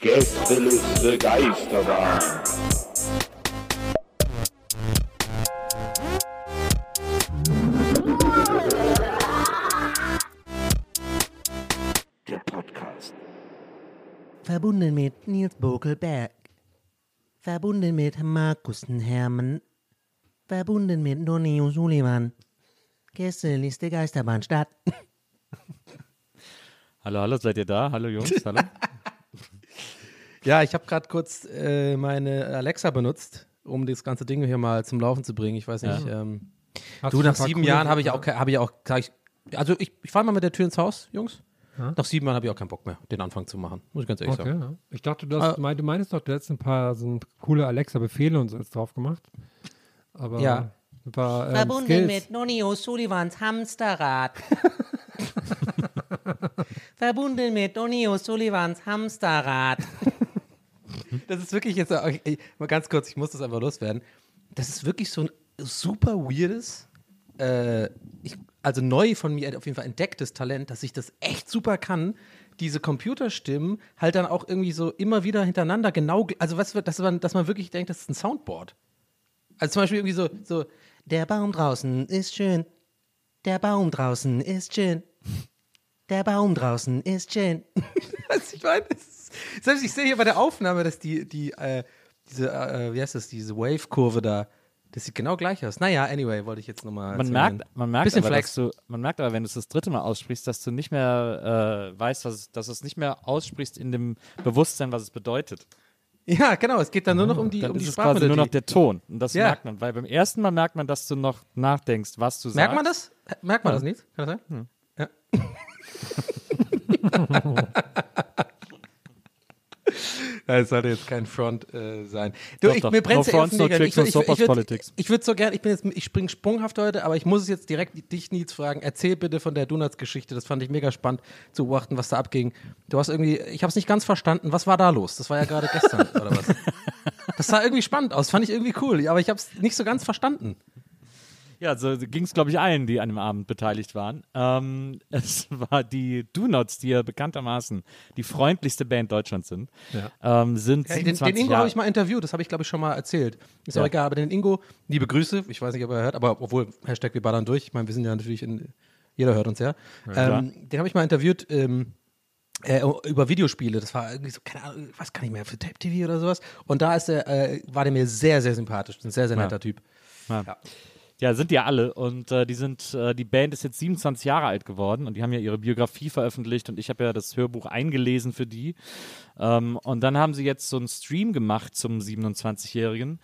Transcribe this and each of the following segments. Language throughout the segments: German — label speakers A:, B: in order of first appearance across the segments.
A: Gästeliste Geisterbahn. Der Podcast.
B: Verbunden mit Nils Bokelberg. Verbunden mit Markus Hermann. Verbunden mit Donny Sullivan. Gästeliste Geisterbahn statt.
C: Hallo, hallo, seid ihr da? Hallo Jungs, hallo.
D: Ja, ich habe gerade kurz äh, meine Alexa benutzt, um das ganze Ding hier mal zum Laufen zu bringen. Ich weiß nicht. Ähm,
E: Hast
D: du, nach sieben Jahren habe ich auch, habe ich auch, ich, also ich, ich fahre mal mit der Tür ins Haus, Jungs.
E: Ja.
D: Nach sieben Jahren habe ich auch keinen Bock mehr, den Anfang zu machen. Muss ich ganz ehrlich
E: Okay,
D: sagen.
E: ja. Ich dachte, du, hast,
D: Ah.
E: du meinst doch, du hättest ein paar so ein coole Alexa-Befehle und so jetzt drauf gemacht. Aber
D: Ja.
E: ein paar ähm, Skills.
B: Nonny O'Sullivans Hamsterrad. Verbunden mit Nonny O'Sullivans Hamsterrad.
D: Das ist wirklich jetzt, äh, ich- mal ganz kurz, ich muss das einfach loswerden. Das ist wirklich so ein super weirdes, äh, ich, also neu von mir auf jeden Fall entdecktes Talent, dass ich das echt super kann. Diese Computerstimmen halt dann auch irgendwie so immer wieder hintereinander genau, ge- also was wird, dass man, dass man wirklich denkt, das ist ein Soundboard. Also zum Beispiel irgendwie so, so, der Baum draußen ist schön, der Baum draußen ist schön, der Baum draußen ist schön. Was ich meine, das ist, selbst ich sehe hier bei der Aufnahme, dass die, die, äh, diese, äh, wie heißt das, diese Wave-Kurve da, das sieht genau gleich aus. Naja, anyway, wollte ich jetzt nochmal.
C: Man merkt, man, merkt
D: Bisschen
C: aber,
D: Flex.
C: dass du, man merkt aber, wenn du es das dritte Mal aussprichst, dass du nicht mehr äh, weißt, was, dass du es nicht mehr aussprichst in dem Bewusstsein, was es bedeutet.
D: Ja, genau, es geht dann nur noch um die,
C: Dann
D: um die
C: ist es quasi nur noch der Ton. Und das
D: Ja.
C: merkt man, weil beim ersten Mal merkt man, dass du noch nachdenkst, was du
D: Merkt man
C: sagst.
D: das? Merkt man das nicht? Kann das sein?
C: Hm.
D: Es sollte jetzt kein Front äh, sein. Du,
C: Doch,
D: ich,
C: doch.
D: mir brennt
C: No fronts, no tricks, no
D: ich,
C: of politics.
D: ich würde so gerne, ich bin jetzt, ich springe sprunghaft heute, aber ich muss es jetzt direkt dich, Nils, fragen. Erzähl bitte von der Donuts-Geschichte. Das fand ich mega spannend zu beobachten, was da abging. Du hast irgendwie, ich habe es nicht ganz verstanden. Was war da los? Das war ja gerade gestern oder was? Das sah irgendwie spannend aus, fand ich irgendwie cool, aber ich habe es nicht so ganz verstanden.
C: Ja, so ging es, glaube ich, allen, die an dem Abend beteiligt waren. Ähm, es war die Do-Nots, die ja bekanntermaßen die freundlichste Band Deutschlands sind. Ähm, sind
D: Ja, den,
C: 27
D: den Ingo habe ich mal interviewt, das habe ich glaube ich schon mal erzählt. Ist
C: Ja.
D: auch egal, aber den Ingo, liebe Grüße, ich weiß nicht, ob er hört, aber obwohl, Hashtag wir ballern durch, ich meine, wir sind ja natürlich in, jeder hört uns ja.
C: klar.
D: ähm, den habe ich mal interviewt ähm, äh, über Videospiele, das war irgendwie so, keine Ahnung, was kann ich mehr, für Tape TV oder sowas. Und da ist er, äh, war der mir sehr, sehr sympathisch, ein sehr, sehr netter Typ.
C: Ja. Ja, sind ja alle. Und äh, die sind, äh, die Band ist jetzt 27 Jahre alt geworden und die haben ja ihre Biografie veröffentlicht und ich habe ja das Hörbuch eingelesen für die. Ähm, und dann haben sie jetzt so einen Stream gemacht zum 27-Jährigen,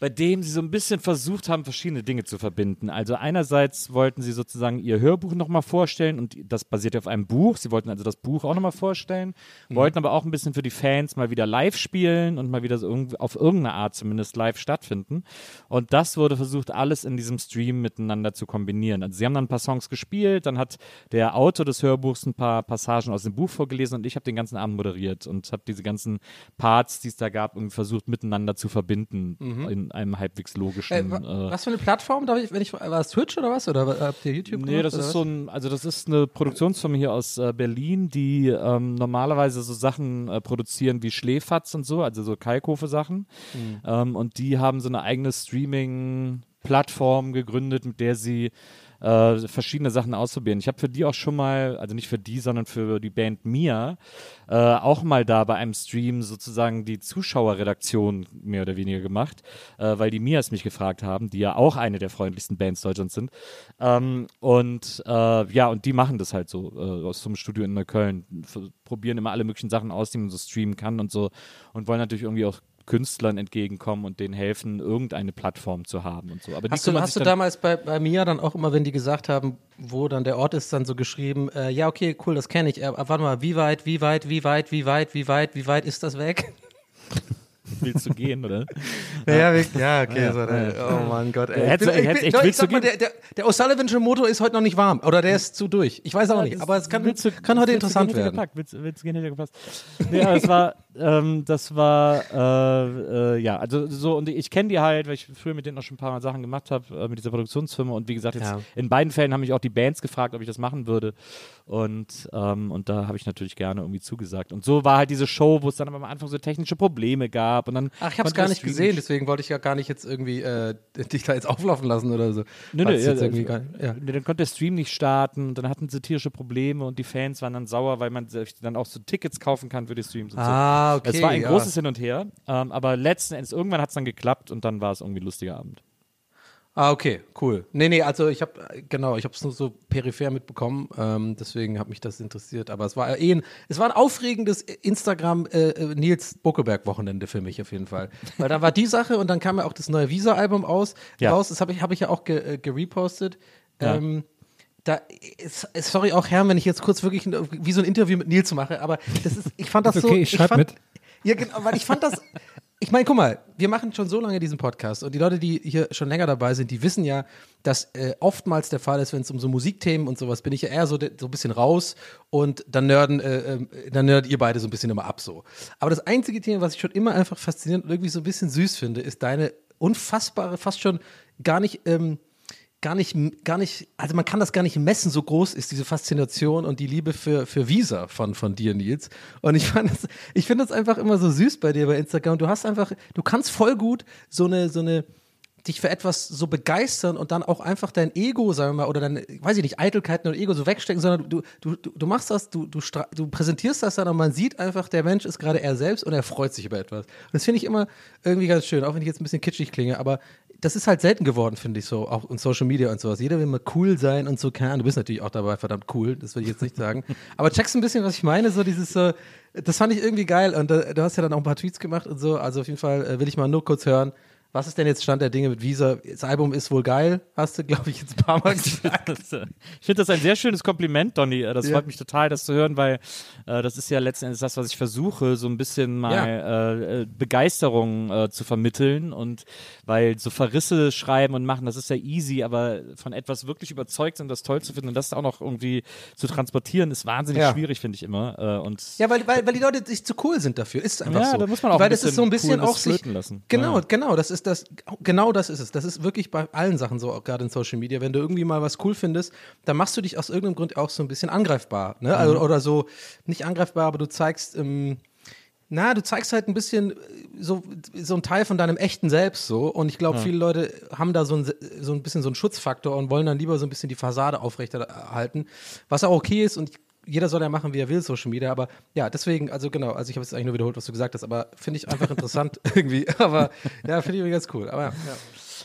C: bei dem sie so ein bisschen versucht haben, verschiedene Dinge zu verbinden. Also einerseits wollten sie sozusagen ihr Hörbuch nochmal vorstellen und das basiert ja auf einem Buch. Sie wollten also das Buch auch nochmal vorstellen, wollten aber auch ein bisschen für die Fans mal wieder live spielen und mal wieder so auf irgendeine Art zumindest live stattfinden. Und das wurde versucht, alles in diesem Stream miteinander zu kombinieren. Also sie haben dann ein paar Songs gespielt, dann hat der Autor des Hörbuchs ein paar Passagen aus dem Buch vorgelesen und ich habe den ganzen Abend moderiert und habe diese ganzen Parts, die es da gab, irgendwie versucht miteinander zu verbinden in einem halbwegs logischen.
D: Äh, wa-
C: äh,
D: was für eine Plattform? Darf ich, wenn ich, war es Twitch oder was? Oder habt ihr YouTube
C: Nee,
D: gemacht,
C: das ist
D: was?
C: so ein, also das ist eine Produktionsfirma hier aus äh, Berlin, die ähm, normalerweise so Sachen äh, produzieren wie Schläfatz und so, also so Kalkofe-Sachen. Ähm, und die haben so eine eigene Streaming-Plattform gegründet, mit der sie äh, verschiedene Sachen ausprobieren. Ich habe für die auch schon mal, also nicht für die, sondern für die Band Mia, äh, auch mal da bei einem Stream sozusagen die Zuschauerredaktion mehr oder weniger gemacht, äh, weil die Mias mich gefragt haben, die ja auch eine der freundlichsten Bands Deutschlands sind. Ähm, und äh, ja, und die machen das halt so äh, aus so einem Studio in Neukölln, probieren immer alle möglichen Sachen aus, die man so streamen kann und so und wollen natürlich irgendwie auch Künstlern entgegenkommen und denen helfen, irgendeine Plattform zu haben und so. Aber
D: Hast du, hast du damals bei, bei Mia dann auch immer, wenn die gesagt haben, wo dann der Ort ist, dann so geschrieben, äh, ja, okay, cool, das kenne ich. Äh, warte mal, wie weit, wie weit, wie weit, wie weit, wie weit, wie weit ist das weg?
C: willst du gehen, oder?
D: Ja, ja, ja okay.
C: Ja,
D: so,
C: ja.
D: äh, oh mein Gott, ey.
C: Hättest
D: ich bin, ich bin,
C: echt- willst du
D: der, der, der O'Sullivansche Motor ist heute noch nicht warm. Oder der ist zu durch. Ich weiß auch nicht, aber es kann,
C: Willst du-
D: kann heute
C: willst
D: interessant werden.
C: Gepackt. Willst, willst du gehen, hätte gepasst. Nee, aber es war, ähm, das war, äh, äh, ja, also so, und ich kenne die halt, weil ich früher mit denen auch schon ein paar Mal Sachen gemacht habe, äh, mit dieser Produktionsfirma. Und wie gesagt, jetzt
D: Ja.
C: in beiden Fällen haben mich auch die Bands gefragt, ob ich das machen würde. Und, ähm, und da habe ich natürlich gerne irgendwie zugesagt. Und so war halt diese Show, wo es dann aber am Anfang so technische Probleme gab. Und dann
D: Ach, ich habe es gar nicht gesehen, deswegen wollte ich ja gar nicht jetzt irgendwie äh, dich da jetzt auflaufen lassen oder so.
C: Nö, nö, ja,
D: gar, ja.
C: nee, dann konnte der Stream nicht starten, dann hatten sie tierische Probleme und die Fans waren dann sauer, weil man sich dann auch so Tickets kaufen kann für die Streams und
D: Ah,
C: so.
D: okay.
C: Es war ein
D: ja.
C: großes Hin und Her, ähm, aber letzten Endes, irgendwann hat es dann geklappt und dann war es irgendwie ein lustiger Abend.
D: Ah, okay, cool. Nee, nee, also ich habe, genau, ich habe es nur so peripher mitbekommen, ähm, deswegen hat mich das interessiert. Aber es war eh ein, es war ein aufregendes Instagram äh, äh, Buckeberg-Wochenende für mich auf jeden Fall. Weil da war die Sache und dann kam ja auch das neue Visa-Album aus,
C: Ja.
D: raus. Das habe ich, hab ich ja auch ge, äh, gerepostet.
C: Ja.
D: Ähm, da, ist, sorry auch Herr, wenn ich jetzt kurz wirklich ein, wie so ein Interview mit Nils mache, aber das ist, ich fand das so.
E: okay, ich schreib
D: fand,
E: mit.
D: Ja, genau, weil ich fand das. Ich meine, guck mal, wir machen schon so lange diesen Podcast und die Leute, die hier schon länger dabei sind, die wissen ja, dass äh, oftmals der Fall ist, wenn es um so Musikthemen und sowas, bin ich ja eher so, so ein bisschen raus und dann nerden, äh, äh, dann nerdet ihr beide so ein bisschen immer ab so. Aber das einzige Thema, was ich schon immer einfach faszinierend und irgendwie so ein bisschen süß finde, ist deine unfassbare, fast schon gar nicht, ähm, gar nicht, gar nicht, also man kann das gar nicht messen, so groß ist diese Faszination und die Liebe für, für Visa von, von dir, Nils. Und ich fand das, ich finde das einfach immer so süß bei dir bei Instagram. Du hast einfach, du kannst voll gut so eine, so eine, dich für etwas so begeistern und dann auch einfach dein Ego, sagen wir mal, oder deine, weiß ich nicht, Eitelkeiten und Ego so wegstecken, sondern du, du, du, machst das, du, du, du präsentierst das dann und man sieht einfach, der Mensch ist gerade er selbst und er freut sich über etwas. Und das finde ich immer irgendwie ganz schön, auch wenn ich jetzt ein bisschen kitschig klinge, aber das ist halt selten geworden, finde ich so, auch in Social Media und sowas. Jeder will mal cool sein und so, keine Ahnung, du bist natürlich auch dabei verdammt cool, das will ich jetzt nicht sagen. Aber checkst ein bisschen, was ich meine, so dieses so, das fand ich irgendwie geil und äh, du hast ja dann auch ein paar Tweets gemacht und so, also auf jeden Fall äh, will ich mal nur kurz hören, was ist denn jetzt Stand der Dinge mit Visa? Das Album ist wohl geil, hast du, glaube ich, jetzt ein paar Mal gesagt.
C: Äh, ich finde das ein sehr schönes Kompliment, Donny. Äh, Das
D: Ja.
C: freut mich total, das zu hören, weil äh, das ist ja letzten Endes das, was ich versuche, so ein bisschen mal äh, äh, Begeisterung äh, zu vermitteln. Und weil so Verrisse schreiben und machen, das ist ja easy, aber von etwas wirklich überzeugt sind, das toll zu finden und das auch noch irgendwie zu transportieren, ist wahnsinnig
D: Ja.
C: schwierig, finde ich immer. Und
D: Ja, weil, weil, weil die Leute sich zu cool sind dafür. Ist einfach
C: Ja,
D: so.
C: da muss man auch
D: weil
C: ein
D: das ist so ein bisschen auch sich
C: lassen.
D: Genau,
C: Ja.
D: genau, das ist das genau das ist es. Das ist wirklich bei allen Sachen so, auch gerade in Social Media, wenn du irgendwie mal was cool findest, dann machst du dich aus irgendeinem Grund auch so ein bisschen angreifbar, ne? Also,
C: Mhm.
D: oder so nicht angreifbar, aber du zeigst ähm, na, du zeigst halt ein bisschen äh, so, so ein Teil von deinem echten Selbst so. Und ich glaube, viele Leute haben da so ein, so ein bisschen so einen Schutzfaktor und wollen dann lieber so ein bisschen die Fassade aufrechterhalten, was auch okay ist und jeder soll ja machen, wie er will, Social Media. Aber ja, deswegen, also genau, also ich habe jetzt eigentlich nur wiederholt, was du gesagt hast, aber finde ich einfach interessant irgendwie. Aber ja, finde ich ganz cool. Aber ja.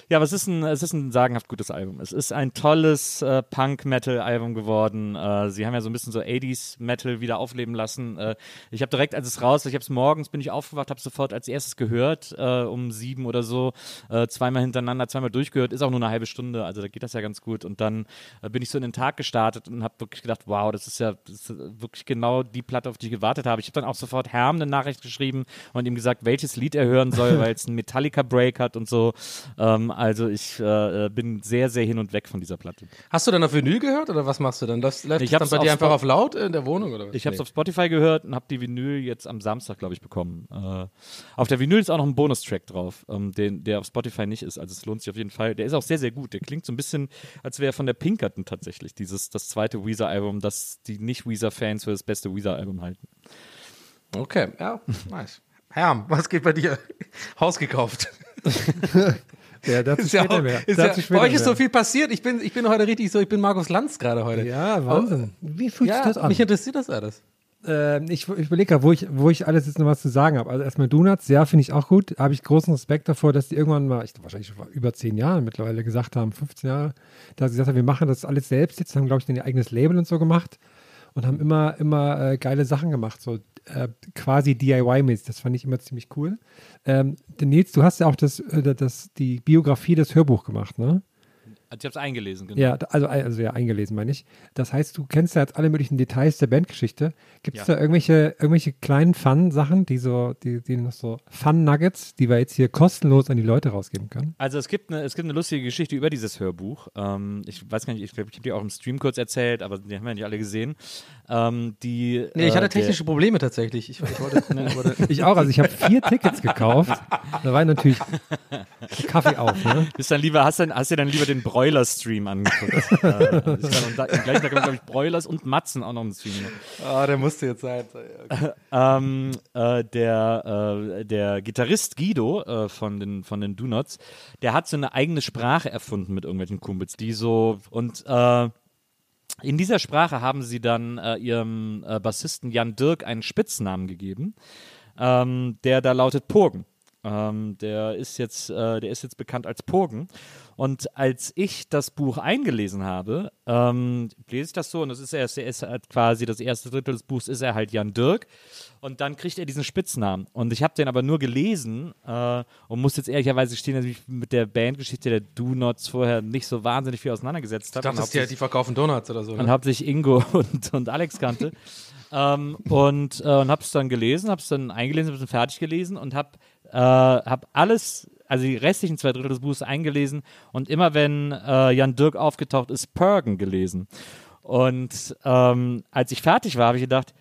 C: Ja, aber es ist ein, es ist ein sagenhaft gutes Album. Es ist ein tolles äh, Punk-Metal-Album geworden. Äh, sie haben ja so ein bisschen so 80s-Metal wieder aufleben lassen. Äh, ich habe direkt, als es raus, ich habe es morgens, bin ich aufgewacht, habe sofort als erstes gehört, äh, um sieben oder so, äh, zweimal hintereinander, zweimal durchgehört. Ist auch nur eine halbe Stunde, also da geht das ja ganz gut. Und dann äh, bin ich so in den Tag gestartet und habe wirklich gedacht, wow, das ist ja das ist wirklich genau die Platte, auf die ich gewartet habe. Ich habe dann auch sofort Herm eine Nachricht geschrieben und ihm gesagt, welches Lied er hören soll, weil es einen Metallica-Break hat und so. Ähm, also ich äh, bin sehr, sehr hin und weg von dieser Platte.
D: Hast du dann auf Vinyl gehört oder was machst du dann? Das läuft
C: Ich
D: das dann
C: hab's
D: bei dir einfach
C: Spot-
D: auf laut in der Wohnung oder was?
C: Ich habe es
D: Nee.
C: auf Spotify gehört und habe die Vinyl jetzt am Samstag, glaube ich, bekommen. Äh, auf der Vinyl ist auch noch ein Bonustrack drauf, ähm, den, der auf Spotify nicht ist. Also es lohnt sich auf jeden Fall. Der ist auch sehr, sehr gut. Der klingt so ein bisschen, als wäre er von der Pinkerton tatsächlich, dieses, das zweite Weezer-Album, das die Nicht-Weezer-Fans für das beste Weezer-Album halten.
D: Okay, ja, nice. Herm, was geht bei dir? Haus gekauft.
E: Ja, dazu
D: Ist ja
E: später
D: auch,
E: mehr.
D: ist ja,
E: Dazu
D: bei
E: später
D: euch ist
E: mehr.
D: so viel passiert. Ich bin, ich bin heute richtig so, ich bin Markus Lanz gerade heute.
E: Ja, Wahnsinn. Wie fühlt sich
D: Ja,
E: das an?
D: mich interessiert das alles.
E: Ähm, ich ich überlege gerade, wo ich, wo ich alles jetzt noch was zu sagen habe. Also erstmal Donuts, ja, finde ich auch gut. Habe ich großen Respekt davor, dass die irgendwann mal, ich, wahrscheinlich schon vor über zehn Jahren mittlerweile gesagt haben, 15 Jahre, dass sie gesagt haben, wir machen das alles selbst jetzt, haben, glaube ich, ihr eigenes Label und so gemacht und haben immer, immer äh, geile Sachen gemacht, so äh, quasi DIY-mäßig. Das fand ich immer ziemlich cool. Ähm, Nils, du hast ja auch das, äh, das, die Biografie des Hörbuch gemacht, ne?
C: Also ich habe es eingelesen, genau.
E: Ja, also, also ja, eingelesen meine ich. Das heißt, du kennst ja jetzt alle möglichen Details der Bandgeschichte. Gibt es
C: Ja.
E: da irgendwelche, irgendwelche kleinen Fun-Sachen, die so, die, die noch so Fun-Nuggets, die wir jetzt hier kostenlos an die Leute rausgeben können?
C: Also es gibt, eine, es gibt eine lustige Geschichte über dieses Hörbuch. Ähm, ich weiß gar nicht, ich glaube, ich habe die auch im Stream kurz erzählt, aber die haben wir nicht alle gesehen. Ähm, die,
D: Nee, ich
C: äh,
D: hatte
C: der-
D: technische Probleme tatsächlich. Ich, ich wollte ich
E: auch, also ich habe vier Tickets gekauft. Da war natürlich Kaffee auf, ne?
C: Bist dann lieber, hast, dann, hast dir dann lieber den Broiler-Stream angeguckt. äh, ich Im gleichen Tag glaube ich, Broilers und Matzen auch noch im Stream.
D: Ah, der musste jetzt sein. Okay.
C: Ähm, äh, der, äh, der Gitarrist Guido äh, von den, von den Do-Nots, der hat so eine eigene Sprache erfunden mit irgendwelchen Kumpels, die so und äh, in dieser Sprache haben sie dann äh, ihrem Bassisten Jan Dirk einen Spitznamen gegeben, ähm, der da lautet Purgen. Ähm, der ist jetzt, äh, der ist jetzt bekannt als Purgen. Und als ich das Buch eingelesen habe, ähm, lese ich das so und das ist erst, er ist halt quasi das erste Drittel des Buchs ist er halt Jan Dirk und dann kriegt er diesen Spitznamen und ich habe den aber nur gelesen äh, und muss jetzt ehrlicherweise stehen, dass ich mich mit der Bandgeschichte der Do Nots vorher nicht so wahnsinnig viel auseinandergesetzt
D: Ich
C: habe.
D: dachte,
C: und
D: das die, die verkaufen Donuts oder so.
C: und
D: Ne?
C: hauptsächlich Ingo und, und Alex kannte. ähm, und äh, und hab's dann gelesen, hab's dann eingelesen, hab's dann fertig gelesen und hab, äh, hab alles, also die restlichen zwei Drittel des Buches eingelesen und immer wenn äh, Jan Dirk aufgetaucht ist, Pergen gelesen. Und ähm, als ich fertig war, habe ich gedacht,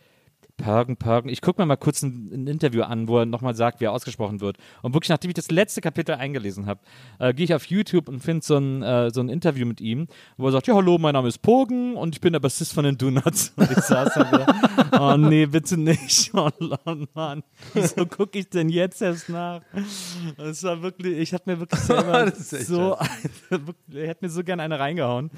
C: Pergen, Pergen. Ich gucke mir mal kurz ein, ein Interview an, wo er nochmal sagt, wie er ausgesprochen wird. Und wirklich, nachdem ich das letzte Kapitel eingelesen habe, äh, gehe ich auf YouTube und finde so, ein, äh, so ein Interview mit ihm, wo er sagt, ja, hallo, mein Name ist Pogen und ich bin der Bassist von den Donuts. Und ich saß da wieder, oh nee, bitte nicht. Oh Mann, wieso gucke ich denn jetzt erst nach? Das war wirklich, ich hatte mir wirklich selber so, er hätte mir so gern eine reingehauen.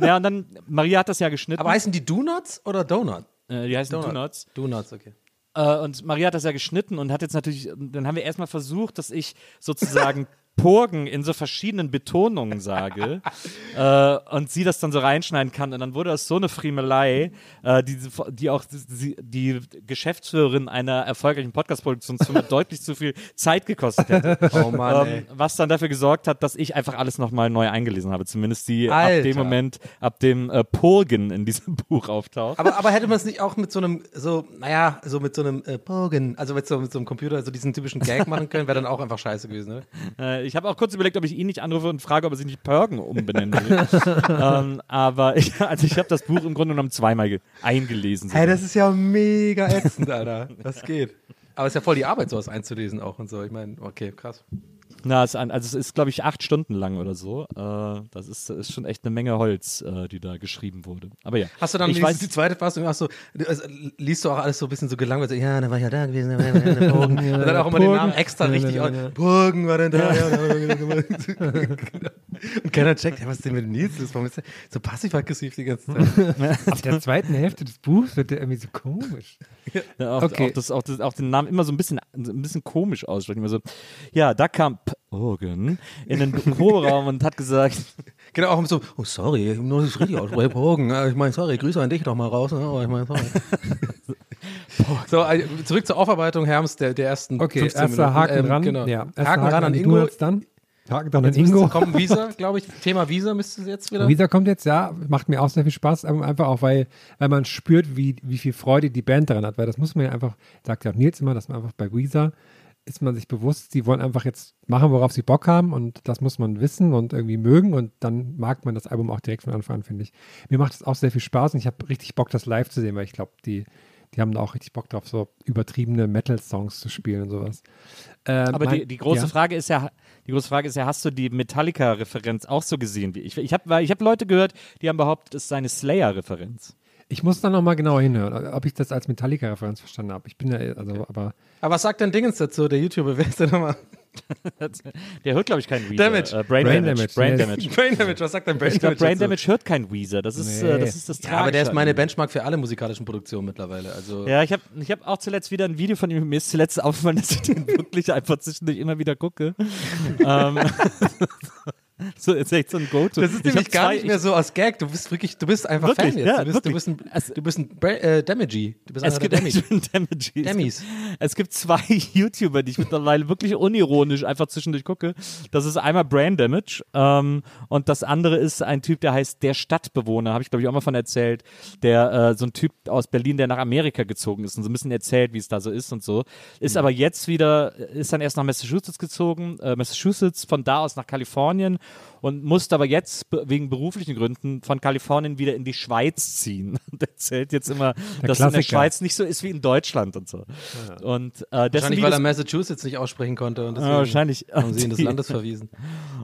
C: Ja, und dann, Maria hat das ja geschnitten.
D: Aber heißen die Donuts oder Donut?
C: Äh, die heißen
D: Donut.
C: Donuts.
D: Donuts, okay.
C: Äh, und Maria hat das ja geschnitten und hat jetzt natürlich, dann haben wir erstmal versucht, dass ich sozusagen Purgen in so verschiedenen Betonungen sage äh, und sie das dann so reinschneiden kann. Und dann wurde das so eine Friemelei, äh, die, die auch die, die Geschäftsführerin einer erfolgreichen Podcast-Produktionsfirma deutlich zu viel Zeit gekostet hätte.
D: Oh Mann.
C: Ähm, was dann dafür gesorgt hat, dass ich einfach alles nochmal neu eingelesen habe. Zumindest die ab
D: Alter.
C: dem Moment, ab dem äh, Purgen in diesem Buch auftaucht.
D: Aber, aber hätte man es nicht auch mit so einem, so, naja, so mit so einem äh, Bogen, also mit so, mit so einem Computer, so diesen typischen Gag machen können, wäre dann auch einfach scheiße gewesen, ne?
C: Äh, ich habe auch kurz überlegt, ob ich ihn nicht anrufe und frage, ob er sich nicht Pergen umbenennen will. ähm, aber ich, also ich habe das Buch im Grunde genommen zweimal ge- eingelesen.
D: Hey, das ist ja mega ätzend, Alter. Das geht. Aber es ist ja voll die Arbeit, sowas einzulesen auch und so. Ich meine, okay, krass.
C: Na, es, ist ein- also es ist, glaube ich, acht Stunden lang oder so. Äh, das ist, das ist schon echt eine Menge Holz, äh, die da geschrieben wurde. Aber ja.
D: Hast du dann
C: ich
D: die,
C: weiß,
D: die zweite Fassung, hast du, du- also, liest du auch alles so ein bisschen so gelangweilt, so, ja, dann war ich ja da gewesen, dann war ich ja der Bogen. und dann auch immer den
E: Burgen.
D: Namen extra
E: Ja,
D: richtig
E: ja,
D: aus.
E: ja.
D: Burgen war denn da, ja, ja, Und keiner checkt, ja, was ist denn mit Nils? los? Warum ist der so passiv-aggressiv die ganze Zeit?
E: Ab der zweiten Hälfte des Buchs wird der irgendwie so komisch.
C: Ja, auch,
E: Okay.
C: auch, das, auch, das, auch den Namen immer so ein bisschen, ein bisschen komisch aussprechen. Immer so, ja, da kam Purgen in den Proberaum und hat gesagt,
D: Genau, auch so, oh sorry, ich muss es richtig aussprechen, Burgen. Ja, Ich meine, sorry, Grüße an dich doch mal raus. ne? Aber ich meine, sorry. so, also, zurück zur Aufarbeitung, Herms, der, der ersten
E: Okay,
D: 15
E: erster
D: Minuten.
E: Haken
D: Ähm,
E: dran.
D: Genau.
E: Ja, erster
D: Haken ran an
E: die
D: Ingo.
E: Dann. Haken dann an
D: Jetzt müsste
E: Ingo.
D: kommen Visa, glaube ich. Thema Visa müsste jetzt wieder.
E: Visa kommt jetzt, ja, macht mir auch sehr viel Spaß, aber einfach auch, weil, weil man spürt, wie, wie viel Freude die Band daran hat, weil das muss man ja einfach, sagt ja auch Nils immer, dass man einfach bei Visa ist man sich bewusst, sie wollen einfach jetzt machen, worauf sie Bock haben und das muss man wissen und irgendwie mögen und dann mag man das Album auch direkt von Anfang an, finde ich. Mir macht es auch sehr viel Spaß und ich habe richtig Bock, das live zu sehen, weil ich glaube, die, die haben da auch richtig Bock drauf, so übertriebene Metal-Songs zu spielen und sowas. Ähm,
C: Aber
E: mein-
C: die, die große
E: ja.
C: Frage ist ja, die große Frage ist ja, hast du die Metallica-Referenz auch so gesehen wie ich? Ich habe ich hab Leute gehört, die haben behauptet, es sei eine Slayer-Referenz.
E: Ich muss da nochmal genauer hinhören, ob ich das als Metallica-Referenz verstanden habe. Ich bin ja, also, aber
D: Aber was sagt denn Dingens dazu, der YouTuber? Wer ist denn nochmal?
C: Der hört, glaube ich, keinen Weezer.
D: Damage.
C: Äh, Brain,
E: Brain
C: Damage.
E: Damage.
C: Brain Damage.
D: Brain Damage, was sagt dein Brain
C: Ich glaube, Brain
D: dazu?
C: Damage hört keinen Weezer. Das ist,
E: Nee.
C: äh, das, ist das
D: Ja, aber der ist
C: Tragische
D: meine. Benchmark für alle musikalischen Produktionen mittlerweile. Also
C: Ja, ich habe ich hab auch zuletzt wieder ein Video von ihm. Mir ist zuletzt aufgefallen, dass ich den wirklich einfach zwischendurch immer wieder gucke. ähm, so ist echt so ein Go-To.
D: das ist
C: Ich
D: nämlich gar
C: zwei-
D: nicht mehr so aus Gag. Du bist wirklich, du bist einfach
C: Wirklich,
D: Fan jetzt.
C: ja,
D: du, bist, du bist ein,
C: Es-
D: du bist ein äh, Damagey. Du bist
C: Es gibt,
D: Damage.
C: Damages.
D: Demis.
C: Es gibt zwei YouTuber, die ich mittlerweile wirklich unironisch einfach zwischendurch gucke. Das ist einmal Brain Damage ähm, und das andere ist ein Typ, der heißt Der Stadtbewohner, habe ich glaube ich auch mal von erzählt, der äh, so ein Typ aus Berlin, der nach Amerika gezogen ist und so ein bisschen erzählt, wie es da so ist und so. Ist aber jetzt wieder, ist dann erst nach Massachusetts gezogen, äh, Massachusetts, von da aus nach Kalifornien und musste aber jetzt wegen beruflichen Gründen von Kalifornien wieder in die Schweiz ziehen. Und erzählt jetzt immer, dass es in der
E: Klassiker.
C: Schweiz nicht so ist wie in Deutschland und so. Und äh,
D: Wahrscheinlich, weil er Massachusetts nicht aussprechen konnte. Und
C: Ja,
D: deswegen
C: wahrscheinlich.
D: haben sie ihn des Landes verwiesen.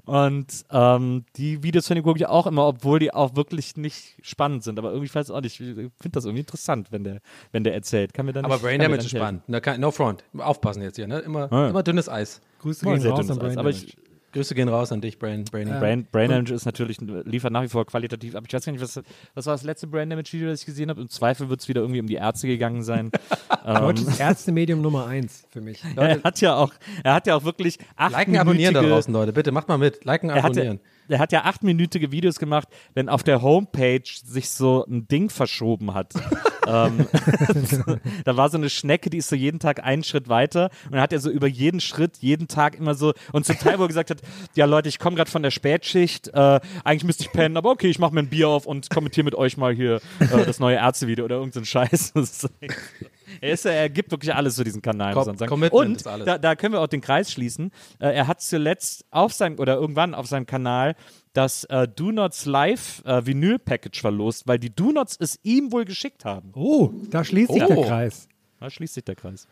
C: Und ähm, die Videos von ihm gucke ich auch immer, obwohl die auch wirklich nicht spannend sind. Aber irgendwie ich weiß auch nicht, ich finde das irgendwie interessant, wenn der, wenn der erzählt. Kann mir dann
D: Aber
C: nicht,
D: Brain Damage ist spannend. No front. Aufpassen jetzt hier, ne? Immer,
C: Ja.
D: immer dünnes Eis.
E: Grüße gehen
C: Sehr
E: raus
C: dünnes
E: an Brain
C: Eis. Aber
E: Damage.
D: Grüße gehen raus an dich, Brain. Brain.
C: Brain, Brain Damage ist natürlich, liefert nach wie vor qualitativ, aber ich weiß gar nicht, was, was war das letzte Brain Damage Video, das ich gesehen habe? Im Zweifel wird es wieder irgendwie um die Ärzte gegangen sein. ähm,
E: Deutsches Ärztemedium Nummer eins für mich.
C: er hat ja auch, er hat ja auch wirklich
D: Liken, abonnieren da draußen, Leute. Bitte, macht mal mit. Liken,
C: er
D: abonnieren.
C: Hatte, er hat ja achtminütige Videos gemacht, wenn auf der Homepage sich so ein Ding verschoben hat. ähm, da war so eine Schnecke, die ist so jeden Tag einen Schritt weiter und dann hat er so über jeden Schritt, jeden Tag immer so und zum Teil, wo er gesagt hat, ja Leute, ich komme gerade von der Spätschicht, äh, eigentlich müsste ich pennen, aber okay, ich mache mir ein Bier auf und kommentiere mit euch mal hier äh, das neue Ärztevideo oder irgendein so Scheiß. Er, ist, er gibt wirklich alles zu diesem Kanal, muss man sagen. Und
D: ist alles.
C: da, da können wir auch den Kreis schließen. Äh, er hat zuletzt auf seinem oder irgendwann auf seinem Kanal das äh, Do Nots Live äh, Vinyl Package verlost, weil die Do Nots es ihm wohl geschickt haben.
E: Oh, da schließt sich
D: Oh.
E: der Kreis.
C: Da schließt sich der Kreis.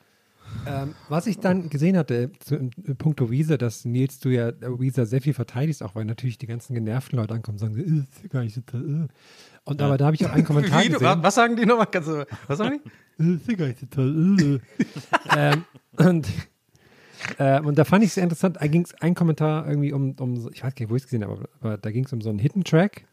E: Ähm, was ich dann gesehen hatte, zu, in, in puncto Weezer, dass Nils, du ja äh, Weezer sehr viel verteidigst, auch weil natürlich die ganzen genervten Leute ankommen und sagen, äh, ist gar nicht so toll. Äh. Und aber da habe ich auch einen Kommentar
D: Wie,
E: gesehen.
D: was sagen die nochmal? Kannst du, was sagen die?
E: Äh, ist gar nicht so toll. Äh. ähm, und, äh, und da fand ich es interessant. Da ging es ein Kommentar irgendwie um, um so- ich weiß gar nicht, wo ich es gesehen habe, aber, aber da ging es um so einen Hidden Track.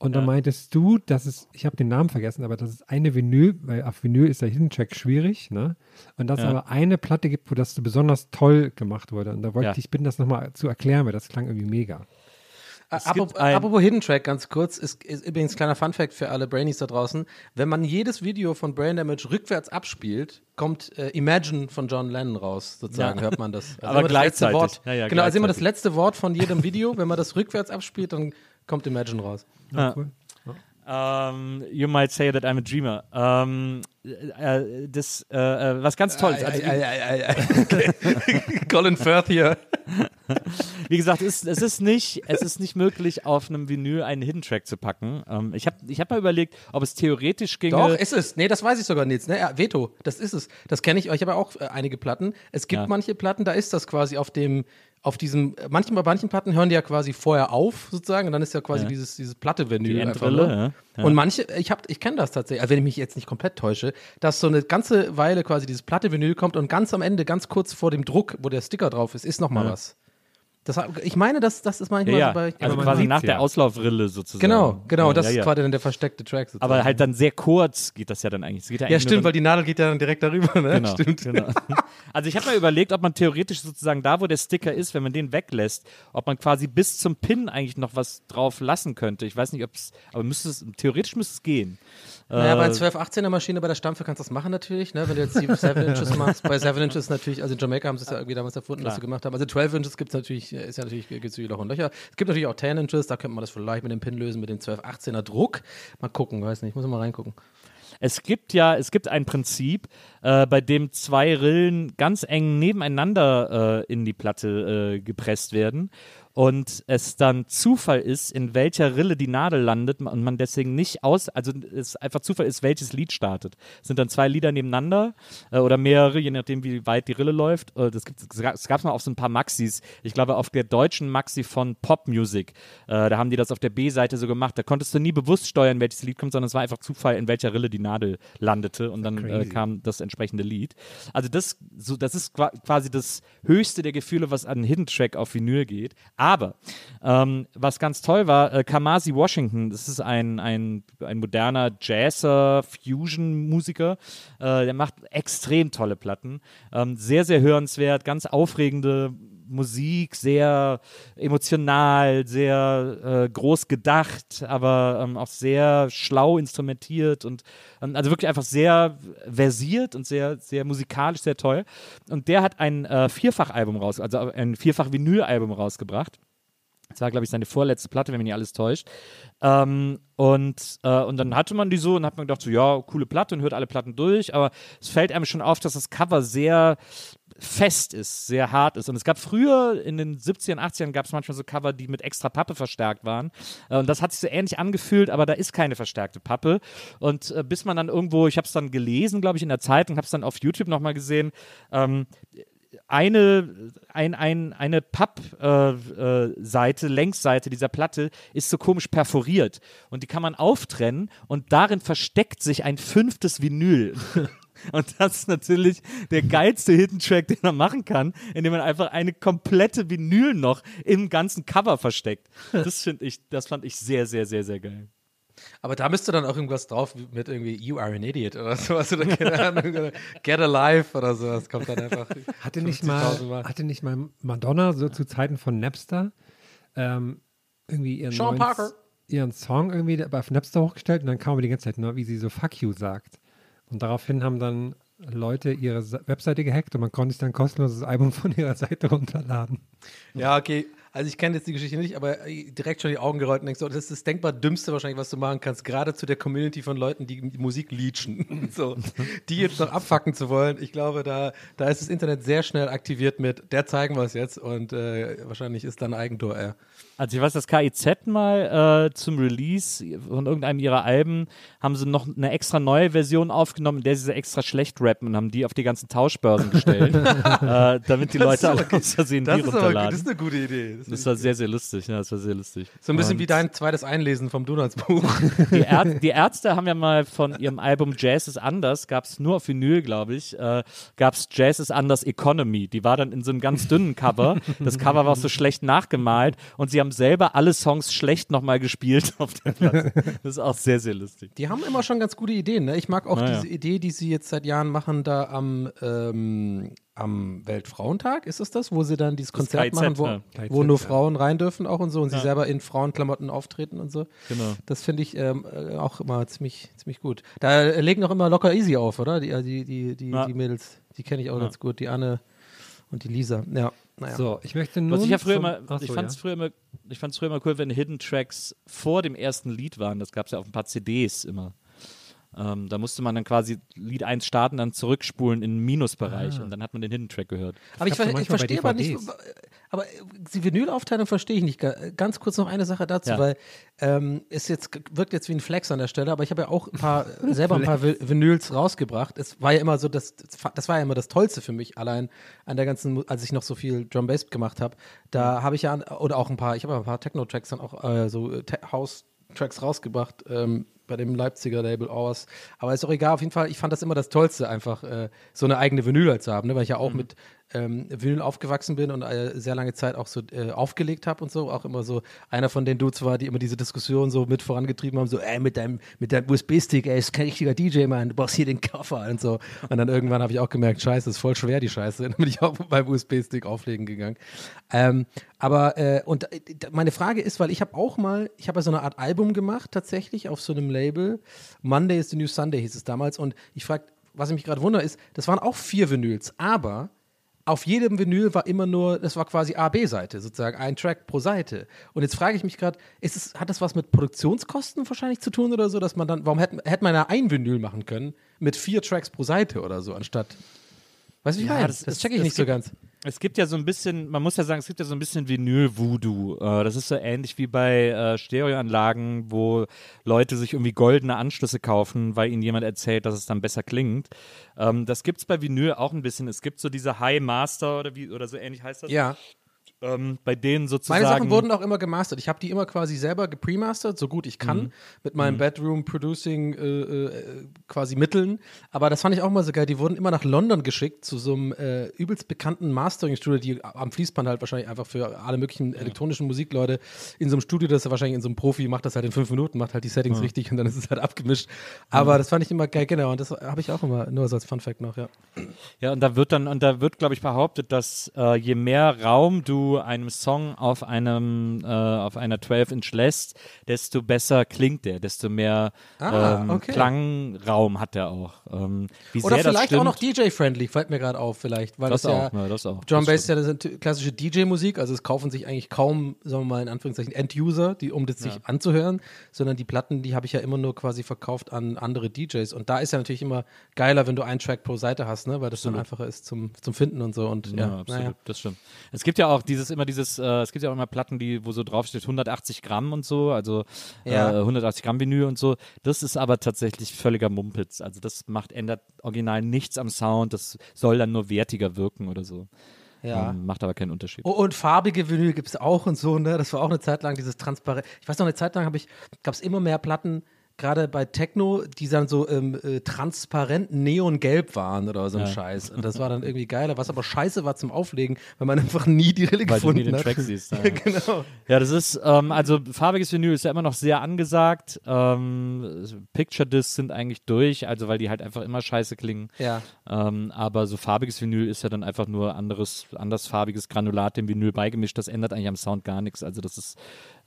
E: Und da meintest du, dass es, ich habe den Namen vergessen, aber dass es eine Vinyl, weil auf Vinyl ist der Hidden Track schwierig, ne? Und dass es
C: Ja.
E: aber eine Platte gibt, wo das so besonders toll gemacht wurde. Und da wollte
C: Ja.
E: ich dich bitten, das nochmal zu erklären, weil das klang irgendwie mega.
D: Apropos,
C: ein-
D: apropos Hidden Track, ganz kurz, ist, ist übrigens kleiner Funfact für alle Brainies da draußen. Wenn man jedes Video von Brain Damage rückwärts abspielt, kommt äh, Imagine von John Lennon raus, sozusagen,
C: Ja.
D: hört man das.
C: Aber
D: immer das letzte
C: gleichzeitig.
D: Wort,
C: Ja, ja,
D: genau, also immer das letzte Wort von jedem Video, wenn man das rückwärts abspielt, dann kommt Imagine raus.
C: Ja.
E: Cool.
C: Ähm, you might say that I'm a dreamer. Ähm, äh, äh, das, äh, äh, was ganz toll ist. Also.
D: Okay. Colin Firth hier.
C: Wie gesagt, es, es, ist nicht, es ist nicht möglich, auf einem Vinyl einen Hidden Track zu packen. Ähm, ich habe ich hab mal überlegt, ob es theoretisch ginge.
D: Doch, ist es. Nee, das weiß ich sogar nicht. Ne? Ja, Veto, das ist es. Das kenne ich. Ich habe ja auch äh, einige Platten. Es gibt
C: Ja.
D: manche Platten, da ist das quasi auf dem, auf diesem, äh, manchmal bei manchen Platten hören die ja quasi vorher auf, sozusagen, und dann ist ja quasi
C: Ja.
D: dieses, dieses Platte-Vinyl.
C: Die
D: einfach
C: Endrille,
D: nur.
C: ja. Ja.
D: Und manche, ich, hab- ich kenne das tatsächlich, also wenn ich mich jetzt nicht komplett täusche, dass so eine ganze Weile quasi dieses Platte-Vinyl kommt und ganz am Ende, ganz kurz vor dem Druck, wo der Sticker drauf ist, ist nochmal
C: Ja.
D: was. Das, ich meine, das, das ist manchmal
C: ja.
D: so bei.
C: also quasi nach der. Auslaufrille sozusagen.
D: genau, genau, das ist
C: ja.
D: quasi dann der versteckte Track sozusagen.
C: Aber halt dann sehr kurz geht das ja dann eigentlich. Ja, eigentlich
D: stimmt, weil die Nadel geht ja dann direkt darüber, ne?
C: Genau,
D: Stimmt.
C: genau. Also ich habe mal überlegt, ob man theoretisch sozusagen da, wo der Sticker ist, wenn man den weglässt, ob man quasi bis zum Pin eigentlich noch was drauf lassen könnte. Ich weiß nicht, ob es, aber müsste es, theoretisch müsste es gehen.
D: Naja, bei
C: Äh,
D: 1218er Maschine bei der Stampfe kannst du das machen natürlich, ne? wenn du jetzt die 7 Inches machst. Bei 7 Inches natürlich, also in Jamaika haben sie es ja irgendwie damals erfunden,
C: Klar.
D: sie gemacht haben. Also 12 Inches gibt es natürlich, ist ja natürlich, gibt es Loch und Löcher. Es gibt natürlich auch 10 Inches, da könnte man das vielleicht mit dem Pin lösen, mit dem 1218er Druck. Mal gucken, weiß nicht, muss mal reingucken.
C: Es gibt ja, es gibt ein Prinzip, äh, bei dem zwei Rillen ganz eng nebeneinander äh, in die Platte äh, gepresst werden. Und es dann Zufall ist, in welcher Rille die Nadel landet und man deswegen nicht aus, also es einfach Zufall ist, welches Lied startet. Es sind dann zwei Lieder nebeneinander äh, oder mehrere, je nachdem, wie weit die Rille läuft. Äh, das gibt es gab mal auf so ein paar Maxis. Ich glaube, auf der deutschen Maxi von Pop Music, äh, da haben die das auf der B-Seite so gemacht. Da konntest du nie bewusst steuern, welches Lied kommt, sondern es war einfach Zufall, in welcher Rille die Nadel landete und dann äh, kam das entsprechende Lied. Also das, so, das ist qua- quasi das höchste der Gefühle, was an Hidden Track auf Vinyl geht. Aber ähm, was ganz toll war, äh, Kamasi Washington, das ist ein, ein, ein moderner Jazzer, Fusion-Musiker, äh, der macht extrem tolle Platten. Ähm, sehr, sehr hörenswert, ganz aufregende Musik, sehr emotional, sehr äh, groß gedacht, aber ähm, auch sehr schlau instrumentiert und ähm, also wirklich einfach sehr versiert und sehr, sehr musikalisch, sehr toll. Und der hat ein äh, Vierfachalbum raus, also ein Vierfach-Vinyl-Album rausgebracht. Das war, glaube ich, seine vorletzte Platte, wenn mich nicht alles täuscht. Ähm, und, äh, und dann hatte man die so und hat man gedacht, so, ja, coole Platte und hört alle Platten durch, aber es fällt einem schon auf, dass das Cover sehr fest ist, sehr hart ist. Und es gab früher in den 70ern, 80ern gab es manchmal so Cover, die mit extra Pappe verstärkt waren. Äh, und das hat sich so ähnlich angefühlt, aber da ist keine verstärkte Pappe. Und äh, bis man dann irgendwo, ich habe es dann gelesen, glaube ich, in der Zeitung, habe es dann auf YouTube nochmal gesehen, ähm, eine, ein, ein, eine Pappseite, äh, Seite, Längsseite dieser Platte ist so komisch perforiert. Und die kann man auftrennen und darin versteckt sich ein fünftes Vinyl. Und das ist natürlich der geilste Hidden Track, den man machen kann, indem man einfach eine komplette Vinyl noch im ganzen Cover versteckt. Das finde ich, das fand ich sehr, sehr, sehr, sehr geil.
D: Aber da müsste dann auch irgendwas drauf mit irgendwie You are an idiot oder sowas oder keine Ahnung, oder Get Alive oder sowas kommt dann einfach.
E: Hatte nicht
D: 50.000
E: mal,
D: Mal.
E: hatte nicht mal Madonna so zu Zeiten von Napster ähm, irgendwie ihren,
D: Sean Parker.
E: ihren Song irgendwie bei Napster hochgestellt und dann kam aber die ganze Zeit nur, wie sie so Fuck you sagt. Und daraufhin haben dann Leute ihre Webseite gehackt und man konnte sich dann kostenloses Album von ihrer Seite runterladen.
D: Ja, okay. Also ich kenne jetzt die Geschichte nicht, aber äh, direkt schon die Augen gerollt und denkst, so, das ist das denkbar dümmste wahrscheinlich, was du machen kannst, gerade zu der Community von Leuten, die Musik leechen. so, die jetzt noch abfacken zu wollen. Ich glaube, da, da ist das Internet sehr schnell aktiviert mit, der zeigen wir es jetzt und äh, wahrscheinlich ist dann Eigentor er.
C: Also ich weiß, das KIZ mal äh, zum Release von irgendeinem ihrer Alben haben sie noch eine extra neue Version aufgenommen, in der sie so extra schlecht rappen und haben die auf die ganzen Tauschbörsen gestellt, äh, damit die Leute alle aus Versehen die
D: Das ist, aber,
C: runterladen.
D: das ist eine gute Idee. Das,
C: Das war sehr, sehr lustig. Ja, das war sehr lustig.
D: so ein bisschen
C: Und
D: wie dein zweites Einlesen vom Donuts-Buch.
C: Die, Är die Ärzte haben ja mal von ihrem Album Jazz ist anders, gab es nur auf Vinyl, glaube ich, äh, gab es Jazz ist anders Economy. Die war dann in so einem ganz dünnen Cover. Das Cover war auch so schlecht nachgemalt und sie haben selber alle Songs schlecht nochmal gespielt auf der Platte. Das ist auch sehr, sehr lustig.
D: Die haben immer schon ganz gute Ideen. Ne? Ich mag auch
C: Naja.
D: diese Idee, die sie jetzt seit Jahren machen, da am, ähm, am Weltfrauentag, ist es das? Wo sie dann dieses Konzert machen, wo,
C: ja.
D: wo nur Frauen rein dürfen auch und so und sie selber in Frauenklamotten auftreten und so.
C: Genau.
D: Das finde ich ähm, äh, auch immer ziemlich, ziemlich gut. Da äh, legen auch immer locker easy auf, oder? Die, äh, die, die, die,
C: Ja.
D: die Mädels, die kenne ich auch
C: Ja.
D: ganz gut. Die Anne und die Lisa. Ja, naja.
E: So, ich möchte
C: Was ich ja früher immer, ich fand es
E: ja.
C: früher immer, ich fand's früher immer cool, wenn Hidden Tracks vor dem ersten Lied waren. Das gab es ja auf ein paar CDs immer. Ähm, da musste man dann quasi Lied 1 starten, dann zurückspulen in den Minusbereich und dann hat man den Hidden Track gehört.
D: Aber ich, ver ich verstehe aber nicht, aber äh, die Vinylaufteilung verstehe ich nicht. Ga- Ganz kurz noch eine Sache dazu,
C: Ja.
D: weil ähm, es jetzt wirkt jetzt wie ein Flex an der Stelle, aber ich habe ja auch ein paar selber ein paar Vi- Vinyls rausgebracht. Es war ja immer so, das, das war ja immer das Tollste für mich, allein an der ganzen, als ich noch so viel Drum Bass gemacht habe, da habe ich ja oder auch ein paar, ich habe ja ein paar Techno-Tracks dann auch äh, so äh, House-Tracks rausgebracht. Ähm, bei dem Leipziger Label aus. Aber ist auch egal, auf jeden Fall, ich fand das immer das Tollste, einfach äh, so eine eigene Vinyl halt zu haben, ne? weil ich ja auch mit ähm, Vinyl aufgewachsen bin und äh, sehr lange Zeit auch so äh, aufgelegt habe und so. Auch immer so einer von den Dudes war, die immer diese Diskussion so mit vorangetrieben haben, so, ey, mit deinem, mit deinem USB-Stick, ey, ist kein richtiger DJ, Mann, du brauchst hier den Koffer und so. Und dann irgendwann habe ich auch gemerkt, scheiße, ist voll schwer, die Scheiße. Dann bin ich auch meinem USB-Stick auflegen gegangen. Ähm, aber, äh, und äh, meine Frage ist, weil ich habe auch mal, ich habe ja so eine Art Album gemacht, tatsächlich, auf so einem Label. Monday is the New Sunday hieß es damals. Und ich frage, was ich mich gerade wundere, ist, das waren auch vier Vinyls, aber auf jedem Vinyl war immer nur, das war quasi A-B-Seite, sozusagen ein Track pro Seite. Und jetzt frage ich mich gerade, hat das was mit Produktionskosten wahrscheinlich zu tun oder so, dass man dann, warum hätte, hätte man ja ein Vinyl machen können mit vier Tracks pro Seite oder so, anstatt, weißt du, wie ich
C: Ja,
D: meine?
C: das
D: Das,
C: ist-
D: check ich nicht so
C: gibt-
D: ganz.
C: Es gibt ja so ein bisschen, man muss ja sagen, es gibt ja so ein bisschen Vinyl-Voodoo. Äh, das ist so ähnlich wie bei äh, Stereoanlagen, wo Leute sich irgendwie goldene Anschlüsse kaufen, weil ihnen jemand erzählt, dass es dann besser klingt. Ähm, das gibt es bei Vinyl auch ein bisschen. Es gibt so diese High Master oder wie oder so ähnlich heißt das.
D: Ja.
C: Ähm, bei denen sozusagen.
D: Meine Sachen wurden auch immer gemastert. Ich habe die immer quasi selber gepremastert, so gut ich kann, mit meinen Bedroom-Producing äh, äh, quasi Mitteln. Aber das fand ich auch mal so geil. Die wurden immer nach London geschickt zu so einem äh, übelst bekannten Mastering-Studio, die am Fließband halt wahrscheinlich einfach für alle möglichen elektronischen Musikleute in so einem Studio, das ist wahrscheinlich in so einem Profi, macht das halt in fünf Minuten, macht halt die Settings richtig und dann ist es halt abgemischt. Aber das fand ich immer geil, genau. Und das habe ich auch immer nur so als Fun-Fact noch, ja.
C: Ja, und da wird dann, und da wird, glaube ich, behauptet, dass äh, je mehr Raum du einem Song auf einem, äh, auf einer 12-Inch lässt, desto besser klingt der, desto mehr
D: Ah,
C: ähm,
D: okay.
C: Klangraum hat er auch. Ähm,
D: Oder vielleicht auch noch DJ-friendly, fällt mir gerade auf, vielleicht. Weil
C: Das
D: das, ja,
C: auch, ja, das auch.
D: Drum Bass ist ja das klassische DJ-Musik, also es kaufen sich eigentlich kaum, sagen wir mal in Anführungszeichen, End-User, die, um das sich anzuhören, sondern die Platten, die habe ich ja immer nur quasi verkauft an andere DJs. Und da ist ja natürlich immer geiler, wenn du einen Track pro Seite hast, ne? weil das dann einfacher ist zum, zum Finden und so. Und ja,
C: Ja, absolut,
D: naja.
C: das stimmt. Es gibt ja auch dieses immer dieses, äh, es gibt ja auch immer Platten, die, wo so draufsteht 180 Gramm und so, also
D: Ja.
C: äh, 180 Gramm Vinyl und so. Das ist aber tatsächlich völliger Mumpitz. Also das macht, ändert original nichts am Sound, das soll dann nur wertiger wirken oder so.
D: Ja.
C: Ähm, macht aber keinen Unterschied.
D: Oh, und farbige Vinyl gibt es auch und so, ne? Das war auch eine Zeit lang dieses transparent. Ich weiß noch, eine Zeit lang ich, gab es immer mehr Platten, gerade bei Techno, die dann so ähm, äh, transparent neongelb waren oder so ein Scheiß. Und das war dann irgendwie geiler. Was aber scheiße war zum Auflegen, weil man einfach nie die Rille
C: Weil du
D: gefunden
C: nie den. Track siehst. Ja.
D: genau.
C: Ja, das ist, ähm, also farbiges Vinyl ist ja immer noch sehr angesagt. Ähm, Picture Discs sind eigentlich durch, also weil die halt einfach immer scheiße klingen.
D: Ja.
C: Ähm, aber so farbiges Vinyl ist ja dann einfach nur anderes, andersfarbiges Granulat dem Vinyl beigemischt. Das ändert eigentlich am Sound gar nichts. Also das ist,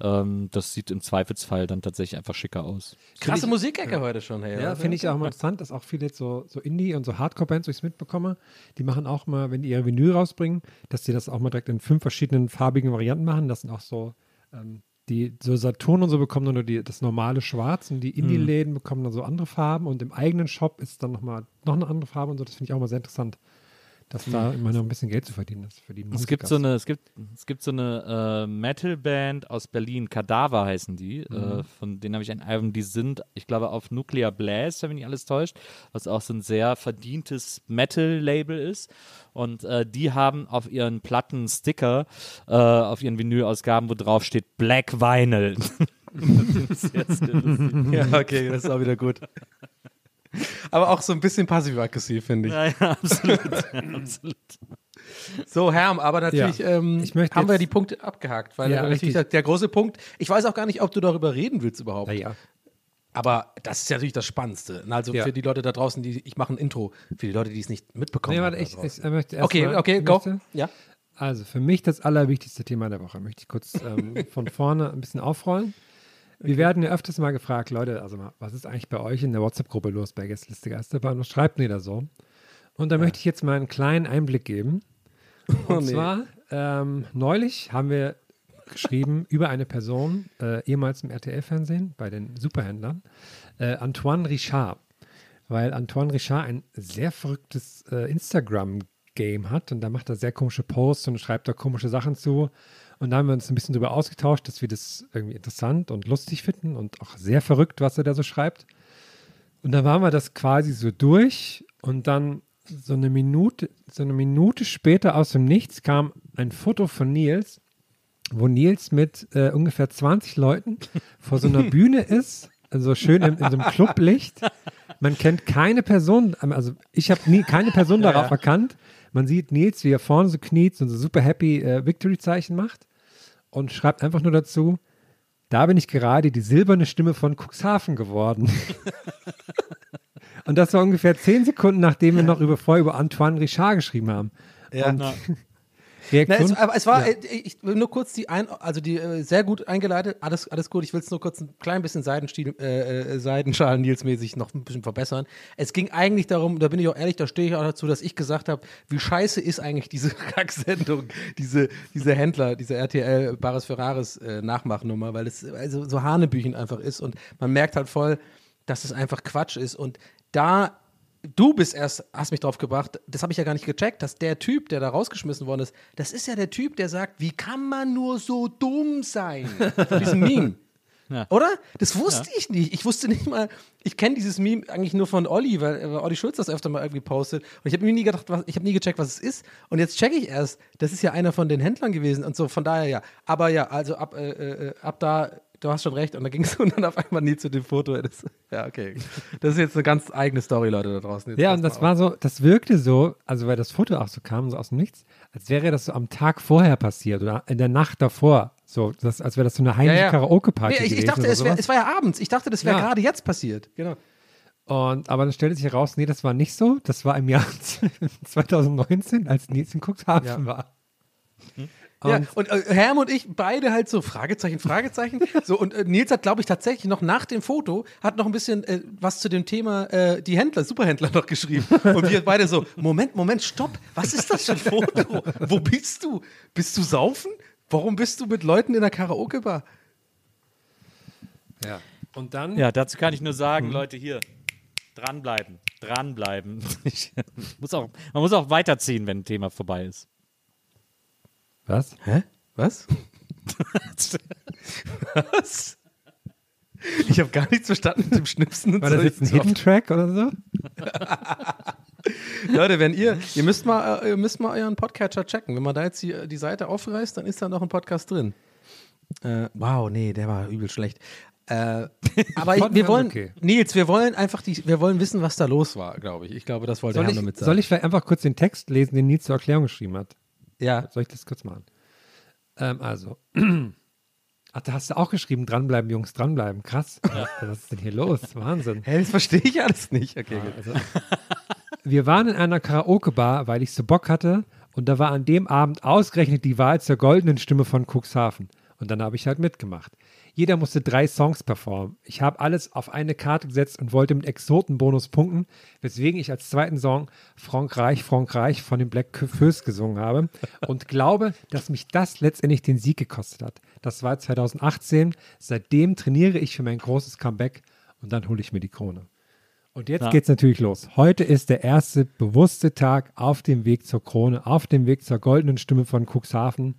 C: ähm, das sieht im Zweifelsfall dann tatsächlich einfach schicker aus.
D: Krasse Musikecke heute schon, hey.
E: Ja, finde ich auch mal interessant, dass auch viele jetzt so, so Indie- und so Hardcore-Bands, wo ich es mitbekomme, die machen auch mal, wenn die ihre Vinyl rausbringen, dass die das auch mal direkt in fünf verschiedenen farbigen Varianten machen. Das sind auch so, ähm, die so Saturn und so bekommen dann nur die, das normale Schwarz und die Indie-Läden bekommen dann so andere Farben und im eigenen Shop ist dann nochmal noch eine andere Farbe und so. Das finde ich auch mal sehr interessant, dass da immer noch ein bisschen Geld zu verdienen ist für die
C: Es gibt so eine, es gibt, es gibt so eine äh, Metal-Band aus Berlin, Kadaver heißen die. Äh, von denen habe ich ein Album, die sind, ich glaube, auf Nuclear Blast, wenn mich alles täuscht, was auch so ein sehr verdientes Metal-Label ist. Und äh, die haben auf ihren Platten Sticker, äh, auf ihren Vinyl-Ausgaben, wo drauf steht Black Vinyl.
D: Ja, okay, das ist auch wieder gut. Aber auch so ein bisschen passiv-aggressiv, finde ich.
C: Ja, ja, absolut. absolut.
D: So, Herm, aber natürlich
E: Ja.
D: ähm,
E: Ich möchte
D: haben wir die Punkte abgehakt, weil
E: Ja,
D: natürlich der, der große Punkt, ich weiß auch gar nicht, ob du darüber reden willst überhaupt.
E: Naja.
D: Aber das ist ja natürlich das Spannendste. Also
E: Ja.
D: für die Leute da draußen, die ich mache ein Intro, für die Leute, die es nicht mitbekommen
E: Nee,
D: haben.
E: warte,
D: da
E: ich, ich möchte erst
D: okay,
E: mal,
D: okay,
E: ich
D: go.
E: möchte-
D: Ja.
E: Also für mich das allerwichtigste Thema der Woche. Möchte ich kurz ähm, von vorne ein bisschen aufrollen. Wir werden ja öfters mal gefragt, Leute, also mal, was ist eigentlich bei euch in der WhatsApp-Gruppe los bei Gästeliste Geisterbahn? Was schreibt ihr da so? Und da möchte ich jetzt mal einen kleinen Einblick geben. Und
D: Oh, nee.
E: zwar, ähm, neulich haben wir geschrieben über eine Person, äh, ehemals im RTL-Fernsehen, bei den Superhändlern, äh, Antoine Richard. Weil Antoine Richard ein sehr verrücktes äh, Instagram-Game hat und da macht er sehr komische Posts und schreibt da komische Sachen zu. Und da haben wir uns ein bisschen darüber ausgetauscht, dass wir das irgendwie interessant und lustig finden und auch sehr verrückt, was er da so schreibt. Und dann waren wir das quasi so durch und dann so eine Minute, so eine Minute später aus dem Nichts kam ein Foto von Nils, wo Nils mit äh, ungefähr 20 Leuten vor so einer Bühne ist, also schön in, in so einem Clublicht. Man kennt keine Person, also ich habe nie keine Person darauf erkannt. Man sieht Nils, wie er vorne so kniet und so super happy äh, Victory-Zeichen macht und schreibt einfach nur dazu, da bin ich gerade die silberne Stimme von Cuxhaven geworden. und das war ungefähr zehn Sekunden, nachdem wir noch über, vorher über Antoine Richard geschrieben haben.
D: Ja.
E: Und
D: Na,
E: Reaktion,
D: es, aber es war,
E: Ja.
D: äh, ich will nur kurz die ein, also die äh, sehr gut eingeleitet, alles, alles gut. Ich will es nur kurz ein klein bisschen Seidenstiel, äh, äh, Seidenschalen Nils-mäßig noch ein bisschen verbessern. Es ging eigentlich darum, da bin ich auch ehrlich, da stehe ich auch dazu, dass ich gesagt habe, wie scheiße ist eigentlich diese Kacksendung, diese, diese Händler, diese RTL Bares Ferraris äh, Nachmachnummer, weil es also so Hanebüchen einfach ist und man merkt halt voll, dass es einfach Quatsch ist und da du bist erst, hast mich drauf gebracht, das habe ich ja gar nicht gecheckt, dass der Typ, der da rausgeschmissen worden ist, das ist ja der Typ, der sagt, wie kann man nur so dumm sein? Von diesem Meme. Oder? Das wusste ich nicht. Ich wusste nicht mal, ich kenne dieses Meme eigentlich nur von Olli, weil, weil Olli Schulz das öfter mal irgendwie postet. Und ich habe mir nie gedacht, was, ich habe nie gecheckt, was es ist. Und jetzt checke ich erst, das ist ja einer von den Händlern gewesen und so, von daher ja. Aber ja, also ab, äh, äh, ab da, du hast schon recht. Und da ging es dann auf einmal nie zu dem Foto. Das, ja, okay. Das ist jetzt eine ganz eigene Story, Leute da draußen. Jetzt
E: Ja, und das war so, das wirkte so, also weil das Foto auch so kam, so aus dem Nichts, als wäre das so am Tag vorher passiert oder in der Nacht davor. So, das, als wäre das so eine heimliche
D: Ja, ja.
E: Karaoke-Party
D: Nee, ich, ich dachte, es, wär, es war ja abends. Ich dachte, das wäre
E: Ja.
D: gerade jetzt passiert. Genau.
E: Und, aber dann stellte sich heraus, nee, das war nicht so. Das war im Jahr 2019, als Nils in Cuxhaven war.
D: Ja,
E: Und-
D: und äh, Herm und ich beide halt so Fragezeichen, Fragezeichen. so und äh, Nils hat, glaube ich, tatsächlich noch nach dem Foto hat noch ein bisschen äh, was zu dem Thema äh, die Händler, Superhändler noch geschrieben. Und wir beide so: Moment, Moment, stopp. Was ist das für ein Foto? Wo bist du? Bist du saufen? Warum bist du mit Leuten in der Karaoke-Bar?
E: Ja. Und dann,
C: Ja, dazu kann ich nur sagen,
D: Mhm.
C: Leute, hier, dranbleiben, dranbleiben. Ich, muss auch, man muss auch weiterziehen, wenn ein Thema vorbei ist.
E: Was?
D: Hä? Was? Was? Ich habe gar nichts verstanden mit dem Schnipsen und
E: War das jetzt ein Hidden Track oder so?
D: Leute, wenn ihr, ihr müsst mal, äh, ihr müsst mal euren Podcatcher checken. Wenn man da jetzt die, die Seite aufreißt, dann ist da noch ein Podcast drin. Äh, wow, nee, der war übel schlecht. Äh, aber ich, wir wollen,
E: okay.
D: Nils, wir wollen einfach die, wir wollen wissen, was da los war, glaube ich. Ich glaube, das wollte
E: ich,
D: damit sagen.
E: soll ich vielleicht einfach kurz den Text lesen, den Nils zur Erklärung geschrieben hat?
D: Ja.
E: Soll ich das kurz machen? Ähm, also. Ach, da hast du auch geschrieben, dranbleiben, Jungs, dranbleiben. Krass. Was ist denn hier los? Wahnsinn.
D: Hä, das verstehe ich alles nicht. Okay, gut.
E: Also, wir waren in einer Karaoke-Bar, weil ich so Bock hatte. Und da war an dem Abend ausgerechnet die Wahl zur goldenen Stimme von Cuxhaven. Und dann habe ich halt mitgemacht. Jeder musste drei Songs performen. Ich habe alles auf eine Karte gesetzt und wollte mit Exotenbonus punkten, weswegen ich als zweiten Song Frankreich, Frankreich von den Black Keufs gesungen habe und glaube, dass mich das letztendlich den Sieg gekostet hat. Das war 2018. Seitdem trainiere ich für mein großes Comeback und dann hole ich mir die Krone. Und jetzt geht's natürlich los. Heute ist der erste bewusste Tag auf dem Weg zur Krone, auf dem Weg zur goldenen Stimme von Cuxhaven.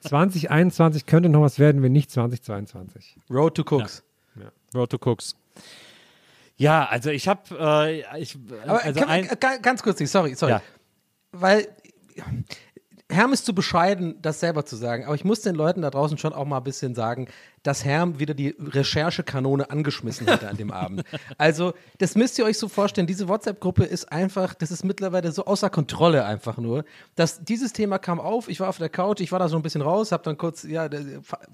E: 2021 könnte noch was werden, wenn nicht 2022.
D: Road to Cooks.
C: Road to Cooks. Ja, also ich habe, äh, ich,
D: Aber
C: also
D: kann,
C: ein,
D: äh, ga- ganz kurz, sorry, sorry.
C: Ja.
D: Weil Herm ist zu bescheiden, das selber zu sagen, aber ich muss den Leuten da draußen schon auch mal ein bisschen sagen, dass Herm wieder die Recherchekanone angeschmissen hatte an dem Abend. Also, das müsst ihr euch so vorstellen, diese WhatsApp-Gruppe ist einfach, das ist mittlerweile so außer Kontrolle einfach nur, dass dieses Thema kam auf, ich war auf der Couch, ich war da so ein bisschen raus, habe dann kurz, ja,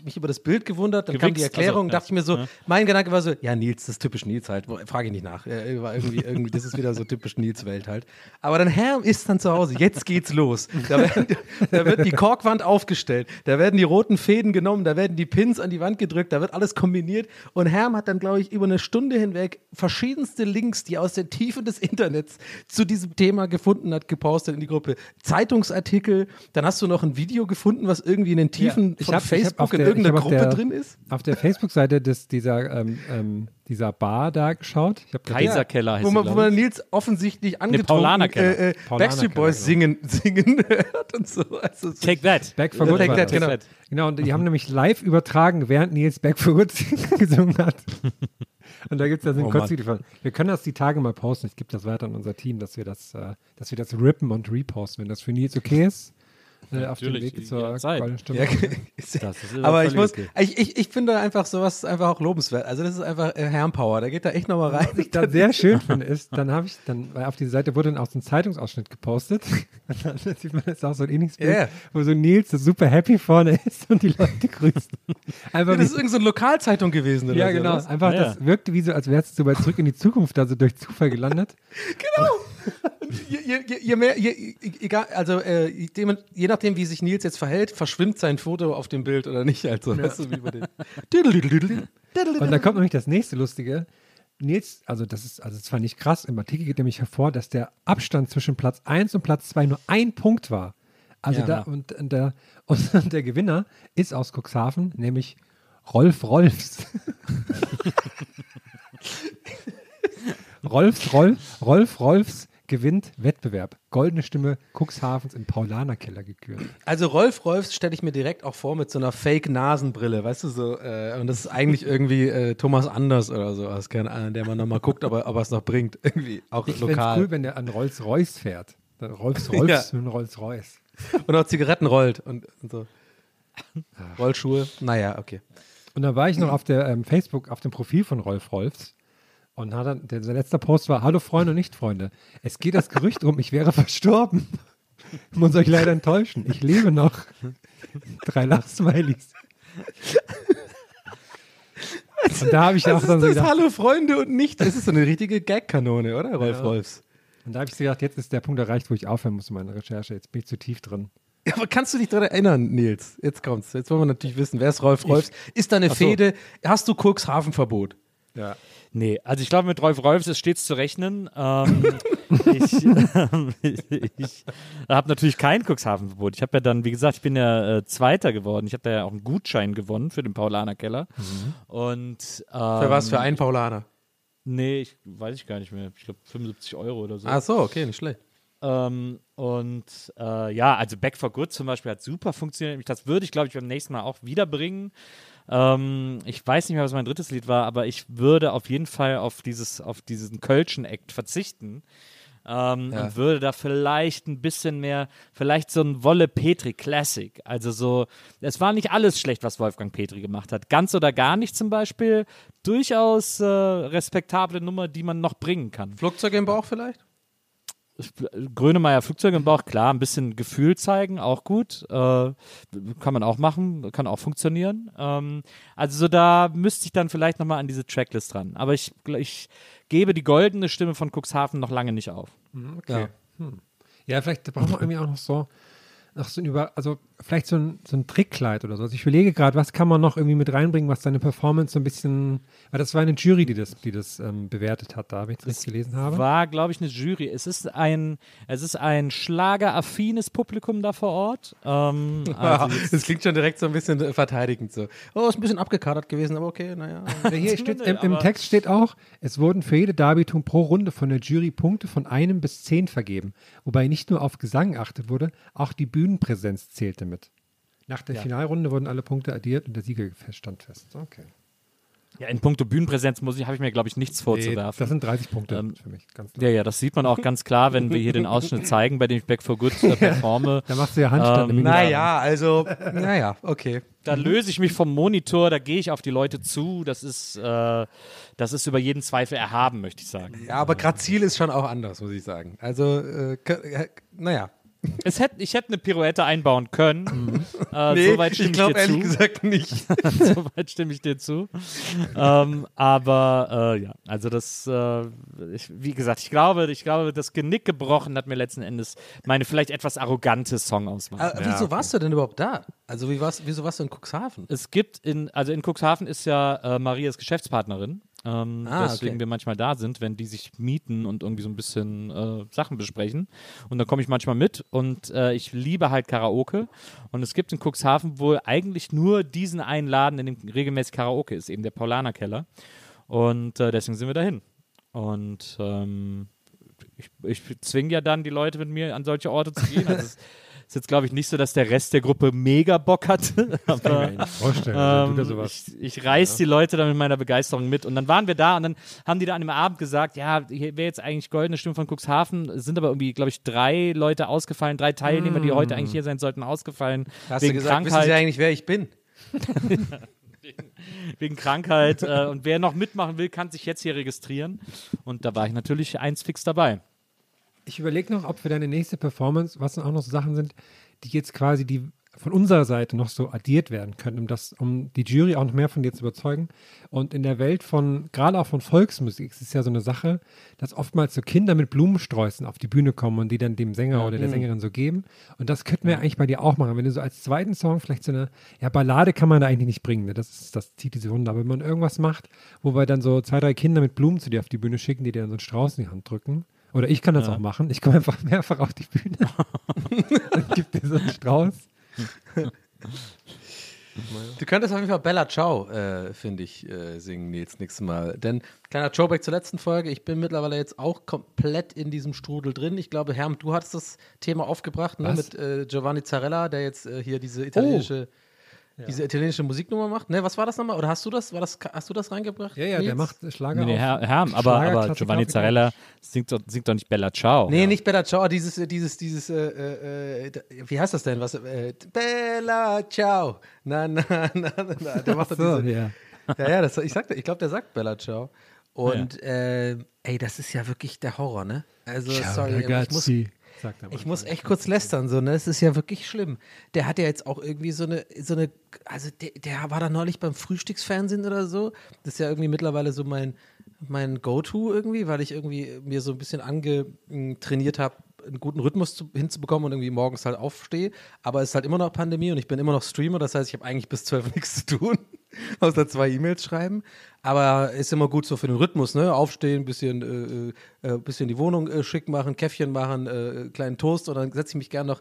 D: mich über das Bild gewundert, dann kam die
C: Gewichst,
D: Erklärung,
C: also, ja.
D: dachte ich mir so, mein Gedanke war so, ja, Nils, das ist typisch Nils halt, frage ich nicht nach, war irgendwie, irgendwie, das ist wieder so typisch Nils-Welt halt. Aber dann Herm ist dann zu Hause, jetzt geht's los. Da, werden, da wird die Korkwand aufgestellt, da werden die roten Fäden genommen, da werden die Pins an die Wand gedrückt, da wird alles kombiniert und Herm hat dann, glaube ich, über eine Stunde hinweg verschiedenste Links, die aus den Tiefen des Internets zu diesem Thema gefunden hat, gepostet in die Gruppe. Zeitungsartikel, dann hast du noch ein Video gefunden, was irgendwie in den Tiefen
E: Ich
D: von
E: hab-
D: Facebook in
E: der-
D: irgendeiner Gruppe
E: der-
D: drin ist.
E: Auf der Facebook-Seite des- dieser, ähm, ähm, dieser Bar da geschaut. Ich habe
C: Kaiserkeller heißt
D: wo man, wo man. Nils offensichtlich angetrunken äh, äh, Backstreet Boys
E: genau.
D: singen, singen hört und so. Also so.
C: Take that.
E: Back for Good.
D: Take That, genau.
E: Genau, und die haben nämlich live übertragen, während Nils Back for Good gesungen hat. Und da gibt es ja so ein
D: Oh
E: Kurzvideo von. Wir können das die Tage mal posten. Ich gebe das weiter an unser Team, dass wir das, äh, dass wir das rippen und reposten, wenn das für Nils okay ist. Äh, auf dem Weg zur Stimme.
D: Ja,
C: Das ist
D: aber ich muss,
C: okay.
D: ich, ich, ich finde einfach sowas einfach auch lobenswert. Also das ist einfach äh, Herrenpower. Da geht da echt nochmal rein.
E: Was ich da sehr schön finde, ist, dann habe ich, dann, weil auf dieser Seite wurde dann auch so ein Zeitungsausschnitt gepostet. Und dann sieht man jetzt auch so ein ähnliches Bild,
D: Ja.
E: wo so Nils so super happy vorne ist und die Leute grüßen. Einfach
D: Ja, das ist irgendeine so eine Lokalzeitung gewesen. Oder
E: Ja,
D: so,
E: genau.
D: was?
E: Einfach,
C: Ja,
E: das wirkte wie so, als wärst du bei Zurück in die Zukunft, also durch Zufall gelandet.
D: je, je, je, je mehr, je, egal, also äh, je, je nachdem, wie sich Nils jetzt verhält, verschwimmt sein Foto auf dem Bild oder nicht. Also, weißt du, wie bei den.
E: Und dann kommt nämlich das nächste Lustige. Nils, also das ist, also fand ich krass, im Artikel geht nämlich hervor, dass der Abstand zwischen Platz 1 und Platz 2 nur ein Punkt war. Also
D: Ja.
E: da, und, und, der, und der Gewinner ist aus Cuxhaven, nämlich Rolf Rolfs. Rolfs, Rolf, Rolf, Rolfs gewinnt Wettbewerb. Goldene Stimme Cuxhavens im Paulanerkeller gekürt.
D: Also Rolf Rolfs stelle ich mir direkt auch vor mit so einer Fake-Nasenbrille, weißt du, so, äh, und das ist eigentlich irgendwie äh, Thomas Anders oder so, aus keine Ahnung, der man nochmal guckt, aber, aber es noch bringt, irgendwie, auch
E: Ich
D: lokal.
E: cool, wenn der an Rolls-Royce fährt. Dann Rolfs, Rolfs mit einem Rolls-Royce.
D: Und auch Zigaretten rollt und, und so. Rollschuhe, naja, okay.
E: Und dann war ich noch auf der ähm, Facebook, auf dem Profil von Rolf Rolfs. Und hat dann, der, sein letzter Post war: Hallo Freunde und Nicht-Freunde. Es geht das Gerücht rum, ich wäre verstorben. Muss euch leider enttäuschen. Ich lebe noch. Drei Lachsmilies. Und da habe ich auch dann so
D: das
E: gedacht,
D: Hallo Freunde und nicht, das ist so eine richtige Gag-Kanone, oder, Rolf
E: Ja.
D: Rolfs?
E: und da habe ich so gedacht, jetzt ist der Punkt erreicht, wo ich aufhören muss in meiner Recherche. Jetzt bin ich zu tief drin.
D: Ja, aber kannst du dich daran erinnern, Nils? Jetzt kommt's. Jetzt wollen wir natürlich wissen, wer ist Rolf Rolfs? Ist da eine
C: so.
D: Fehde? Hast du Cuxhavenverbot?
E: Ja.
C: Nee, also ich glaube, mit Rolf Rolfs ist stets zu rechnen. Ähm, ich ähm, ich habe natürlich kein Cuxhavenverbot. Ich habe ja dann, wie gesagt, ich bin ja äh, Zweiter geworden. Ich habe da ja auch einen Gutschein gewonnen für den Paulaner Keller. Und ähm,
D: Für was? Für einen Paulaner?
C: Nee, ich weiß ich gar nicht mehr. Ich glaube 75 Euro oder so.
D: Ach so, okay, nicht schlecht.
C: Ähm, und äh, ja, also Back for Good zum Beispiel hat super funktioniert. Das würde ich, glaube ich, beim nächsten Mal auch wiederbringen. Ähm, ich weiß nicht mehr, was mein drittes Lied war, aber ich würde auf jeden Fall auf dieses, auf diesen Kölschen Act verzichten. Ähm,
D: Ja.
C: Und würde da vielleicht ein bisschen mehr, vielleicht so ein Wolle Petri Classic. Also so, es war nicht alles schlecht, was Wolfgang Petri gemacht hat. Ganz oder gar nicht zum Beispiel. Durchaus äh, respektable Nummer, die man noch bringen kann.
D: Flugzeug im Bauch vielleicht?
C: Grönemeyer Flugzeug im Bauch, klar, ein bisschen Gefühl zeigen, auch gut. Äh, kann man auch machen, kann auch funktionieren. Ähm, also so da müsste ich dann vielleicht nochmal an diese Tracklist ran. Aber ich, ich gebe die goldene Stimme von Cuxhaven noch lange nicht auf.
E: Okay. Hm. Ja, vielleicht brauchen wir irgendwie auch noch so, noch so ein Über, also vielleicht so ein, so ein Trickkleid oder so. Also ich überlege gerade, was kann man noch irgendwie mit reinbringen, was deine Performance so ein bisschen, weil das war eine Jury, die das, die das ähm, bewertet hat, da, wenn ich das richtig gelesen habe.
C: War, glaube ich, eine Jury. Es ist ein, es ist ein schlageraffines Publikum da vor Ort. Ähm, also
D: das klingt schon direkt so ein bisschen verteidigend so. Oh, ist ein bisschen abgekadert gewesen, aber okay, naja.
E: Ja, hier steht, im, im Text steht auch, es wurden für jede Darbietung pro Runde von der Jury Punkte von einem bis zehn vergeben, wobei nicht nur auf Gesang geachtet wurde, auch die Bühnenpräsenz zählte mit. Nach der Finalrunde wurden alle Punkte addiert und der Sieger stand fest. Okay.
C: ja, in puncto Bühnenpräsenz muss ich, habe ich mir, glaube ich, nichts vorzuwerfen.
E: Das sind 30 Punkte
C: Ähm,
E: für mich, ganz klar.
C: Ja, ja, das sieht man auch ganz klar, wenn wir hier den Ausschnitt zeigen, bei dem ich Back for Good äh, performe.
E: Da machst du ja Handstand.
C: Ähm,
E: im
D: naja, also, naja, okay.
C: Da löse ich mich vom Monitor, da gehe ich auf die Leute zu. Das ist, äh, das ist über jeden Zweifel erhaben, möchte ich sagen.
D: Ja, aber Grazil ist schon auch anders, muss ich sagen. Also, äh, äh, naja.
C: Es hätte, ich hätte eine Pirouette einbauen können. Äh,
D: Nee,
C: soweit stimme
D: ich glaube
C: dir
D: ehrlich
C: zu.
D: gesagt nicht.
C: Soweit stimme ich dir zu. ähm, aber äh, ja, also das, äh, ich, wie gesagt, ich glaube, ich glaube, das Genick gebrochen hat mir letzten Endes meine vielleicht etwas arrogante Songauswahl.
D: Aber wieso warst du denn überhaupt da? Also, wie warst, wieso warst du in Cuxhaven?
C: Es gibt in, also in Cuxhaven ist ja äh, Marias Geschäftspartnerin. Ähm,
D: Ah,
C: deswegen
D: okay.
C: wir manchmal da sind, wenn die sich mieten und irgendwie so ein bisschen äh, Sachen besprechen. Und dann komme ich manchmal mit und äh, ich liebe halt Karaoke. Und es gibt in Cuxhaven wohl eigentlich nur diesen einen Laden, in dem regelmäßig Karaoke ist, eben der Paulaner Keller. Und äh, deswegen sind wir dahin. Und ähm, ich, ich zwinge ja dann die Leute mit mir an solche Orte zu gehen. Also ist jetzt, glaube ich, nicht so, dass der Rest der Gruppe mega Bock hatte. Aber
E: nicht vorstellen, also
C: ähm, ich, ich reiß die Leute dann mit meiner Begeisterung mit. Und dann waren wir da und dann haben die da an dem Abend gesagt, ja, hier wäre jetzt eigentlich goldene Stimme von Cuxhaven. Es sind aber irgendwie, glaube ich, drei Leute ausgefallen, drei Teilnehmer, die heute eigentlich hier sein sollten, ausgefallen.
D: Hast
C: wegen
D: du gesagt, wissen
C: Krankheit.
D: Sie eigentlich, wer ich bin?
C: wegen Krankheit. äh, und wer noch mitmachen will, kann sich jetzt hier registrieren. Und da war ich natürlich eins fix dabei.
E: Ich überlege noch, ob für deine nächste Performance, was dann auch noch so Sachen sind, die jetzt quasi die von unserer Seite noch so addiert werden können, um das, um die Jury auch noch mehr von dir zu überzeugen. Und in der Welt von, gerade auch von Volksmusik, ist es ja so eine Sache, dass oftmals so Kinder mit Blumensträußen auf die Bühne kommen und die dann dem Sänger oder der Sängerin so geben. Und das könnten wir eigentlich bei dir auch machen. Wenn du so als zweiten Song vielleicht so eine, ja, Ballade kann man da eigentlich nicht bringen, ne? das ist, das zieht diese Runde. Aber wenn man irgendwas macht, wo wir dann so zwei, drei Kinder mit Blumen zu dir auf die Bühne schicken, die dir dann so einen Strauß in die Hand drücken, oder ich kann das auch machen. Ich komme einfach mehrfach auf die Bühne und gebe dir so einen Strauß.
D: Du könntest auf jeden Fall Bella Ciao, äh, finde ich, äh, singen, Nils, nächstes Mal. Denn, kleiner Throwback zur letzten Folge, ich bin mittlerweile jetzt auch komplett in diesem Strudel drin. Ich glaube, Herm, du hattest das Thema aufgebracht, ne, mit äh, Giovanni Zarella, der jetzt äh, hier diese italienische, diese italienische Musiknummer macht. Ne, was war das nochmal? Oder hast du das, war das, hast du das reingebracht?
E: Ja, ja, der
D: Nils?
E: macht Schlager.
C: Nee, nee, Herr, Herm, aber, aber Giovanni Zarella singt doch, singt doch nicht Bella Ciao.
D: Nee, nicht Bella Ciao, dieses, dieses, dieses, äh, äh, äh, wie heißt das denn? Was, äh, Bella Ciao. Na, na, na, na, na. Der macht doch
E: So,
D: diese,
E: ja.
D: Ja, ja, das, ich, sagte, ich glaube, der sagt Bella Ciao. Und äh, ey, das ist ja wirklich der Horror, ne? Also, sorry, aber ich muss, Ich muss echt kurz lästern, so, ne? Es ist ja wirklich schlimm. Der hat ja jetzt auch irgendwie so eine, so eine, also der, der war da neulich beim Frühstücksfernsehen oder so. Das ist ja irgendwie mittlerweile so mein, mein Go-To irgendwie, weil ich irgendwie mir so ein bisschen angetrainiert habe, einen guten Rhythmus zu, hinzubekommen und irgendwie morgens halt aufstehe. Aber es ist halt immer noch Pandemie und ich bin immer noch Streamer, das heißt, ich habe eigentlich bis zwölf nichts zu tun, außer zwei E-Mails schreiben. Aber ist immer gut so für den Rhythmus, ne? Aufstehen, bisschen, äh, äh, bisschen die Wohnung äh, schick machen, Käffchen machen, äh, kleinen Toast und dann setze ich mich gern noch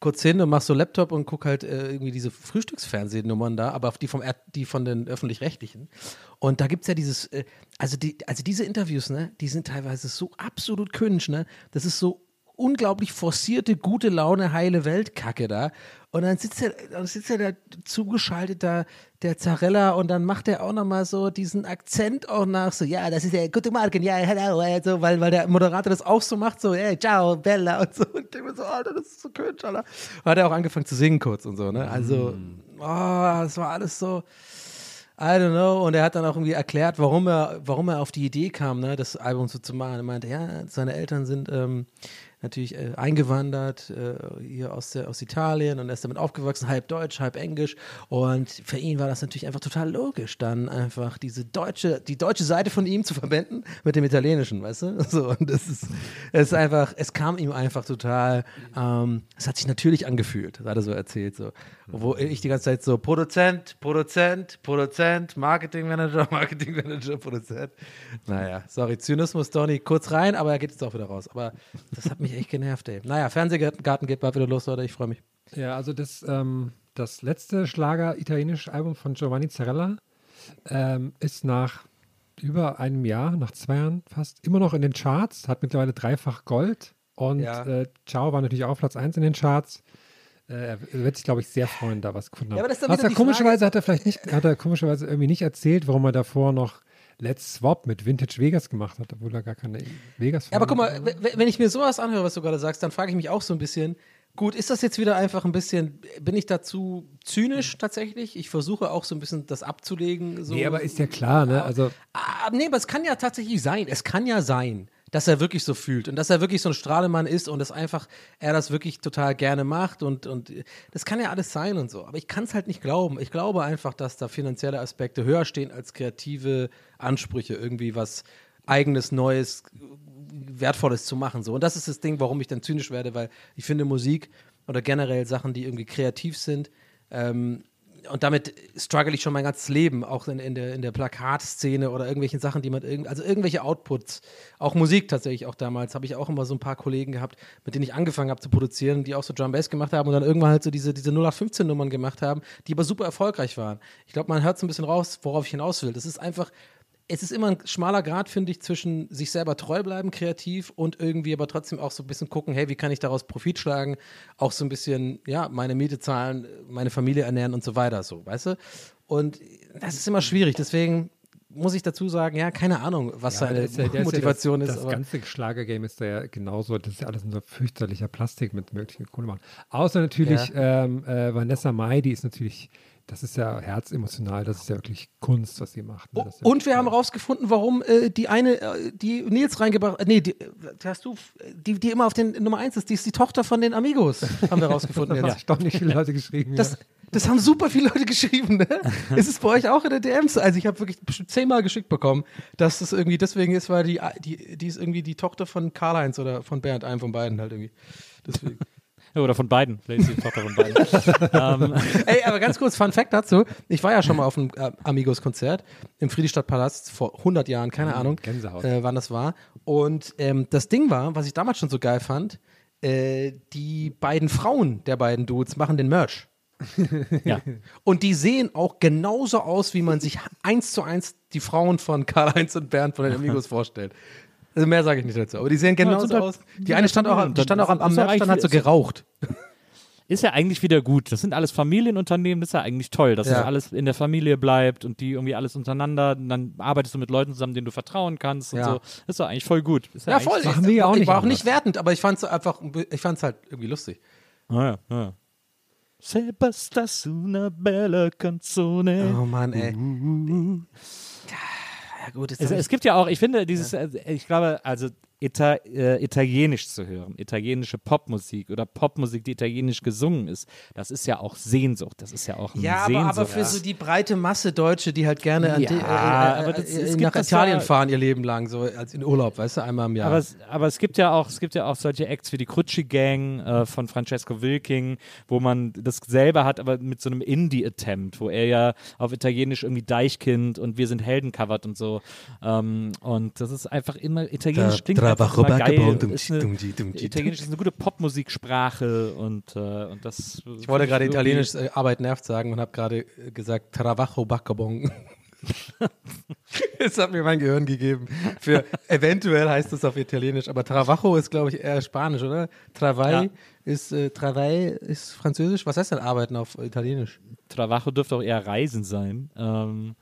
D: kurz hin und mach so Laptop und guck halt äh, irgendwie diese Frühstücksfernsehnummern da, aber die, vom, die von den Öffentlich-Rechtlichen. Und da gibt es ja dieses, äh, also, die, also diese Interviews, ne, die sind teilweise so absolut cringe, ne? Das ist so unglaublich forcierte, gute Laune, heile Weltkacke da. Und dann sitzt er, dann sitzt er da zugeschaltet da, der Zarella, und dann macht er auch nochmal so diesen Akzent auch nach, so, ja, das ist der gute Morgen, ja, hello, so, weil, weil der Moderator das auch so macht, so, hey, ciao, Bella, und so. Und ich denke mir so, Alter, das ist so cringe, Alter. Hat er auch angefangen zu singen kurz und so, ne? Also, oh, das war alles so. I don't know. Und er hat dann auch irgendwie erklärt, warum er, warum er auf die Idee kam, ne, das Album so zu machen. Er meinte, ja, seine Eltern sind ähm, natürlich äh, eingewandert äh, hier aus, der, aus Italien und er ist damit aufgewachsen, halb Deutsch, halb Englisch. Und für ihn war das natürlich einfach total logisch, dann einfach diese deutsche, die deutsche Seite von ihm zu verbinden mit dem italienischen, weißt du? So, und das ist, es ist einfach, es kam ihm einfach total, ähm, es hat sich natürlich angefühlt, hat er so erzählt, so. Wo ich die ganze Zeit so Produzent, Produzent, Produzent, Marketingmanager, Marketingmanager, Produzent. Naja, sorry, Zynismus, Donny, kurz rein, aber er geht jetzt auch wieder raus. Aber das hat mich echt genervt, ey. Naja, Fernsehgarten geht bald wieder los, Leute, ich freue mich.
E: Ja, also das, ähm, das letzte Schlager-italienische Album von Giovanni Zarella ähm, ist nach über einem Jahr, nach zwei Jahren fast, immer noch in den Charts, hat mittlerweile dreifach Gold und
D: Ja.
E: äh, Ciao war natürlich auch Platz 1 in den Charts. Äh, er wird sich, glaube ich, sehr freuen, da was gefunden haben.
D: Ja, aber das ist dann
E: was er komischerweise hat er vielleicht nicht, hat er komischerweise irgendwie nicht erzählt, warum er davor noch Let's Swap mit Vintage Vegas gemacht hat, obwohl er gar keine vegas
D: Ja, aber guck mal, wenn ich mir sowas anhöre, was du gerade sagst, dann frage ich mich auch so ein bisschen, gut, ist das jetzt wieder einfach ein bisschen, bin ich dazu zynisch tatsächlich? Ich versuche auch so ein bisschen das abzulegen. So.
E: Nee, aber ist ja klar, ne? Also
D: Ah, nee, aber es kann ja tatsächlich sein. Es kann ja sein, dass er wirklich so fühlt und dass er wirklich so ein Strahlemann ist und dass einfach er das wirklich total gerne macht und, und das kann ja alles sein und so. Aber ich kann es halt nicht glauben. Ich glaube einfach, dass da finanzielle Aspekte höher stehen als kreative Ansprüche, irgendwie was eigenes, Neues, Wertvolles zu machen. So. Und das ist das Ding, warum ich dann zynisch werde, weil ich finde Musik oder generell Sachen, die irgendwie kreativ sind, ähm, und damit struggle ich schon mein ganzes Leben, auch in, in, der, in der Plakatszene oder irgendwelchen Sachen, die man irgend, also irgendwelche Outputs, auch Musik tatsächlich auch damals, habe ich auch immer so ein paar Kollegen gehabt, mit denen ich angefangen habe zu produzieren, die auch so Drum Bass gemacht haben und dann irgendwann halt so diese, diese 0815 Nummern gemacht haben, die aber super erfolgreich waren. Ich glaube, man hört so ein bisschen raus, worauf ich hinaus will. Das ist einfach, es ist immer ein schmaler Grad, finde ich, zwischen sich selber treu bleiben, kreativ und irgendwie aber trotzdem auch so ein bisschen gucken, hey, wie kann ich daraus Profit schlagen, auch so ein bisschen, ja, meine Miete zahlen, meine Familie ernähren und so weiter, so, weißt du? Und das ist immer schwierig, deswegen muss ich dazu sagen, ja, keine Ahnung, was
E: Ja,
D: seine
E: ist ja-
D: Motivation
E: ist. Ja das, das ganze Schlagergame ist da ja genauso. Das ist ja alles nur fürchterlicher Plastik mit möglichen Kohle machen. Außer natürlich ähm, äh, Vanessa Mai, die ist natürlich, das ist ja herzemotional, das ist ja wirklich Kunst, was sie macht. ne? Ja
D: Und wir
E: wirklich
D: haben rausgefunden, warum äh, die eine, äh, die Nils reingebracht, äh, nee, die, äh, hast du, die, die immer auf den Nummer 1 ist, die ist die Tochter von den Amigos, haben wir rausgefunden
E: Das haben erstaunlich viele Leute geschrieben.
D: Das,
E: ja.
D: das haben super viele Leute geschrieben, ne? ist es bei euch auch in der DMs? Also ich habe wirklich zehnmal geschickt bekommen, dass das irgendwie deswegen ist, weil die, die, die ist irgendwie die Tochter von Karl-Heinz oder von Bernd, einem von beiden halt irgendwie. Deswegen.
C: Oder von beiden. Vielleicht ist die Tochter von beiden. ähm,
D: Ey, aber ganz kurz, Fun Fact dazu. Ich war ja schon mal auf einem äh, Amigos-Konzert im Friedrichstadtpalast vor 100 Jahren, keine Ahnung,
E: Gänsehaut.
D: äh, wann das war. Und ähm, das Ding war, was ich damals schon so geil fand, äh, die beiden Frauen der beiden Dudes machen den Merch.
C: Ja.
D: Und die sehen auch genauso aus, wie man sich eins zu eins die Frauen von Karl-Heinz und Bernd von den Amigos vorstellt. Also mehr sage ich nicht dazu. Aber die sehen genauso
C: halt-
D: aus. Die eine stand auch, die stand auch am, am Merchstand, hat so geraucht.
C: Ist ja eigentlich wieder gut. Das sind alles Familienunternehmen, das ist ja eigentlich toll, dass
D: Ja.
C: das alles in der Familie bleibt und die irgendwie alles untereinander. Und dann arbeitest du mit Leuten zusammen, denen du vertrauen kannst und
D: Ja.
C: so. Das ist doch eigentlich voll gut. Ist
D: Ja,
C: eigentlich-
D: voll.
E: machen wir ja auch
D: ich
E: nicht
D: war auch
E: anders.
D: nicht wertend, aber ich fand es einfach, ich fand es halt irgendwie lustig.
C: Ah, ja, ja. Se basta su una bella canzone.
D: Oh Mann, ey. Ja, gut,
C: Es, es gibt ja auch, ich finde, dieses, äh, ich glaube, also Ita äh, Italienisch zu hören, italienische Popmusik oder Popmusik, die italienisch gesungen ist, das ist ja auch Sehnsucht. Das ist ja auch ein
D: Ja,
C: Sehnsucht.
D: aber für so die breite Masse Deutsche, die halt gerne an
C: Ja,
D: die, äh,
C: aber
D: äh,
C: das-
D: äh, nach Italien
C: ja-
D: fahren ihr Leben lang, so als in Urlaub, weißt du, einmal im Jahr.
C: Aber es, aber es gibt ja auch, es gibt ja auch solche Acts wie die Crucci Gang äh, von Francesco Wilking, wo man das selber hat, aber mit so einem Indie-Attempt, wo er ja auf Italienisch irgendwie Deichkind und Wir sind Helden covert und so. Ähm, und das ist einfach immer, Italienisch klingt einfach immer geil. Ist eine, Italienisch ist eine gute Popmusiksprache und, äh, und das.
D: ich wollte gerade Italienisch äh, Arbeit nervt sagen und habe gerade äh, gesagt Travajo Baccabong. das hat mir mein Gehirn gegeben. Für eventuell heißt es auf Italienisch, aber Travajo ist, glaube ich, eher Spanisch, oder? Travail
C: Ja.
D: ist äh, Travail ist Französisch. Was heißt denn Arbeiten auf Italienisch?
C: Travajo dürfte auch eher Reisen sein. Ähm,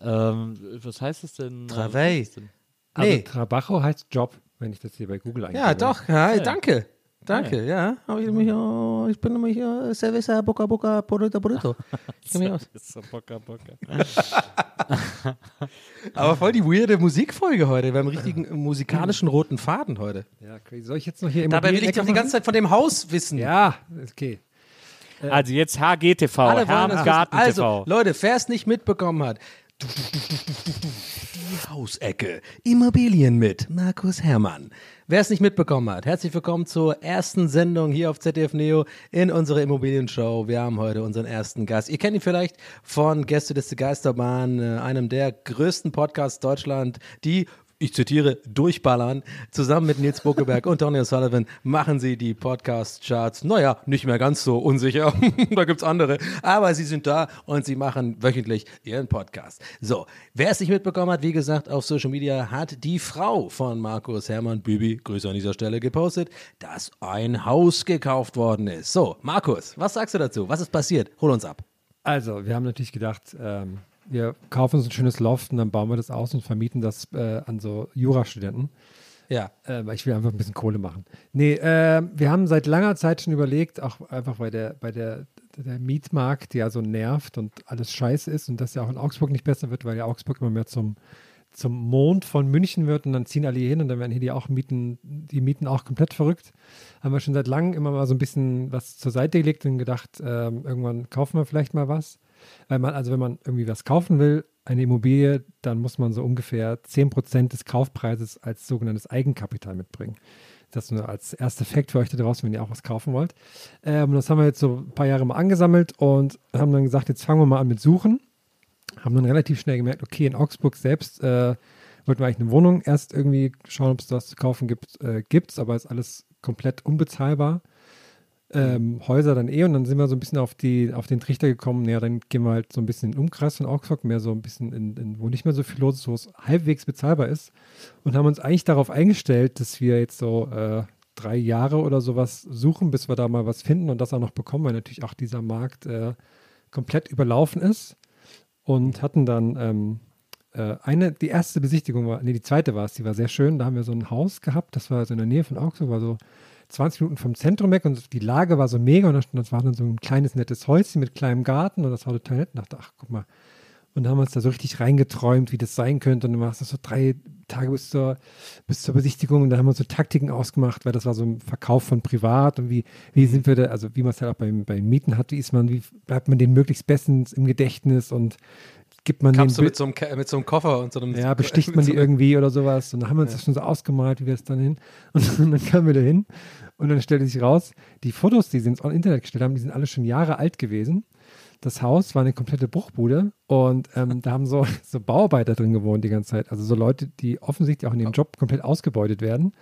C: ähm, was heißt das denn?
D: Travail.
C: Was heißt das denn?
E: Also
D: Nee.
E: Trabajo heißt Job, wenn ich das hier bei Google eingebe.
D: Ja, doch. Ja, Danke. Danke, ja. Aber ich, mich, oh, ich bin nämlich äh, Cerveza Boca Boca Porrito Porrito. Ich kenn mich aus.
C: Ist so Bocker, Bocker.
D: Aber voll die weirde Musikfolge heute. Wir haben einen richtigen musikalischen roten Faden heute.
E: Ja, crazy. Soll ich jetzt noch hier
D: Dabei will ich doch die ganze Zeit von dem Haus wissen.
E: Ja, okay.
C: Also jetzt HGTV,
D: Alle.
C: Hermgarten
D: Also,
C: TV.
D: Leute, wer es nicht mitbekommen hat. Die Hausecke. Immobilien mit Markus Herrmann. Wer es nicht mitbekommen hat, herzlich willkommen zur ersten Sendung hier auf ZDF Neo in unserer Immobilienshow. Wir haben heute unseren ersten Gast. Ihr kennt ihn vielleicht von Gästeliste Geisterbahn, äh, einem der größten Podcasts Deutschland, die ich zitiere, durchballern. Zusammen mit Nils Buckeberg und Tony O'Sullivan machen sie die Podcast-Charts. Naja, nicht mehr ganz so unsicher. da gibt's andere. Aber sie sind da und sie machen wöchentlich ihren Podcast. So, wer es nicht mitbekommen hat, wie gesagt, auf Social Media hat die Frau von Markus Hermann, Bibi, Grüße an dieser Stelle, gepostet, dass ein Haus gekauft worden ist. So, Markus, was sagst du dazu? Was ist passiert? Hol uns ab.
E: Also, wir haben natürlich gedacht, ähm, wir kaufen uns ein schönes Loft und dann bauen wir das aus und vermieten das äh, an so Jurastudenten.
D: Ja.
E: Äh, weil ich will einfach ein bisschen Kohle machen. Nee, äh, wir haben seit langer Zeit schon überlegt, auch einfach bei der, bei der, der Mietmarkt, der ja so nervt und alles scheiße ist und das ja auch in Augsburg nicht besser wird, weil ja Augsburg immer mehr zum, zum Mond von München wird und dann ziehen alle hier hin und dann werden hier die auch Mieten, die Mieten auch komplett verrückt. Haben wir schon seit langem immer mal so ein bisschen was zur Seite gelegt und gedacht, ähm, irgendwann kaufen wir vielleicht mal was. Weil man, also wenn man irgendwie was kaufen will, eine Immobilie, dann muss man so ungefähr 10% des Kaufpreises als sogenanntes Eigenkapital mitbringen. Das nur als erster Fakt für euch da draußen, wenn ihr auch was kaufen wollt. Ähm, das haben wir jetzt so ein paar Jahre mal angesammelt und haben dann gesagt, jetzt fangen wir mal an mit Suchen. Haben dann relativ schnell gemerkt, okay, in Augsburg selbst äh, wollten wir eigentlich eine Wohnung erst irgendwie schauen, ob es das zu kaufen gibt. Äh, gibt's, aber ist alles komplett unbezahlbar ähm, Häuser dann eh. Und dann sind wir so ein bisschen auf, die, auf den Trichter gekommen, ja, dann gehen wir halt so ein bisschen in den Umkreis von Augsburg, mehr so ein bisschen in, in wo nicht mehr so viel los ist, wo es halbwegs bezahlbar ist. Und haben uns eigentlich darauf eingestellt, dass wir jetzt so äh, drei Jahre oder sowas suchen, bis wir da mal was finden und das auch noch bekommen, weil natürlich auch dieser Markt äh, komplett überlaufen ist. Und hatten dann ähm, äh, eine, die erste Besichtigung war, nee, die zweite war es, die war sehr schön, da haben wir so ein Haus gehabt, das war so in der Nähe von Augsburg, war so 20 Minuten vom Zentrum weg und die Lage war so mega und das war dann so ein kleines, nettes Häuschen mit kleinem Garten und das war total nett. Und dachte, ach, guck mal. Und dann haben wir uns da so richtig reingeträumt, wie das sein könnte. Und dann war es so drei Tage bis zur, bis zur Besichtigung und da haben wir so Taktiken ausgemacht, weil das war so ein Verkauf von privat und wie, wie sind wir da, also wie man es halt auch beim, beim Mieten hat, wie ist man, wie bleibt man den möglichst bestens im Gedächtnis und gibt man
D: Kamst du
E: den
D: mit so, einem, mit so einem Koffer und so einem.
E: ja, besticht man
D: so
E: die
D: einem-
E: irgendwie oder sowas. Und dann haben wir uns das schon so ausgemalt, wie wir es dann hin. Und dann kamen wir da hin und dann stellte sich raus, die Fotos, die sie ins Internet gestellt haben, die sind alle schon Jahre alt gewesen. Das Haus war eine komplette Bruchbude und ähm, da haben so, so Bauarbeiter drin gewohnt die ganze Zeit. Also so Leute, die offensichtlich auch in dem Job komplett ausgebeutet werden.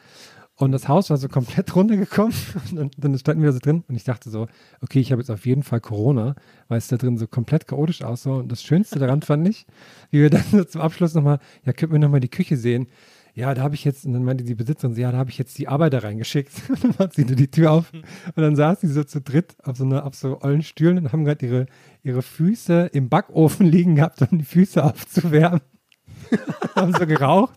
E: Und das Haus war so komplett runtergekommen und dann, standen wir da so drin und ich dachte so, okay, ich habe jetzt auf jeden Fall Corona, weil es da drin so komplett chaotisch aussah. Und das Schönste daran fand ich, wie wir dann so zum Abschluss nochmal, ja, könnten wir nochmal die Küche sehen? Ja, da habe ich jetzt, und dann meinte die Besitzerin, so, ja, da habe ich jetzt die Arbeiter reingeschickt. Und dann macht sie nur die Tür auf und dann saß sie so zu dritt auf so, einer, auf so ollen Stühlen und haben gerade ihre, ihre Füße im Backofen liegen gehabt, um die Füße aufzuwärmen. haben so geraucht.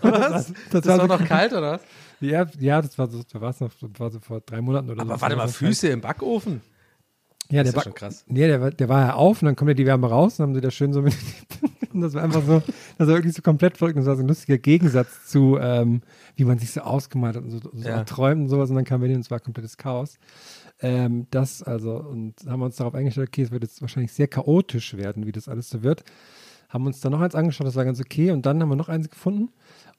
D: Was? Das, war noch kalt, oder was?
E: Ja, ja, das war so, da war es noch, war so vor drei Monaten oder so.
D: Aber warte mal, Füße im Backofen?
E: Ja,
D: Das
E: der
D: ja schon krass.
E: Nee, der, war- der war ja auf und dann kommt ja die Wärme raus und haben sie da schön so mit. und das war einfach so, das war wirklich so komplett verrückt. Und das war so ein lustiger Gegensatz zu, ähm, wie man sich so ausgemalt hat und so, so
D: Ja.
E: träumt und sowas. Und dann kam Berlin und es war komplettes Chaos. Ähm, das also, und haben wir uns darauf eingestellt, okay, es wird jetzt wahrscheinlich sehr chaotisch werden, wie das alles so wird. Haben uns dann noch eins angeschaut, das war ganz okay. Und dann haben wir noch eins gefunden.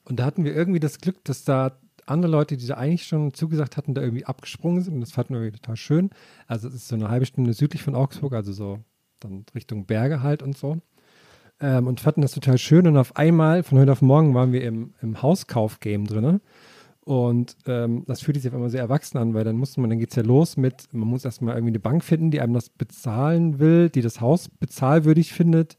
E: Und da hatten wir irgendwie das Glück, dass da andere Leute, die da eigentlich schon zugesagt hatten, da irgendwie abgesprungen sind. Und das fanden wir total schön. Also es ist so eine halbe Stunde südlich von Augsburg, also so dann Richtung Berge halt und so. Ähm, und fanden das total schön. Und auf einmal, von heute auf morgen, waren wir im, im Hauskauf-Game drin. Und ähm, das fühlt sich auf einmal sehr erwachsen an, weil dann musste man, dann geht es ja los mit, man muss erstmal irgendwie eine Bank finden, die einem das bezahlen will, die das Haus bezahlwürdig findet,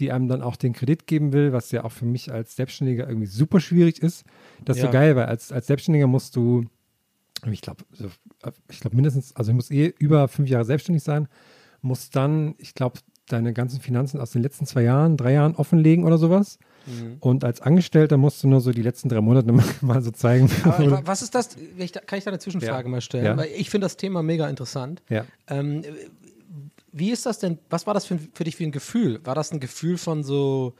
E: die einem dann auch den Kredit geben will, was ja auch für mich als Selbstständiger irgendwie super schwierig ist. Das ist
D: Ja.
E: so geil, weil als, als Selbstständiger musst du, ich glaube, ich glaube mindestens, also ich muss eh über fünf Jahre selbstständig sein, muss dann, ich glaube, deine ganzen Finanzen aus den letzten zwei Jahren, drei Jahren offenlegen oder sowas.
D: Mhm.
E: Und als Angestellter musst du nur so die letzten drei Monate mal, so zeigen.
D: Aber wa- was ist das? Kann ich da eine Zwischenfrage
E: Ja.
D: mal stellen?
E: Ja.
D: Weil ich finde das Thema mega interessant.
E: ja.
D: Ähm, wie ist das denn? Was war das für, für dich für ein Gefühl? War das ein Gefühl von so,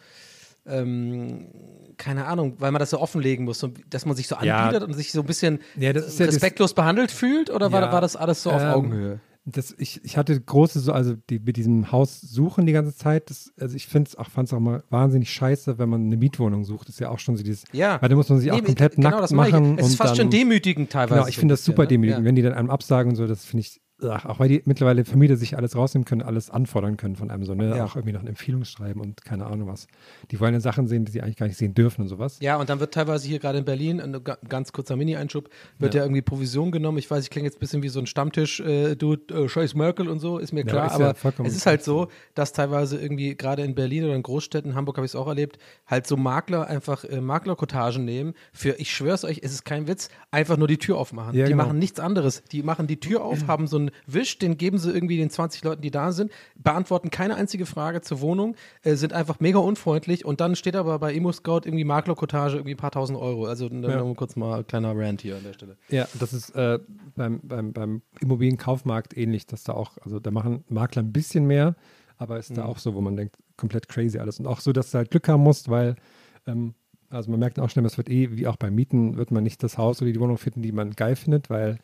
D: ähm, keine Ahnung, weil man das so offenlegen muss, so, dass man sich so
E: Ja.
D: anbietet und sich so ein bisschen
E: Ja, ja
D: respektlos behandelt fühlt? Oder war,
E: Ja,
D: war das alles so auf
E: ähm,
D: Augenhöhe?
E: Das, ich, ich hatte große, so, also die, mit diesem Haus suchen die ganze Zeit. Das, also ich finde es auch, fand es auch mal wahnsinnig scheiße, wenn man eine Mietwohnung sucht. Das ist ja auch schon so dieses,
D: Ja.
E: weil da muss man sich auch
D: Nee,
E: komplett
D: genau,
E: nackt machen.
D: Es ist
E: und
D: fast
E: dann,
D: schon demütigend teilweise.
E: Genau, ich finde das super
D: ne?
E: demütigend. Wenn die dann einem absagen und so, das finde ich, ach, auch weil die mittlerweile Vermieter sich alles rausnehmen können, alles anfordern können von einem so, ne?
D: Ja.
E: Auch irgendwie noch eine Empfehlung schreiben und keine Ahnung was. Die wollen ja Sachen sehen, die sie eigentlich gar nicht sehen dürfen und sowas.
D: Ja, und dann wird teilweise hier gerade in Berlin, ein ga- ganz kurzer Mini-Einschub, wird ja. irgendwie Provision genommen. Ich weiß, ich klinge jetzt ein bisschen wie so ein Stammtisch, äh, du, äh, Scheiß Merkel und so, ist mir
E: Ja,
D: klar.
E: ist ja
D: aber
E: vollkommen
D: es ist halt so, dass teilweise irgendwie gerade in Berlin oder in Großstädten, Hamburg habe ich es auch erlebt, halt so Makler einfach äh, Maklerkotagen nehmen für, ich schwör's euch, es ist kein Witz, einfach nur die Tür aufmachen.
E: Ja,
D: die
E: genau.
D: machen nichts anderes. Die machen die Tür auf, haben so einen Wisch, den geben sie irgendwie den 20 Leuten, die da sind, beantworten keine einzige Frage zur Wohnung, äh, sind einfach mega unfreundlich und dann steht aber bei Emo-Scout irgendwie Maklerkotage irgendwie ein paar tausend Euro. Also dann
E: Ja.
D: kurz mal ein kleiner Rant hier an der Stelle.
E: Ja, das ist äh, beim, beim, beim Immobilienkaufmarkt ähnlich, dass da auch, also da machen Makler ein bisschen mehr, aber ist da auch so, wo man denkt, komplett crazy alles. Und auch so, dass du halt Glück haben musst, weil, ähm, also man merkt auch schnell, es wird eh, wie auch beim Mieten, wird man nicht das Haus oder die Wohnung finden, die man geil findet, weil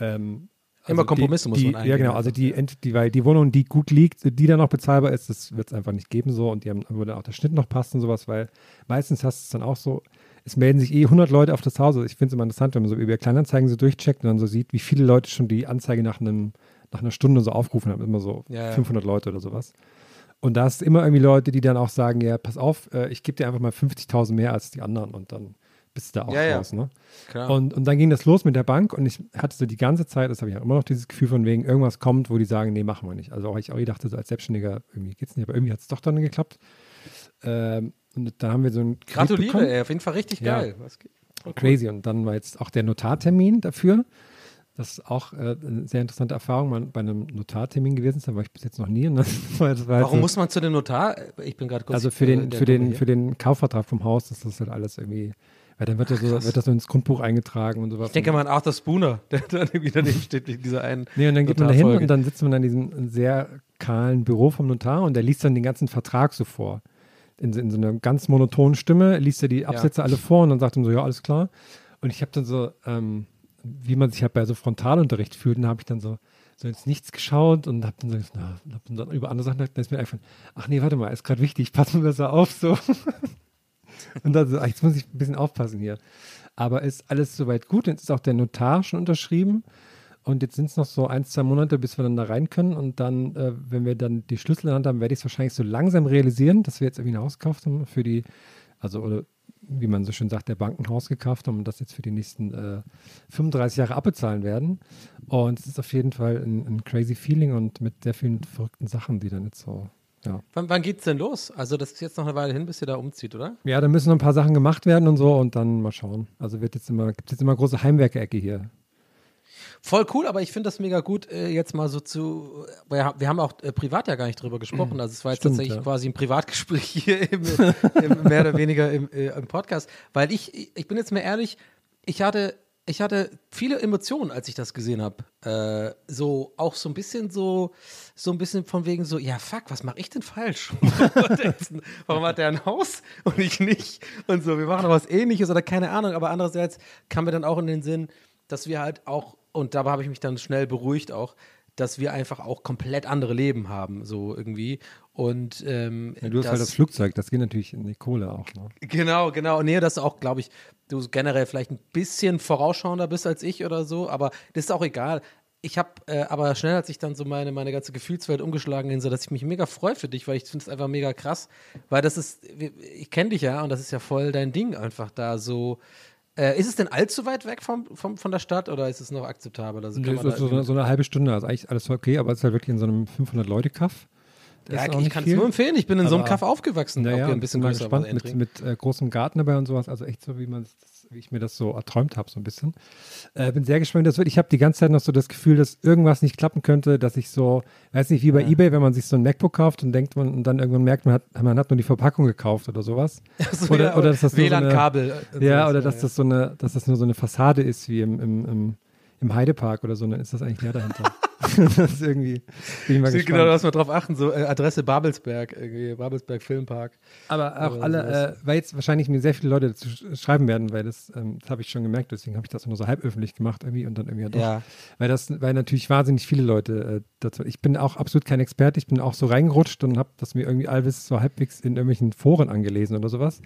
E: ähm,
D: Immer
E: die-
D: Kompromisse muss
E: die,
D: man
E: Ja,
D: eingehen
E: genau, also die, die, weil die Wohnung, die gut liegt, die dann noch bezahlbar ist, das wird es einfach nicht geben so und die haben, wo dann auch der Schnitt noch passt und sowas, weil meistens hast du es dann auch so, es melden sich eh 100 Leute auf das Haus. Also Ich finde es immer interessant, wenn man so über Kleinanzeigen so durchcheckt und dann so sieht, wie viele Leute schon die Anzeige nach, einem, nach einer Stunde so aufgerufen haben. Immer so
D: Ja, ja.
E: 500 Leute oder sowas. Und da ist immer irgendwie Leute, die dann auch sagen, ja, pass auf, äh, ich gebe dir einfach mal 50.000 mehr als die anderen und dann bist du da auch
D: Ja, ja.
E: raus. Ne?
D: Klar.
E: Und, und dann ging das los mit der Bank und ich hatte so die ganze Zeit, das habe ich auch immer noch dieses Gefühl von wegen, irgendwas kommt, wo die sagen, nee, machen wir nicht. Also auch ich auch dachte, so als Selbstständiger, irgendwie geht's nicht, aber irgendwie hat es doch dann geklappt. Ähm, und dann haben wir so Kredit
D: Gratuliere,
E: bekommen.
D: ey, auf jeden Fall richtig
E: Ja.
D: geil. Was geht?
E: Crazy. Und dann war jetzt auch der Notartermin dafür. Das ist auch äh, eine sehr interessante Erfahrung, mal bei einem Notartermin gewesen zu sein, war ich bis jetzt noch nie. War, war
D: Warum
E: so-
D: muss man zu dem Notar? Ich bin gerade kurz.
E: also für
D: äh,
E: den,
D: der
E: für den, für den Kaufvertrag vom Haus ist das halt alles irgendwie, weil dann wird, das so, wird das so ins Grundbuch eingetragen und sowas.
D: Ich denke mal an Arthur Spooner, der dann irgendwie daneben steht, wegen dieser einen.
E: Nee, und dann geht man da hin und dann sitzt man in diesem sehr kahlen Büro vom Notar und der liest dann den ganzen Vertrag so vor. In, so- in so einer ganz monotonen Stimme liest er die Absätze alle vor und dann sagt er so, ja, alles klar. Und ich habe dann so, ähm, wie man sich halt bei so Frontalunterricht fühlt, dann habe ich dann so, so ins Nichts geschaut und habe dann so, na, hab dann über andere Sachen, da ist mir einfach, ach nee, warte mal, ist gerade wichtig, pass mal besser auf, so. und dann so, ach, jetzt muss ich ein bisschen aufpassen hier. Aber ist alles soweit gut, jetzt ist auch der Notar schon unterschrieben. Und jetzt sind es noch so ein, zwei Monate, bis wir dann da rein können. Und dann, äh, wenn wir dann die Schlüssel in der Hand haben, werde ich es wahrscheinlich so langsam realisieren, dass wir jetzt irgendwie ein Haus gekauft haben für die, also oder wie man so schön sagt, der Bankenhaus gekauft haben und das jetzt für die nächsten äh, 35 Jahre abbezahlen werden. Und es ist auf jeden Fall ein, ein crazy Feeling und mit sehr vielen verrückten Sachen, die dann jetzt so, ja.
D: Wann, wann geht's denn los? Also, das ist jetzt noch eine Weile hin, bis ihr da umzieht, oder?
E: Ja, da müssen noch ein paar Sachen gemacht werden und so und dann mal schauen. Also wird jetzt immer, gibt jetzt immer große Heimwerke-Ecke hier.
D: Voll cool, aber ich finde das mega gut, äh, jetzt mal so zu. Wir, wir haben auch äh, privat ja gar nicht drüber gesprochen. Also, es war jetzt
E: Stimmt,
D: tatsächlich
E: ja.
D: quasi ein Privatgespräch hier, im, im, mehr oder weniger im, äh, im Podcast. Weil ich, ich bin jetzt mal ehrlich, ich hatte, ich hatte viele Emotionen, als ich das gesehen habe. Äh, so, auch so ein bisschen so, so ein bisschen von wegen so, ja, fuck, was mache ich denn falsch? Warum hat der ein Haus und ich nicht? Und so, wir machen doch was ähnliches oder keine Ahnung. Aber andererseits kam mir dann auch in den Sinn, dass wir halt auch, und dabei habe ich mich dann schnell beruhigt auch, dass wir einfach auch komplett andere Leben haben, so irgendwie. Und ähm,
E: Ja, du hast halt das Flugzeug, das geht natürlich in die Kohle auch. Ne?
D: Genau, genau. Nee, das ist auch, glaube ich, du generell vielleicht ein bisschen vorausschauender bist als ich oder so, aber das ist auch egal. Ich habe äh, aber schnell hat sich dann so meine, meine ganze Gefühlswelt umgeschlagen, hin, so dass ich mich mega freue für dich, weil ich finde es einfach mega krass, weil das ist, ich kenne dich ja und das ist ja voll dein Ding einfach da so. Äh, ist es denn allzu weit weg vom, vom, von der Stadt oder ist es noch akzeptabel? Also
E: Nee, so, so, so eine halbe Stunde, also eigentlich alles okay, aber es ist halt wirklich in so einem 500-Leute-Kaff.
D: Ja, ich kann es nur empfehlen. Ich bin in so einem Kaff aufgewachsen. Auch hier ein bisschen
E: bin mal gespannt mit, mit äh, großem Garten dabei und sowas. Also echt so, wie wie ich mir das so erträumt habe, so ein bisschen. Äh, bin sehr gespannt, wie das wird. Ich habe die ganze Zeit noch so das Gefühl, dass irgendwas nicht klappen könnte, dass ich so, weiß nicht, wie bei Ebay, wenn man sich so ein MacBook kauft und denkt man und dann irgendwann merkt, man hat, man hat nur die Verpackung gekauft oder sowas.
D: So,
E: oder,
D: ja,
E: oder dass das nur so eine-
D: WLAN-Kabel. und
E: Ja, oder dass das so eine, dass das nur so eine Fassade ist wie im, im, im, im Heidepark oder so, dann ist das eigentlich mehr dahinter. das ist irgendwie, bin ich mal gespannt.
D: Genau, da muss man drauf achten, so äh, Adresse Babelsberg, irgendwie, Babelsberg Filmpark.
E: Aber auch alle, äh, weil jetzt wahrscheinlich mir sehr viele Leute dazu sch- schreiben werden, weil das, ähm, das habe ich schon gemerkt, deswegen habe ich das nur so halb öffentlich gemacht irgendwie und dann irgendwie doch.
D: Ja.
E: Weil das, weil natürlich wahnsinnig viele Leute äh, dazu. Ich bin auch absolut kein Experte, ich bin auch so reingerutscht und habe das mir irgendwie alles so halbwegs in irgendwelchen Foren angelesen oder sowas.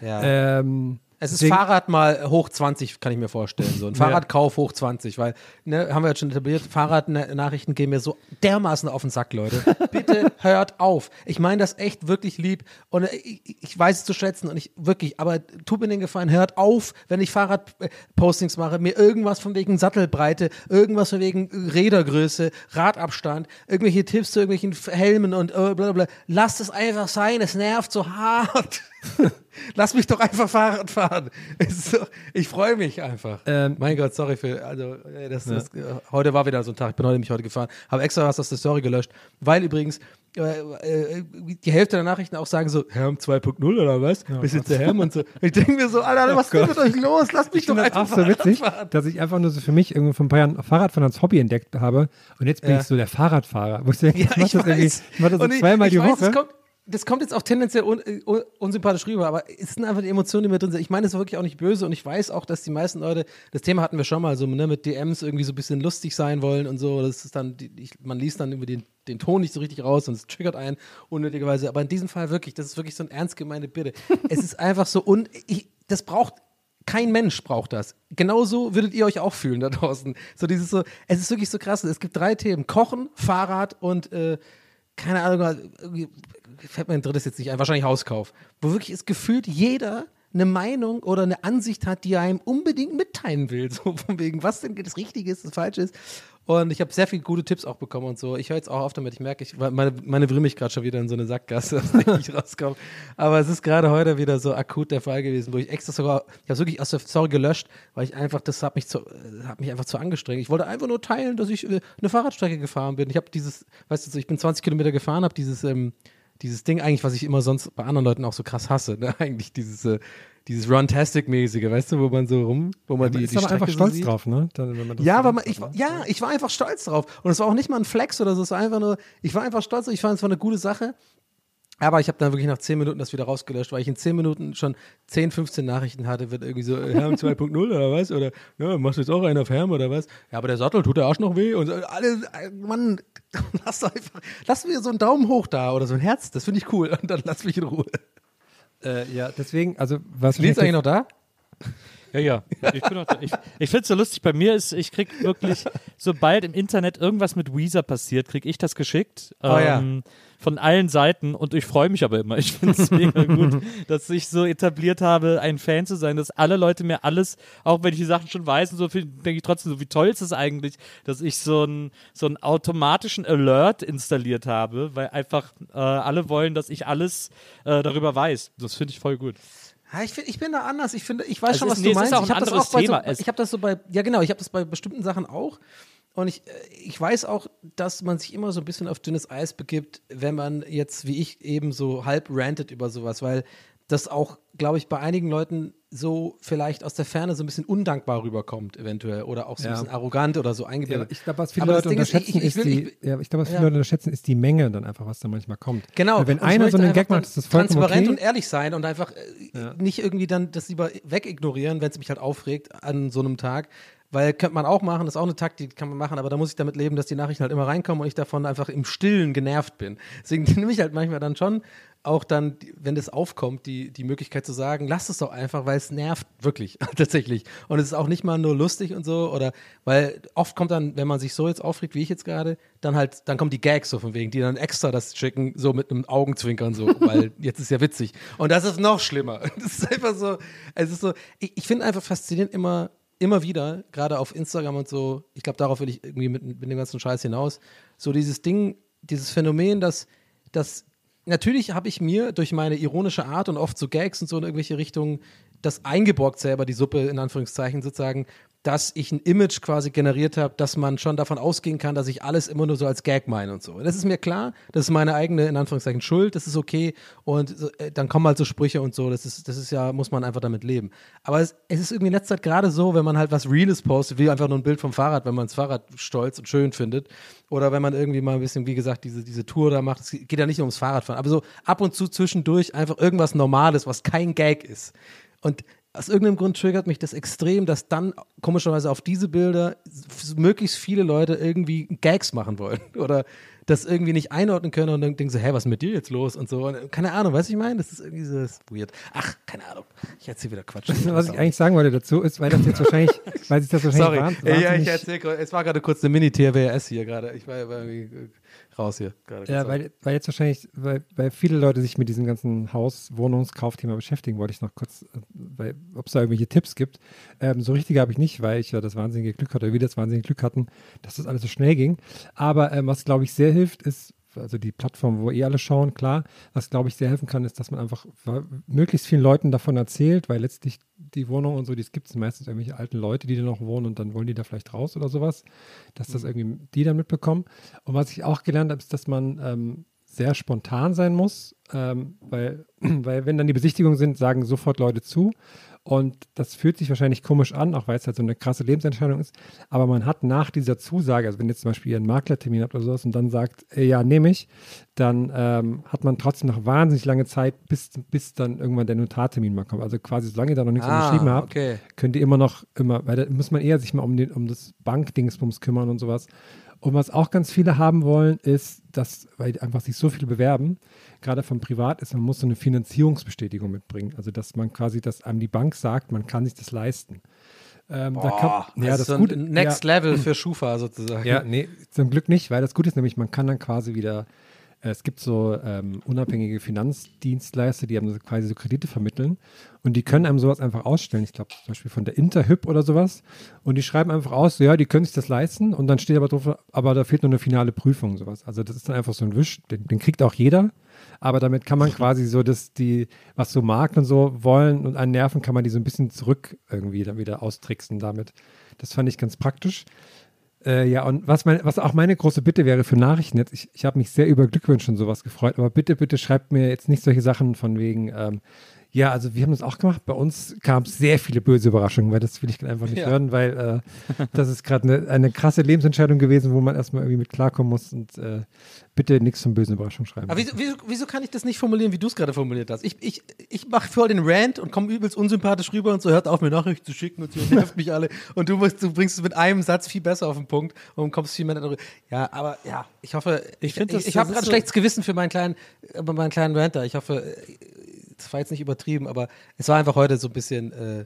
D: Ja.
E: Ähm,
D: es ist
E: deswegen-
D: Fahrrad mal hoch 20, kann ich mir vorstellen. So ein. Fahrradkauf hoch 20, weil, ne, haben wir jetzt schon etabliert, Fahrradnachrichten gehen mir so dermaßen auf den Sack, Leute. Bitte hört auf. Ich meine das echt wirklich lieb und äh, ich, ich weiß es zu schätzen und ich wirklich, aber tut mir den Gefallen, hört auf, wenn ich Fahrradpostings mache, mir irgendwas von wegen Sattelbreite, irgendwas von wegen Rädergröße, Radabstand, irgendwelche Tipps zu irgendwelchen Helmen und äh, bla bla. Lasst es einfach sein, es nervt so hart. Lass mich doch einfach Fahrrad fahren. Ist so, ich freue mich einfach.
E: Ähm,
D: mein Gott, sorry für, also, äh, das, das, äh, heute war wieder so ein Tag, ich bin heute nämlich heute gefahren, habe extra was aus der Story gelöscht, weil übrigens äh, äh, die Hälfte der Nachrichten auch sagen so, Herm 2.0 oder was? Bist jetzt der Herm und so. Ich denke mir so, Alter, was ist denn mit euch los? Lasst mich
E: Ich
D: doch
E: finde das
D: einfach
E: auch so witzig,
D: fahren.
E: dass ich einfach nur so für mich irgendwie vor ein paar Jahren Fahrradfahren als Hobby entdeckt habe und jetzt bin
D: Ja.
E: ich so der Fahrradfahrer. Wo ich
D: Ja,
E: ich mache
D: ich
E: das, irgendwie- ich mach das so
D: ich-
E: zweimal die
D: weiß,
E: Woche.
D: Das kommt, jetzt auch tendenziell un, un, unsympathisch rüber, aber es sind einfach die Emotionen, die mir drin sind. Ich meine, es ist wirklich auch nicht böse und ich weiß auch, dass die meisten Leute, das Thema hatten wir schon mal, so ne, mit DMs irgendwie so ein bisschen lustig sein wollen und so. Das ist dann, die, ich, man liest dann über den, den Ton nicht so richtig raus und es triggert einen unnötigerweise. Aber in diesem Fall wirklich, das ist wirklich so ein ernst gemeinte Bitte. es ist einfach so, und ich, das braucht kein Mensch braucht das. Genauso würdet ihr euch auch fühlen da draußen. So dieses so, es ist wirklich so krass. Es gibt drei Themen: Kochen, Fahrrad und äh, keine Ahnung, irgendwie fällt mir ein drittes jetzt nicht ein, wahrscheinlich Hauskauf. Wo wirklich ist gefühlt jeder eine Meinung oder eine Ansicht hat, die er einem unbedingt mitteilen will. So von wegen, was denn das Richtige ist, das Falsche ist. Und ich habe sehr viele gute Tipps auch bekommen und so. Ich höre jetzt auch auf damit. Ich merke, ich meine, manövriere mich gerade schon wieder in so eine Sackgasse, der ich nicht rauskomme. Aber es ist gerade heute wieder so akut der Fall gewesen, wo ich extra sogar, ich habe wirklich aus der Story gelöscht, weil ich einfach, das hat mich, zu, äh, hat mich einfach zu angestrengt. Ich wollte einfach nur teilen, dass ich äh, eine Fahrradstrecke gefahren bin. Ich habe dieses, weißt du, so, ich bin 20 Kilometer gefahren, habe dieses, ähm, dieses Ding eigentlich, was ich immer sonst bei anderen Leuten auch so krass hasse, ne? eigentlich dieses, äh, dieses Runtastic-mäßige, weißt du, wo man so rum, wo man
E: Man
D: die,
E: ist
D: die
E: aber
D: Strecke
E: einfach
D: so
E: stolz
D: sieht.
E: drauf, ne? Dann,
D: Ja,
E: so
D: aber man, ich,
E: ne?
D: ja, ich war einfach stolz drauf. Und es war auch nicht mal ein Flex oder so, es war einfach nur, ich war einfach stolz, ich fand es war eine gute Sache. Aber ich habe dann wirklich nach 10 Minuten das wieder rausgelöscht, weil ich in 10 Minuten schon 10, 15 Nachrichten hatte, wird irgendwie so, äh, Herm 2.0 oder was? Oder ja, machst du jetzt auch einen auf Herm oder was? Ja, aber der Sattel tut der Arsch noch weh. Und so, alle, äh, Mann, lass doch einfach, lass mir so einen Daumen hoch da oder so ein Herz, das finde ich cool. Und dann lass mich in Ruhe.
E: Äh, ja, deswegen, also was
D: Lied's eigentlich noch da?
C: Ja, ja. Ich, bin auch, ich, ich finde es so lustig. Bei mir ist, ich krieg wirklich, sobald im Internet irgendwas mit Weezer passiert, krieg ich das geschickt.
D: Oh ja.
C: Von allen Seiten und ich freue mich aber immer. Ich finde es mega gut, dass ich so etabliert habe, ein Fan zu sein, dass alle Leute mir alles, auch wenn ich die Sachen schon weiß und so, denke ich trotzdem so, wie toll ist es eigentlich, dass ich so einen so einen automatischen Alert installiert habe, weil einfach äh, alle wollen, dass ich alles äh, darüber weiß. Das finde ich voll gut.
D: Ja, ich, find, ich bin da anders. Ich finde, ich weiß
C: Es
D: schon, was
C: nee,
D: du meinst. ich habe das auch bei so, ich habe das so bei, ja genau, ich habe das bei bestimmten Sachen auch. Und ich, äh, ich weiß auch, dass man sich immer so ein bisschen auf dünnes Eis begibt, wenn man jetzt, wie ich, eben so halb rantet über sowas, weil das auch, glaube ich, bei einigen Leuten so vielleicht aus der Ferne so ein bisschen undankbar rüberkommt, eventuell. Oder auch so ein
E: Ja.
D: bisschen arrogant oder so
E: Ja,
D: eingebildet.
E: ich glaube, was viele
D: Aber
E: Leute
D: Ding ist,
E: unterschätzen,
D: ich- ich
E: ist, die, ja, ich glaube, was viele
D: Ja.
E: Leute unterschätzen, ist die Menge dann einfach, was da manchmal kommt.
D: Genau.
E: Weil wenn
D: ich
E: einer so einen Gag macht, ist das vollkommen
D: transparent
E: okay.
D: und ehrlich sein und einfach äh, nicht irgendwie dann das lieber wegignorieren, wenn es mich halt aufregt an so einem Tag. Weil könnte man auch machen, das ist auch eine Taktik, die kann man machen, aber da muss ich damit leben, dass die Nachrichten halt immer reinkommen und ich davon einfach im Stillen genervt bin. Deswegen nehme ich halt manchmal dann schon auch dann, wenn das aufkommt, die, die Möglichkeit zu sagen, lass es doch einfach, weil es nervt wirklich, tatsächlich. Und es ist auch nicht mal nur lustig und so, oder weil oft kommt dann, wenn man sich so jetzt aufregt, wie ich jetzt gerade, dann halt, dann kommen die Gags so von wegen, die dann extra das schicken, so mit einem Augenzwinkern so, weil jetzt ist ja witzig. Und das ist noch schlimmer. Das ist einfach so, es ist so, ich, ich finde einfach faszinierend immer, immer wieder, gerade auf Instagram und so, ich glaube, darauf will ich irgendwie mit, mit dem ganzen Scheiß hinaus, so dieses Ding, dieses Phänomen, dass, dass natürlich habe ich mir durch meine ironische Art und oft so Gags und so in irgendwelche Richtungen das eingeborgt selber, die Suppe in Anführungszeichen sozusagen, dass ich ein Image quasi generiert habe, dass man schon davon ausgehen kann, dass ich alles immer nur so als Gag meine und so. Das ist mir klar, das ist meine eigene, in Anführungszeichen, Schuld, das ist okay und so, äh, dann kommen halt so Sprüche und so, das ist, das ist ja, muss man einfach damit leben. Aber es, es ist irgendwie in letzter Zeit gerade so, wenn man halt was Reales postet, wie einfach nur ein Bild vom Fahrrad, wenn man das Fahrrad stolz und schön findet oder wenn man irgendwie mal ein bisschen, wie gesagt, diese, diese Tour da macht, es geht ja nicht nur ums Fahrradfahren, aber so ab und zu zwischendurch einfach irgendwas Normales, was kein Gag ist. Und aus irgendeinem Grund triggert mich das extrem, dass dann komischerweise auf diese Bilder möglichst viele Leute irgendwie Gags machen wollen oder das irgendwie nicht einordnen können und dann denken so, hä, was ist mit dir jetzt los und so. Und keine Ahnung, weißt du, ich meine? Das ist irgendwie so das ist weird. Ach, keine Ahnung. Ich erzähle wieder Quatsch.
E: Was ich eigentlich sagen wollte dazu ist, weil das jetzt wahrscheinlich, weil sich das wahrscheinlich
D: Sorry.
E: wahn-
D: Ja, ich
E: wahnsinnig-
D: erzähl gerade. Es war gerade kurz eine Mini-TWS hier gerade. Ich war, war irgendwie äh, raus hier gerade.
E: Ja, weil, weil jetzt wahrscheinlich, weil, weil viele Leute sich mit diesem ganzen Haus-Wohnungskaufthema beschäftigen, wollte ich noch kurz, äh, weil, ob es da irgendwelche Tipps gibt. Ähm, so richtig habe ich nicht, weil ich ja das wahnsinnige Glück hatte, oder wir das wahnsinnige Glück hatten, dass das alles so schnell ging. Aber ähm, was, glaube ich, sehr hilft, ist, also die Plattform, wo eh alle schauen, klar, was, glaube ich, sehr helfen kann, ist, dass man einfach möglichst vielen Leuten davon erzählt, weil letztlich die Wohnung und so, die gibt es meistens irgendwelche alten Leute, die da noch wohnen und dann wollen die da vielleicht raus oder sowas, dass das irgendwie die dann mitbekommen. Und was ich auch gelernt habe, ist, dass man ähm, sehr spontan sein muss, ähm, weil, weil wenn dann die Besichtigungen sind, sagen sofort Leute zu. Und das fühlt sich wahrscheinlich komisch an, auch weil es halt so eine krasse Lebensentscheidung ist. Aber man hat nach dieser Zusage, also wenn jetzt zum Beispiel ihr einen Maklertermin habt oder sowas und dann sagt, ja, nehme ich, dann ähm, hat man trotzdem noch wahnsinnig lange Zeit, bis, bis dann irgendwann der Notartermin mal kommt. Also quasi, solange ihr da noch nichts
D: Ah,
E: unterschrieben habt,
D: okay.
E: könnt ihr immer noch immer, weil da muss man eher sich mal um, den, um das Bankdingsbums kümmern und sowas. Und was auch ganz viele haben wollen, ist, dass, weil einfach sich so viele bewerben, gerade von privat ist, man muss so eine Finanzierungsbestätigung mitbringen. Also, dass man quasi, dass einem die Bank sagt, man kann sich das leisten. Ähm, da kann,
D: Boah,
E: ja, das
D: so ein
E: Gute,
D: Next
E: ja,
D: Level für Schufa sozusagen.
E: ja, nee, zum Glück nicht, weil das Gute ist nämlich, man kann dann quasi wieder, es gibt so ähm, unabhängige Finanzdienstleister, die haben quasi so Kredite vermitteln und die können einem sowas einfach ausstellen. Ich glaube zum Beispiel von der Interhyp oder sowas und die schreiben einfach aus, so, ja, die können sich das leisten und dann steht aber drauf, aber da fehlt noch eine finale Prüfung und sowas. Also das ist dann einfach so ein Wisch, den, den kriegt auch jeder, aber damit kann man quasi so, dass die, was so Marken und so wollen und an Nerven kann man die so ein bisschen zurück irgendwie dann wieder austricksen damit. Das fand ich ganz praktisch. Äh, ja, und was, mein, was auch meine große Bitte wäre für Nachrichten jetzt, ich, ich habe mich sehr über Glückwünsche und sowas gefreut, aber bitte, bitte schreibt mir jetzt nicht solche Sachen von wegen, ähm, ja, also wir haben das auch gemacht. Bei uns kam es sehr viele böse Überraschungen, weil das will ich einfach nicht
D: Ja.
E: hören, weil äh, das ist gerade eine, eine krasse Lebensentscheidung gewesen, wo man erstmal irgendwie mit klarkommen muss und äh, bitte nichts von bösen Überraschungen schreiben.
D: Aber wieso, wieso, wieso kann ich das nicht formulieren, wie du es gerade formuliert hast? Ich, ich, ich mache voll den Rant und komme übelst unsympathisch rüber und so, hört auf, mir Nachrichten zu schicken und so, nervt mich alle. Und du, musst, du bringst es mit einem Satz viel besser auf den Punkt und kommst viel mehr darüber. Ja, aber ja, ich hoffe, ich, ich,
C: das-
D: ich,
C: das
D: habe gerade
C: so-
D: schlechtes Gewissen für meinen kleinen, äh, meinen kleinen Rant da. Ich hoffe, äh, das war jetzt nicht übertrieben, aber es war einfach heute so ein bisschen, äh,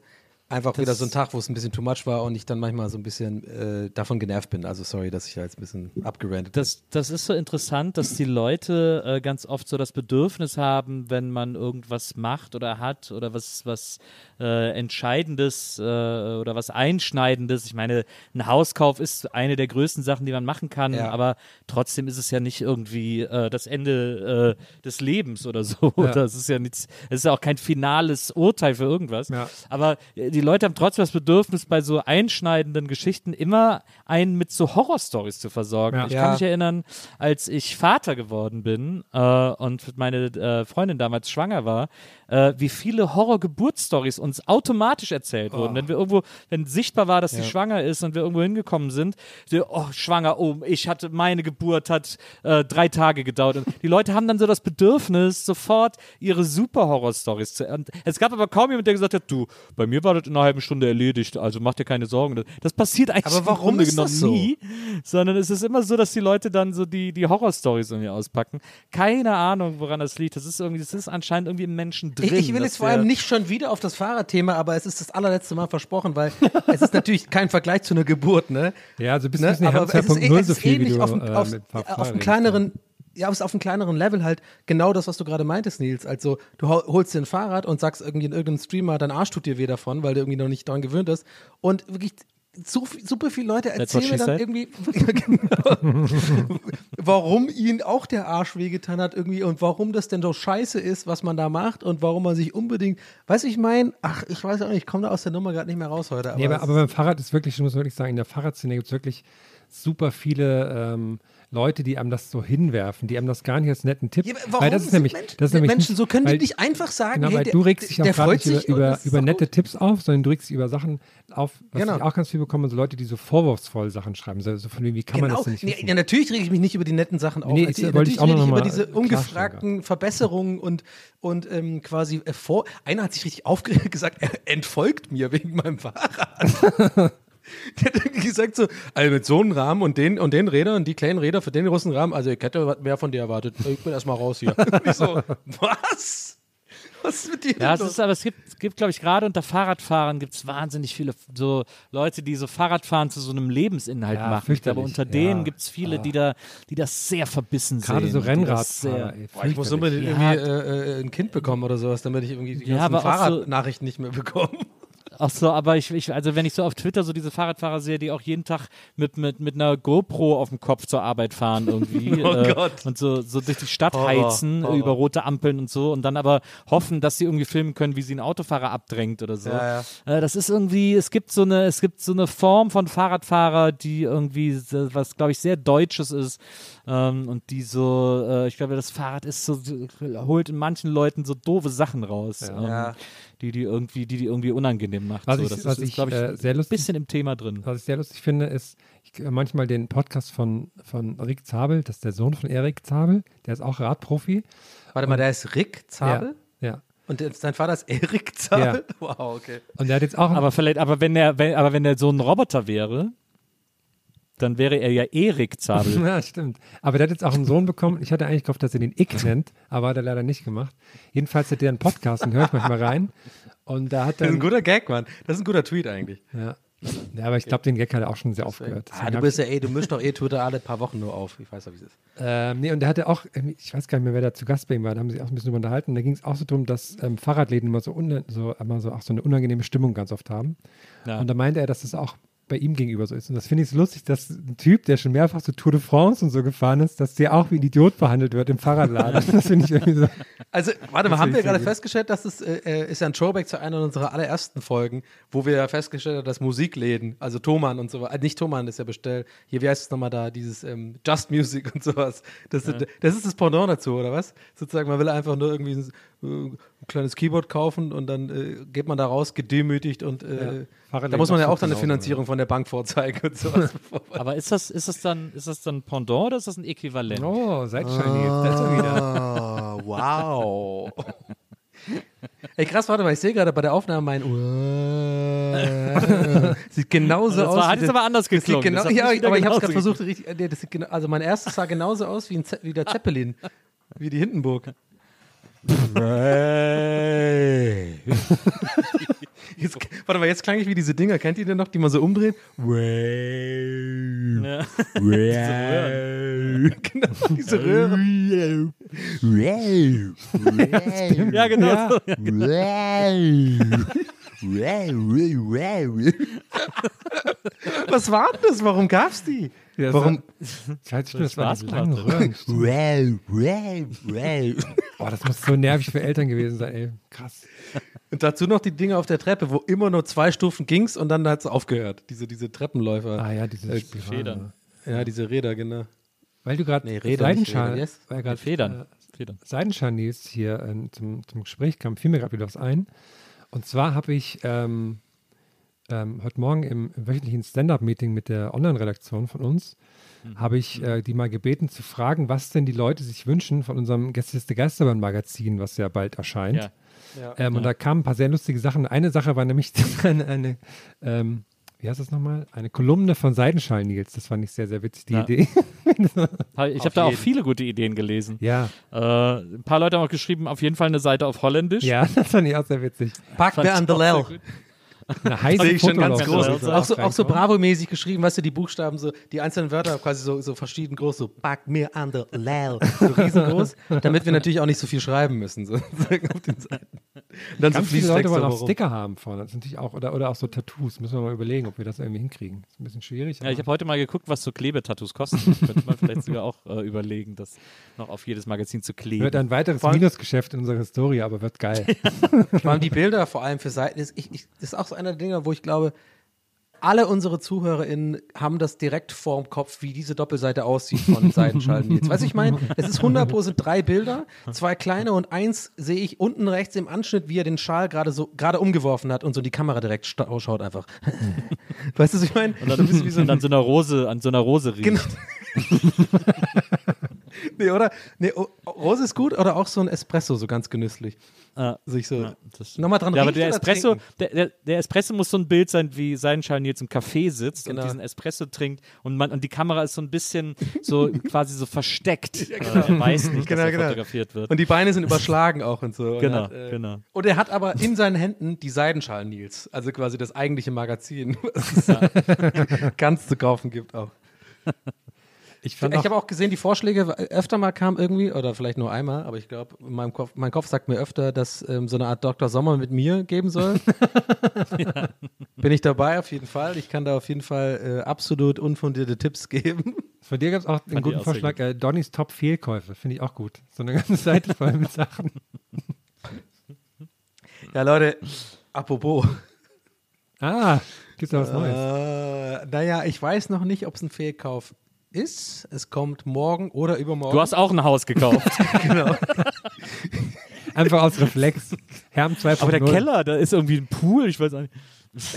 D: einfach wieder so ein Tag, wo es ein bisschen too much war und ich dann manchmal so ein bisschen äh, davon genervt bin. Also sorry, dass ich da jetzt ein bisschen abgerantet bin.
C: Das, das ist so interessant, dass die Leute äh, ganz oft so das Bedürfnis haben, wenn man irgendwas macht oder hat oder was, was äh, Entscheidendes äh, oder was Einschneidendes. Ich meine, ein Hauskauf ist eine der größten Sachen, die man machen kann,
D: Ja.
C: aber trotzdem ist es ja nicht irgendwie äh, das Ende äh, des Lebens oder so.
E: Ja.
C: Das ist ja nichts, es ist ja auch kein finales Urteil für irgendwas.
E: Ja.
C: Aber äh, die Leute haben trotzdem das Bedürfnis, bei so einschneidenden Geschichten immer einen mit so Horrorstories zu versorgen.
E: Ja.
C: Ich
D: Ja.
C: kann mich erinnern, als ich Vater geworden bin äh, und meine äh, Freundin damals schwanger war, äh, wie viele Horror-Geburtsstories uns automatisch erzählt wurden. Wenn wir irgendwo, wenn sichtbar war, dass sie schwanger ist und wir irgendwo hingekommen sind, so, oh, schwanger, oh, ich hatte, meine Geburt hat äh, drei Tage gedauert. Und die Leute haben dann so das Bedürfnis, sofort ihre super Horror-Stories zu. Und es gab aber kaum jemand, der gesagt hat, du, bei mir war das in einer halben Stunde erledigt, also mach dir keine Sorgen. Das, das passiert eigentlich
D: Aber warum
C: im Grunde
D: ist
C: genommen
D: das so?
C: nie, sondern es ist immer so, dass die Leute dann so die, die Horror-Stories irgendwie auspacken. Keine Ahnung, woran das liegt. Das ist irgendwie, das ist anscheinend irgendwie im Menschen drin.
D: Ich, ich will jetzt vor allem nicht schon wieder auf das Fahrradthema, aber es ist das allerletzte Mal versprochen, weil es ist natürlich kein Vergleich zu einer Geburt, ne?
E: Ja, also bis
D: ne?
E: Disney
D: Aber es ist, eh-
E: 2.0
D: es
E: so
D: ist
E: wie
D: ähnlich
E: du
D: auf, dem-
E: äh,
D: auf, auf einem kleineren, ja, auf einem kleineren Level halt genau das, was du gerade meintest, Nils. Also du hol- holst dir ein Fahrrad und sagst irgendwie in irgendeinem Streamer, dein Arsch tut dir weh davon, weil du irgendwie noch nicht daran gewöhnt hast. Und wirklich so, viel- super viele Leute erzählen mir dann
C: said.
D: irgendwie, genau, warum ihnen auch der Arsch wehgetan hat irgendwie und warum das denn so scheiße ist, was man da macht und warum man sich unbedingt, weiß ich mein, ach, ich weiß auch nicht, ich komme da aus der Nummer gerade nicht mehr raus heute. Aber
E: Nee, aber,
D: es
E: aber beim Fahrrad ist wirklich, ich muss wirklich sagen, in der Fahrradszene gibt es wirklich super viele ähm, Leute, die einem das so hinwerfen, die einem das gar nicht als netten Tipp.
D: Ja, warum
E: weil das ist nämlich,
D: Menschen,
E: das ist nämlich
D: Menschen
E: nicht,
D: so können
E: weil,
D: die nicht einfach sagen,
E: Genau,
D: hey, der,
E: du regst dich
D: der
E: auch gerade
D: freut
E: nicht über, über, über nette
D: gut.
E: Tipps auf, sondern du regst dich über Sachen auf, was
D: Genau.
E: ich auch ganz viel bekomme, so Leute, die so vorwurfsvoll Sachen schreiben, so, so von wie kann man
D: Genau.
E: das denn nicht wissen?
D: ja, natürlich rege ich mich nicht über die netten Sachen auf.
E: Nee,
D: Natürlich
E: das wollte ich auch
D: rede
E: noch
D: über diese ungefragten Verbesserungen und, und ähm, quasi äh, vor. Einer hat sich richtig aufgeregt gesagt, er entfolgt mir wegen meinem Fahrrad. Der hat irgendwie gesagt so, also mit so einem Rahmen und den und den Rädern, die kleinen Räder für den großen Rahmen, also ich hätte was mehr von dir erwartet. Ich bin erstmal raus hier. Und ich so, was? Was ist mit dir
C: Ja, es ist, aber es gibt, es gibt glaube ich, gerade unter Fahrradfahrern gibt es wahnsinnig viele so Leute, die so Fahrradfahren zu so einem Lebensinhalt
E: Ja,
C: machen. Aber unter denen
E: Ja.
C: gibt es viele, die da, die das sehr verbissen
E: Gerade
C: sehen.
E: so
C: die das
E: Rennradfahrer.
D: Boah, ich muss unbedingt
C: Ja.
D: irgendwie äh, äh, ein Kind bekommen oder sowas, damit ich irgendwie die
C: Ja,
D: ganzen
C: aber auch so-
D: Fahrradnachrichten nicht mehr bekomme.
C: Ach so, aber ich, ich, also wenn ich so auf Twitter so diese Fahrradfahrer sehe, die auch jeden Tag mit, mit, mit einer GoPro auf dem Kopf zur Arbeit fahren irgendwie
D: Oh
C: äh,
D: Gott.
C: und so, so durch die Stadt
D: Horror,
C: heizen
D: Horror.
C: über rote Ampeln und so und dann aber hoffen, dass sie irgendwie filmen können, wie sie einen Autofahrer abdrängt oder so.
D: Ja,
C: Äh, das ist irgendwie, es gibt so eine, es gibt so eine Form von Fahrradfahrer, die irgendwie, was glaube ich sehr Deutsches ist ähm, und die so, äh, ich glaube, das Fahrrad ist so, holt in manchen Leuten so doofe Sachen raus. Ähm,
D: Ja.
C: die die irgendwie, die die irgendwie unangenehm macht.
E: Was
C: so,
E: ich-
C: das
E: was
C: ist,
E: ich,
C: glaube ich,
E: äh, sehr
C: ein
E: lustig-
C: bisschen im Thema drin.
E: Was ich sehr lustig finde, ist ich, äh, manchmal den Podcast von, von Rick Zabel, das ist der Sohn von Erik Zabel, der ist auch Radprofi.
D: Warte mal, der ist Rick Zabel?
E: Ja, ja.
D: Und der- sein Vater ist Erik Zabel? Wow, okay.
E: Und der hat jetzt auch
C: Aber vielleicht, aber wenn er, wenn, aber wenn er so ein Roboter wäre, dann wäre er ja Erik Zabel.
E: Ja, stimmt. Aber der hat jetzt auch einen Sohn bekommen. Ich hatte eigentlich gehofft, dass er den Ick nennt, aber hat er leider nicht gemacht. Jedenfalls hat der einen Podcast und höre ich manchmal rein. Und da hat
D: Das ist ein
E: er.
D: guter Gag, Mann. Das ist ein guter Tweet eigentlich.
E: Ja. ja, aber ich glaube, den Gag hat er auch schon sehr oft gehört.
D: Ah, du bist ja eh, du mischst doch eh Twitter alle paar Wochen nur auf. Ich weiß ja, wie es ist.
E: Ähm, nee, und der hatte auch, ähm, ich weiß gar nicht mehr, wer da zu Gast bei ihm war, da haben sie sich auch ein bisschen drüber unterhalten. Da ging es auch so darum, dass ähm, Fahrradläden immer so, un so, immer so, auch so eine unangenehme Stimmung ganz oft haben.
C: Ja.
E: Und da meinte er, dass das auch bei ihm gegenüber so ist. Und das finde ich so lustig, dass ein Typ, der schon mehrfach so Tour de France und so gefahren ist, dass der auch wie ein Idiot behandelt wird im Fahrradladen. das finde ich irgendwie so.
D: Also, warte mal, haben wir gerade festgestellt, dass es äh, äh, ist ja ein Throwback zu einer unserer allerersten Folgen, wo wir ja festgestellt haben, dass Musikläden, also Thomann und so weiter, äh, nicht Thomann ist ja bestellt, hier, wie heißt es nochmal da, dieses ähm, Just Music und sowas. Das, sind- das ist das Pendant dazu, oder was? Sozusagen, man will einfach nur irgendwie ein, äh, ein kleines Keyboard kaufen und dann äh, geht man da raus, gedemütigt und äh,
E: Ja.
D: Da muss man ja
E: auch
D: dann eine
E: genauso,
D: Finanzierung von der Bank vorzeigen und sowas.
C: Aber ist das, ist das dann, ist das dann Pendant oder ist das ein Äquivalent?
E: Oh. Da ist er wieder.
D: Ah, wow. Ey, krass, warte mal, ich sehe gerade bei der Aufnahme mein Uah. Sieht genauso
C: Das
D: aus.
C: war- hat jetzt
D: der-
C: aber anders geklungen.
D: Genau, ja, aber ich habe es gerade versucht, richtig. nee, Das sieht genau, also mein erstes sah genauso aus wie, ein Ze wie der Zeppelin. Wie die Hindenburg. Jetzt, warte mal, jetzt klang ich wie diese Dinger. Kennt ihr denn noch, die man so umdreht?
C: Ja.
D: genau, diese Röhren.
C: ja, genau. so.
D: Was war denn das? Warum gab's die?
E: Ja,
D: Warum?
E: Scheiße, stimmt, das waren
C: Spaß
E: die langen
C: gemacht
E: Röhren. Boah, das muss so nervig für Eltern gewesen sein, ey. Krass.
D: Und dazu noch die Dinge auf der Treppe, wo immer nur zwei Stufen ging's und dann hat's aufgehört. Diese, diese Treppenläufer.
E: Ah ja, diese
D: Äh.
C: Federn.
D: Ja, diese Räder, genau.
E: Weil du gerade
D: Nee, Räder,
E: Seidenschal,
D: Räder, yes.
E: weil grad,
C: Federn.
E: Äh,
C: Federn.
E: Seidenschal-Nils hier äh, zum, zum Gespräch kam, fiel mir gerade wieder was ein. Und zwar habe ich ähm, ähm, heute Morgen im, im wöchentlichen Stand-Up-Meeting mit der Online-Redaktion von uns,
C: Mhm.
E: habe ich äh, die mal gebeten zu fragen, was denn die Leute sich wünschen von unserem Gästeliste Geisterbahn-Magazin, was ja bald erscheint.
C: Ja.
E: Ähm, Und da kamen ein paar sehr lustige Sachen. Eine Sache war nämlich eine, eine ähm, wie heißt das nochmal? Eine Kolumne von Seidenschal Nils. Das fand ich sehr, sehr witzig, die
C: Ja.
E: Idee.
C: Ich habe da auch viele gute Ideen gelesen.
E: ja,
C: Äh, ein paar Leute haben auch geschrieben, auf jeden Fall eine Seite auf Holländisch.
E: ja, das fand ich auch sehr witzig.
D: Pack
C: Fand
D: mir
E: Eine heiße
D: schon ganz groß. Auch so, auch so. Bravo-mäßig geschrieben, weißt du, die Buchstaben, so, die einzelnen Wörter quasi so, so verschieden groß, so pack mir an der Lel. So riesengroß, damit wir natürlich auch nicht so viel schreiben müssen. So, auf den Seiten. Und dann
E: Ganz
D: so
E: viele Leute wollen auch. Sticker haben vorne. Das ist natürlich auch, oder, oder auch so Tattoos. Müssen wir mal überlegen, ob wir das irgendwie hinkriegen. Ist ein bisschen schwierig.
C: Ja, ich habe heute mal geguckt, was so Klebetattoos kosten. Könnte man vielleicht sogar auch äh, überlegen, das noch auf jedes Magazin zu kleben.
E: wird ein weiteres Minusgeschäft in unserer Historie, aber wird geil.
D: Vor allem die Bilder, vor allem für Seiten, ist, ich, ich, das ist auch so einer der Dinge, wo ich glaube, alle unsere ZuhörerInnen haben das direkt vorm Kopf, wie diese Doppelseite aussieht von Seitenschalten jetzt. Weißt du, ich meine, es ist 100 Pro sind drei Bilder, zwei kleine und eins sehe ich unten rechts im Anschnitt, wie er den Schal gerade so gerade umgeworfen hat und so die Kamera direkt sta- schaut einfach. weißt du, was ich meine?
C: und dann, und dann so einer Rose, an so einer Rose riecht.
D: Genau. Nee, oder? Nee, O- Rose ist gut oder auch so ein Espresso, so ganz genüsslich.
C: Äh,
D: Sich so.
C: ja,
D: Nochmal dran
C: ja, aber der Espresso, der, der, der Espresso muss so ein Bild sein, wie Seidenschal Nils im Café sitzt
D: Genau.
C: und diesen Espresso trinkt und, man, und die Kamera ist so ein bisschen so quasi so versteckt. äh, er weiß nicht,
D: Genau,
C: dass er
D: genau.
C: fotografiert wird.
D: Und die Beine sind überschlagen auch und so. Und
C: Genau,
D: hat, äh,
C: genau.
D: Und er hat aber in seinen Händen die Seidenschalen Nils, also quasi das eigentliche Magazin, was es ganz zu kaufen gibt auch.
E: Ich
D: Ich habe auch gesehen, die Vorschläge öfter mal kamen irgendwie, oder vielleicht nur einmal, aber ich glaube, mein Kopf, mein Kopf sagt mir öfter, dass ähm, so eine Art Dr. Sommer mit mir geben soll. Bin ich dabei auf jeden Fall. Ich kann da auf jeden Fall äh, absolut unfundierte Tipps geben.
E: von dir gab es auch einen
C: Fand
E: guten Vorschlag, äh, Donnys Top-Fehlkäufe. Finde ich auch gut. So eine ganze Seite voll mit Sachen.
D: Ja, Leute, apropos.
E: Ah, gibt's da was Neues?
D: Äh, naja, ich weiß noch nicht, ob es ein Fehlkauf ist. Es kommt morgen oder übermorgen.
C: Du hast auch ein Haus gekauft.
E: Einfach aus Reflex. Herm 2.0.
C: aber der Keller, da ist irgendwie ein Pool, ich weiß nicht.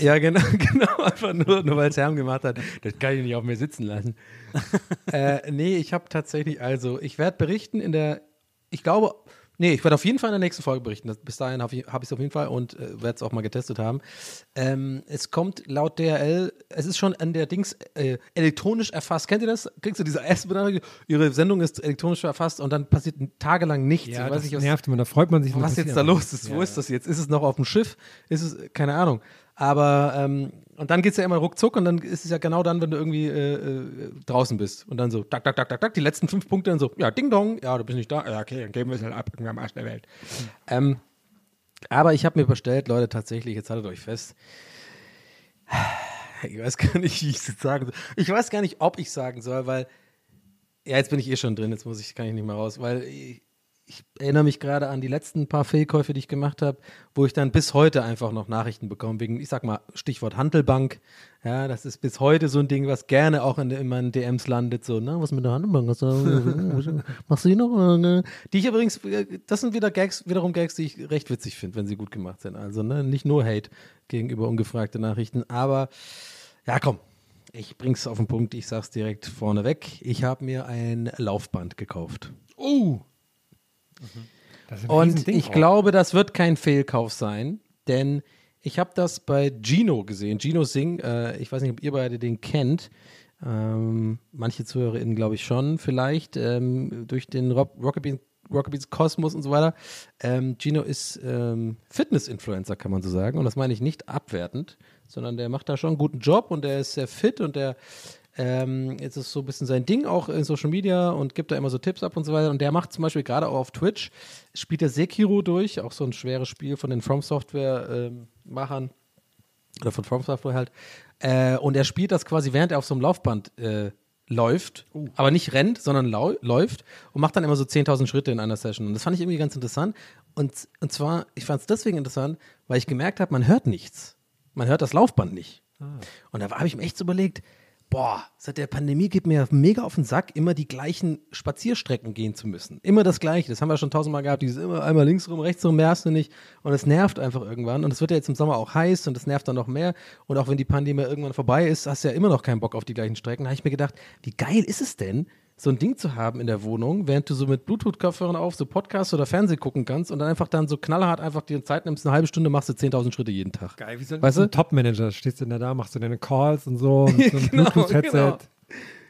D: Ja, genau, genau. Einfach nur, nur weil es Herm gemacht hat. Das kann ich nicht auf mir sitzen lassen. äh, nee, ich habe tatsächlich, also, ich werde berichten in der, ich glaube, nee, ich werde auf jeden Fall in der nächsten Folge berichten. Bis dahin habe ich es auf jeden Fall und äh, werde es auch mal getestet haben. Ähm, es kommt laut DRL, es ist schon an der Dings äh, elektronisch erfasst. Kennt ihr das? Kriegst du diese erste Benachrichtigung? Ihre Sendung ist elektronisch erfasst und dann passiert tagelang nichts.
E: Ja, das
D: nicht, was,
E: nervt immer. Da freut man sich.
D: was jetzt da los ist. Wo ist das jetzt? Ist es noch auf dem Schiff? Ist es, keine Ahnung. Aber, ähm, und dann geht es ja immer ruckzuck und dann ist es ja genau dann, wenn du irgendwie äh, äh, draußen bist. Und dann so, tak, tak, tak, tak, tak, die letzten fünf Punkte dann so, ja, ding dong, ja, du bist nicht da. Ja, okay, dann geben wir es halt ab, irgendwie am Arsch der Welt. Ähm, aber ich habe mir bestellt, Leute, tatsächlich, jetzt haltet euch fest. Ich weiß gar nicht, wie ich es sagen soll. Ich weiß gar nicht, ob ich sagen soll, weil, ja, jetzt bin ich eh schon drin, jetzt muss ich, kann ich nicht mehr raus, weil ich, erinnere mich gerade an die letzten paar Fehlkäufe, die ich gemacht habe, wo ich dann bis heute einfach noch Nachrichten bekomme, wegen, ich sag mal, Stichwort Handelbank. Ja, das ist bis heute so ein Ding, was gerne auch in, in meinen DMs landet, so, na, was mit der Handelbank? Was, machst du die noch? Ne? Die ich übrigens, äh, das sind wieder Gags, wiederum Gags, die ich recht witzig finde, wenn sie gut gemacht sind. Also, ne, nicht nur Hate gegenüber ungefragte Nachrichten, aber ja, komm. Ich bring's auf den Punkt, ich sag's direkt vorneweg. Ich habe mir ein Laufband gekauft.
E: Ein
D: Und ich
E: auch.
D: glaube, das wird kein Fehlkauf sein, denn ich habe das bei Gino gesehen. Gino Singh, äh, ich weiß nicht, ob ihr beide den kennt. Ähm, manche ZuhörerInnen glaube ich schon, vielleicht ähm, durch den Rock, Rocket, Beans, Rockabilly Kosmos und so weiter. Ähm, Gino ist ähm, Fitness-Influencer, kann man so sagen. Und das meine ich nicht abwertend, sondern der macht da schon einen guten Job und der ist sehr fit und der ähm, jetzt ist so ein bisschen sein Ding auch in Social Media und gibt da immer so Tipps ab und so weiter. Und der macht zum Beispiel gerade auch auf Twitch, spielt er Sekiro durch, auch so ein schweres Spiel von den From Software-Machern oder von From Software halt. Äh, und er spielt das quasi, während er auf so einem Laufband äh, läuft, aber nicht rennt, sondern läuft und macht dann immer so 10.000 Schritte in einer Session. Und das fand ich irgendwie ganz interessant. Und, und zwar, ich fand es deswegen interessant, weil ich gemerkt habe, man hört nichts. Man hört das Laufband nicht. Und da habe ich mir echt so überlegt, boah, seit der Pandemie geht mir mega auf den Sack, immer die gleichen Spazierstrecken gehen zu müssen. Immer das Gleiche. Das haben wir schon tausendmal gehabt. Dieses immer einmal links rum, rechts rum, merkst du nicht. Und es nervt einfach irgendwann. Und es wird ja jetzt im Sommer auch heiß und es nervt dann noch mehr. Und auch wenn die Pandemie irgendwann vorbei ist, hast du ja immer noch keinen Bock auf die gleichen Strecken. Da habe ich mir gedacht, wie geil ist es denn, so ein Ding zu haben in der Wohnung, während du so mit Bluetooth-Kopfhörern auf so Podcasts oder Fernsehen gucken kannst und dann einfach dann so knallhart einfach dir Zeit nimmst, eine halbe Stunde machst du 10.000 Schritte jeden Tag.
E: Geil, wie so ein,
D: Weißt du?
E: ein Top-Manager. Stehst du denn da, machst du deine Calls und so, mit so einem
D: Genau,
E: Bluetooth-Headset.
D: genau.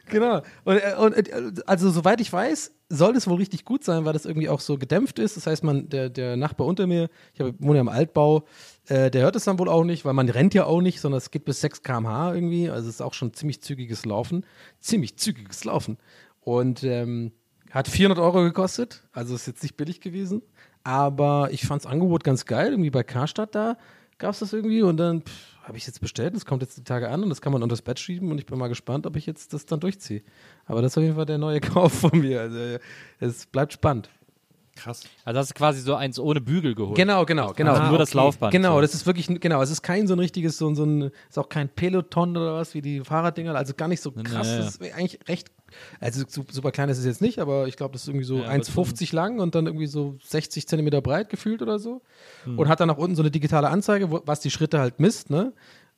D: Genau. Und, äh, und äh, also soweit ich weiß, soll das wohl richtig gut sein, weil das irgendwie auch so gedämpft ist. Das heißt, man, der, der Nachbar unter mir, ich hab, wohne ja im Altbau, äh, der hört es dann wohl auch nicht, weil man rennt ja auch nicht, sondern es geht bis 6 km/h irgendwie. Also es ist auch schon ziemlich zügiges Laufen. Ziemlich zügiges Laufen. Und ähm, hat 400 Euro gekostet. Also ist jetzt nicht billig gewesen. Aber ich fand das Angebot ganz geil. Irgendwie bei Karstadt da gab es das irgendwie und dann habe ich jetzt bestellt. Das kommt jetzt die Tage an und das kann man unter das Bett schieben und ich bin mal gespannt, ob ich jetzt das dann durchziehe. Aber das ist auf jeden Fall der neue Kauf von mir. Also es bleibt spannend.
E: Krass.
C: Also hast du quasi so eins ohne Bügel geholt.
D: Genau, genau, genau.
C: Also nur das Laufband.
D: Genau,
C: so.
D: das ist wirklich, genau, es ist kein so ein richtiges, so, so ein, ist auch kein Peloton oder was, wie die Fahrraddinger, also gar nicht so krass,
C: ja, ja.
D: das ist eigentlich recht, also su- super klein ist es jetzt nicht, aber ich glaube, das ist irgendwie so
C: Ja, aber
D: 1,50 lang und dann irgendwie so 60 Zentimeter breit gefühlt oder so
C: Hm.
D: und hat dann nach unten so eine digitale Anzeige, wo, was die Schritte halt misst, ne,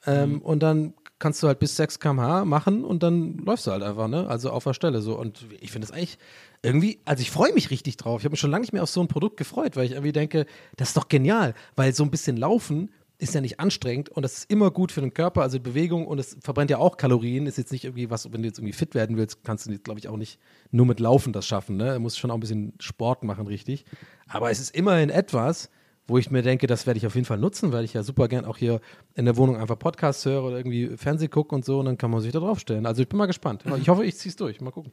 D: ähm,
C: Hm.
D: und dann kannst du halt bis 6 km/h machen und dann läufst du halt einfach, ne? Also auf der Stelle so. Und ich finde es eigentlich irgendwie, also ich freue mich richtig drauf. Ich habe mich schon lange nicht mehr auf so ein Produkt gefreut, weil ich irgendwie denke, das ist doch genial, weil so ein bisschen Laufen ist ja nicht anstrengend und das ist immer gut für den Körper, also Bewegung und es verbrennt ja auch Kalorien, ist jetzt nicht irgendwie was, wenn du jetzt irgendwie fit werden willst, kannst du jetzt, glaube ich, auch nicht nur mit Laufen das schaffen, ne? Du musst schon auch ein bisschen Sport machen, richtig. Aber es ist immerhin etwas, wo ich mir denke, das werde ich auf jeden Fall nutzen, weil ich ja super gern auch hier in der Wohnung einfach Podcasts höre oder irgendwie Fernseh gucke und so und dann kann man sich da draufstellen. Also ich bin mal gespannt. Ich hoffe, ich ziehe es durch. Mal gucken.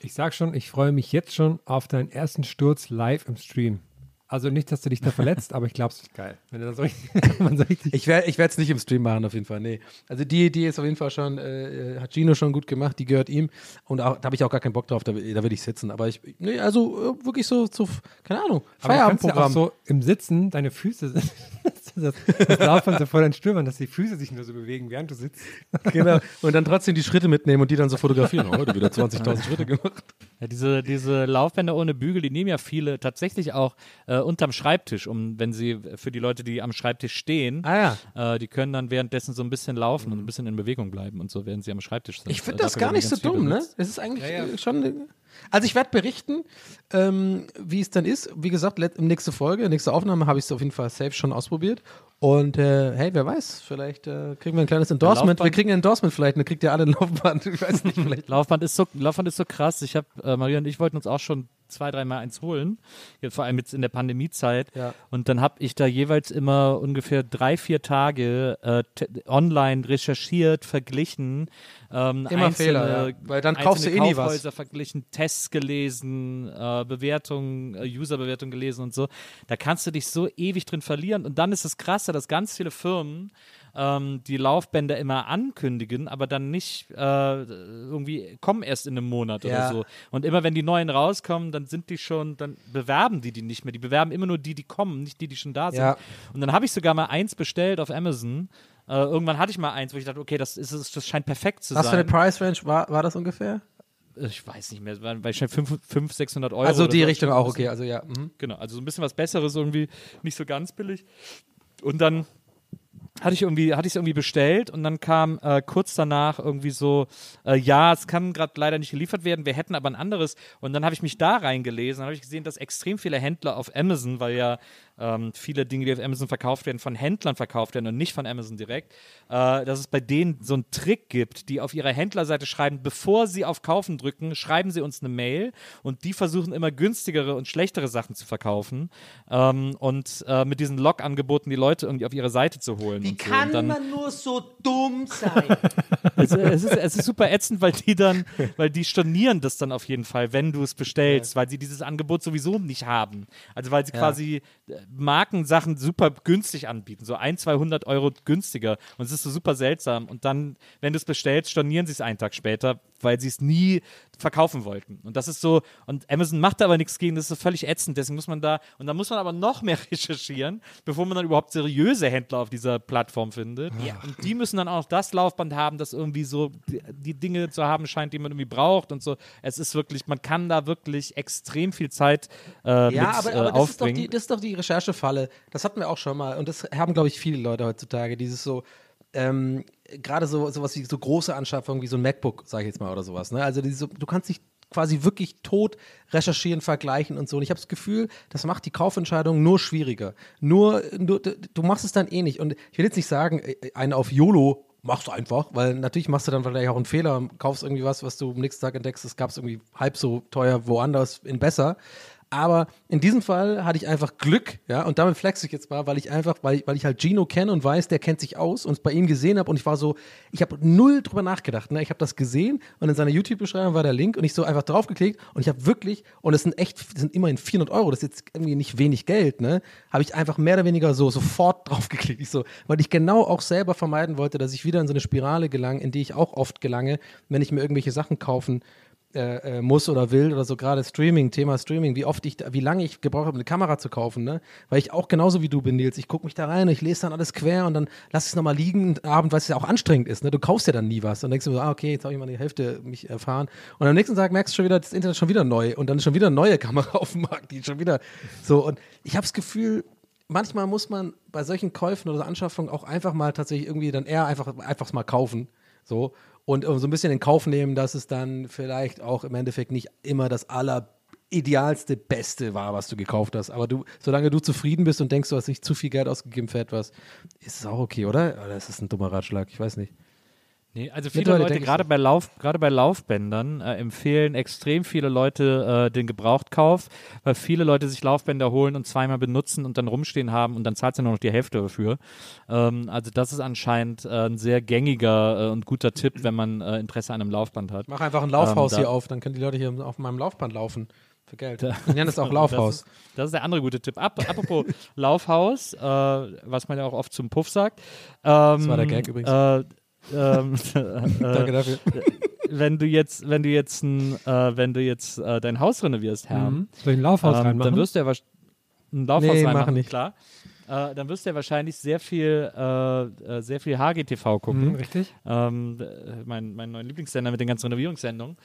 E: Ich sag schon, ich freue mich jetzt schon auf deinen ersten Sturz live im Stream. Also nicht, dass du dich da verletzt, aber ich glaube, es geil. Wenn du da so richtig, so richtig
D: Ich werde es nicht im Stream machen, auf jeden Fall. Nee. Also die Idee ist auf jeden Fall schon, äh, hat Gino schon gut gemacht, die gehört ihm. Und auch, da habe ich auch gar keinen Bock drauf, da, will- da will ich sitzen. Aber ich, nee, also äh, wirklich so, so, keine Ahnung,
E: kannst ja
D: Feierabendprogramm.
E: so im Sitzen deine Füße, das, das Laufband so vor deinen Stürmern, dass die Füße sich nur so bewegen, während du sitzt.
D: genau. Und dann trotzdem die Schritte mitnehmen und die dann so fotografieren. Heute wieder 20.000 Schritte gemacht.
C: Ja, diese, diese Laufbänder ohne Bügel, die nehmen ja viele tatsächlich auch äh, unterm Schreibtisch, um wenn sie für die Leute, die am Schreibtisch stehen,
D: Ah ja.
C: äh, die können dann währenddessen so ein bisschen laufen und ein bisschen in Bewegung bleiben und so, während sie am Schreibtisch sind.
D: Ich finde
C: Äh,
D: das gar nicht so dumm, ne? Es ist eigentlich äh, schon. Also ich werde berichten, ähm, wie es dann ist. Wie gesagt, nächste Folge, nächste Aufnahme habe ich es auf jeden Fall safe schon ausprobiert. Und äh, hey, wer weiß, vielleicht äh, kriegen wir ein kleines Endorsement. Wir kriegen ein Endorsement vielleicht, dann kriegt ihr alle ein Laufband. Ich weiß nicht, vielleicht.
C: Laufband ist so, Laufband ist so krass. Ich habe, äh, Maria und ich wollten uns auch schon zwei, dreimal eins holen. Vor allem jetzt in der Pandemiezeit.
D: Ja.
C: Und dann habe ich da jeweils immer ungefähr drei, vier Tage äh, online recherchiert, verglichen. Ähm,
D: Immer
C: einzelne,
D: Fehler, ja. Weil dann kaufst du eh nie was.
C: Verglichen, Tests gelesen, äh, Bewertungen, äh, Userbewertungen gelesen und so. Da kannst du dich so ewig drin verlieren. Und dann ist es krasse, dass ganz viele Firmen ähm, die Laufbänder immer ankündigen, aber dann nicht äh, irgendwie kommen erst in einem Monat
D: Ja.
C: oder so. Und immer wenn die neuen rauskommen, dann sind die schon, dann bewerben die die nicht mehr. Die bewerben immer nur die, die kommen, nicht die, die schon da sind.
D: Ja.
C: Und dann habe ich sogar mal eins bestellt auf Amazon. Äh, irgendwann hatte ich mal eins, wo ich dachte, okay, das, ist, das scheint perfekt zu
D: Was für
C: sein.
D: eine Price Range war, war das ungefähr?
C: ich weiß nicht mehr, waren wahrscheinlich 500, 600 Euro.
D: Also die. Richtung auch, okay. Also ja. Mhm.
C: Genau, also so ein bisschen was Besseres irgendwie, nicht so ganz billig. Und dann hatte ich irgendwie, hatte ich es irgendwie bestellt und dann kam äh, kurz danach irgendwie so, äh, ja, es kann gerade leider nicht geliefert werden, wir hätten aber ein anderes. Und dann habe ich mich da reingelesen, habe ich gesehen, dass extrem viele Händler auf Amazon, weil ja ähm, viele Dinge, die auf Amazon verkauft werden, von Händlern verkauft werden und nicht von Amazon direkt, äh, dass es bei denen so einen Trick gibt, die auf ihrer Händlerseite schreiben, bevor sie auf Kaufen drücken, schreiben sie uns eine Mail und die versuchen immer günstigere und schlechtere Sachen zu verkaufen ähm, und äh, mit diesen Log-Angeboten die Leute irgendwie auf ihre Seite zu holen.
B: Wie
C: so.
B: kann
C: dann,
B: man nur so dumm sein?
C: es, es, ist, es ist super ätzend, weil die dann, weil die stornieren das dann auf jeden Fall, wenn du es bestellst, weil sie dieses Angebot sowieso nicht haben. Also weil sie quasi äh, Markensachen super günstig anbieten, so ein, 200 Euro günstiger. Und es ist so super seltsam. Und dann, wenn du es bestellst, stornieren sie es einen Tag später, weil sie es nie verkaufen wollten. Und das ist so, und Amazon macht da aber nichts gegen, das ist so völlig ätzend. Deswegen muss man da, und da muss man aber noch mehr recherchieren, bevor man dann überhaupt seriöse Händler auf dieser Plattform findet. Und die müssen dann auch noch das Laufband haben, das irgendwie so die, die Dinge zu haben scheint, die man irgendwie braucht und so. Es ist wirklich, man kann da wirklich extrem viel Zeit äh,
D: Ja,
C: mit
D: aber,
C: äh,
D: aber das, ist doch
C: aufbringen.
D: die, das ist doch die Recherchefalle. Das hatten wir auch schon mal. Und das haben, glaube ich, viele Leute heutzutage. Dieses so, ähm, gerade so sowas wie so große Anschaffungen wie so ein MacBook, sage ich jetzt mal, oder sowas. Ne? Also diese, du kannst dich quasi wirklich tot recherchieren, vergleichen und so. Und ich habe das Gefühl, das macht die Kaufentscheidung nur schwieriger. Nur, nur, du machst es dann eh nicht. Und ich will jetzt nicht sagen, äh, einen auf YOLO machst du einfach, weil natürlich machst du dann vielleicht auch einen Fehler kaufst irgendwie was, was du am nächsten Tag entdeckst, das gab es irgendwie halb so teuer woanders in besser. Aber in diesem Fall hatte ich einfach Glück, ja, und damit flex ich jetzt mal, weil ich einfach, weil, weil ich halt Gino kenne und weiß, der kennt sich aus und es bei ihm gesehen habe und ich war so, ich habe null drüber nachgedacht, ne? Ich habe das gesehen und in seiner YouTube-Beschreibung war der Link und ich so einfach draufgeklickt und ich habe wirklich, und es sind echt, das sind immerhin 400 Euro, das ist jetzt irgendwie nicht wenig Geld, ne? Habe ich einfach mehr oder weniger so sofort draufgeklickt, ich so, weil ich genau auch selber vermeiden wollte, dass ich wieder in so eine Spirale gelange, in die ich auch oft gelange, wenn ich mir irgendwelche Sachen kaufen äh, äh, muss oder will oder so gerade Streaming, Thema Streaming, wie oft ich, wie lange ich gebraucht habe, eine Kamera zu kaufen, ne? Weil ich auch genauso wie du bin, Nils, ich gucke mich da rein, ich lese dann alles quer und dann lass es nochmal liegen einen Abend, weil es ja auch anstrengend ist, ne? Du kaufst ja dann nie was und denkst du so, ah, okay, jetzt habe ich mal die Hälfte mich erfahren und am nächsten Tag merkst du schon wieder, das Internet ist schon wieder neu und dann ist schon wieder eine neue Kamera auf dem Markt, die schon wieder so und ich habe das Gefühl, manchmal muss man bei solchen Käufen oder Anschaffungen auch einfach mal tatsächlich irgendwie dann eher einfach einfach mal kaufen. So. Und äh, so ein bisschen in Kauf nehmen, dass es dann vielleicht auch im Endeffekt nicht immer das alleridealste, beste war, was du gekauft hast. Aber du, solange du zufrieden bist und denkst, du hast nicht zu viel Geld ausgegeben für etwas, ist es auch okay, oder? Oder ist es ein dummer Ratschlag? Ich weiß nicht.
C: Nee, also viele Leute, gerade bei, Lauf, gerade bei Laufbändern, äh, empfehlen extrem viele Leute äh, den Gebrauchtkauf, weil viele Leute sich Laufbänder holen und zweimal benutzen und dann rumstehen haben und dann zahlt sie nur noch die Hälfte dafür. Ähm, also das ist anscheinend äh, ein sehr gängiger äh, und guter Tipp, wenn man äh, Interesse an einem Laufband hat.
D: Mach einfach ein Laufhaus
C: Ähm, da-
D: hier auf, dann können die Leute hier auf meinem Laufband laufen. Für Geld. Ich nenne das auch Laufhaus.
C: Das ist, das ist der andere gute Tipp. Ap apropos Laufhaus, äh, was man ja auch oft zum Puff sagt. Ähm,
D: Das war der Gag übrigens.
C: Äh, ähm,
D: Danke dafür.
C: wenn du jetzt, wenn du jetzt, ein, äh, wenn du jetzt äh, dein Haus renovierst, Herr,
E: Mhm. Soll ich ein Laufhaus
C: ähm,
E: reinmachen?
C: dann wirst du ja wahrscheinlich ein Laufhaus
D: Nee, mach
C: reinmachen,
D: nicht.
C: klar. Äh, dann wirst du ja wahrscheinlich sehr viel, äh, äh, sehr viel HGTV gucken.
E: Mhm, richtig.
C: Ähm, äh, mein, mein neuer Lieblingssender mit den ganzen Renovierungssendungen.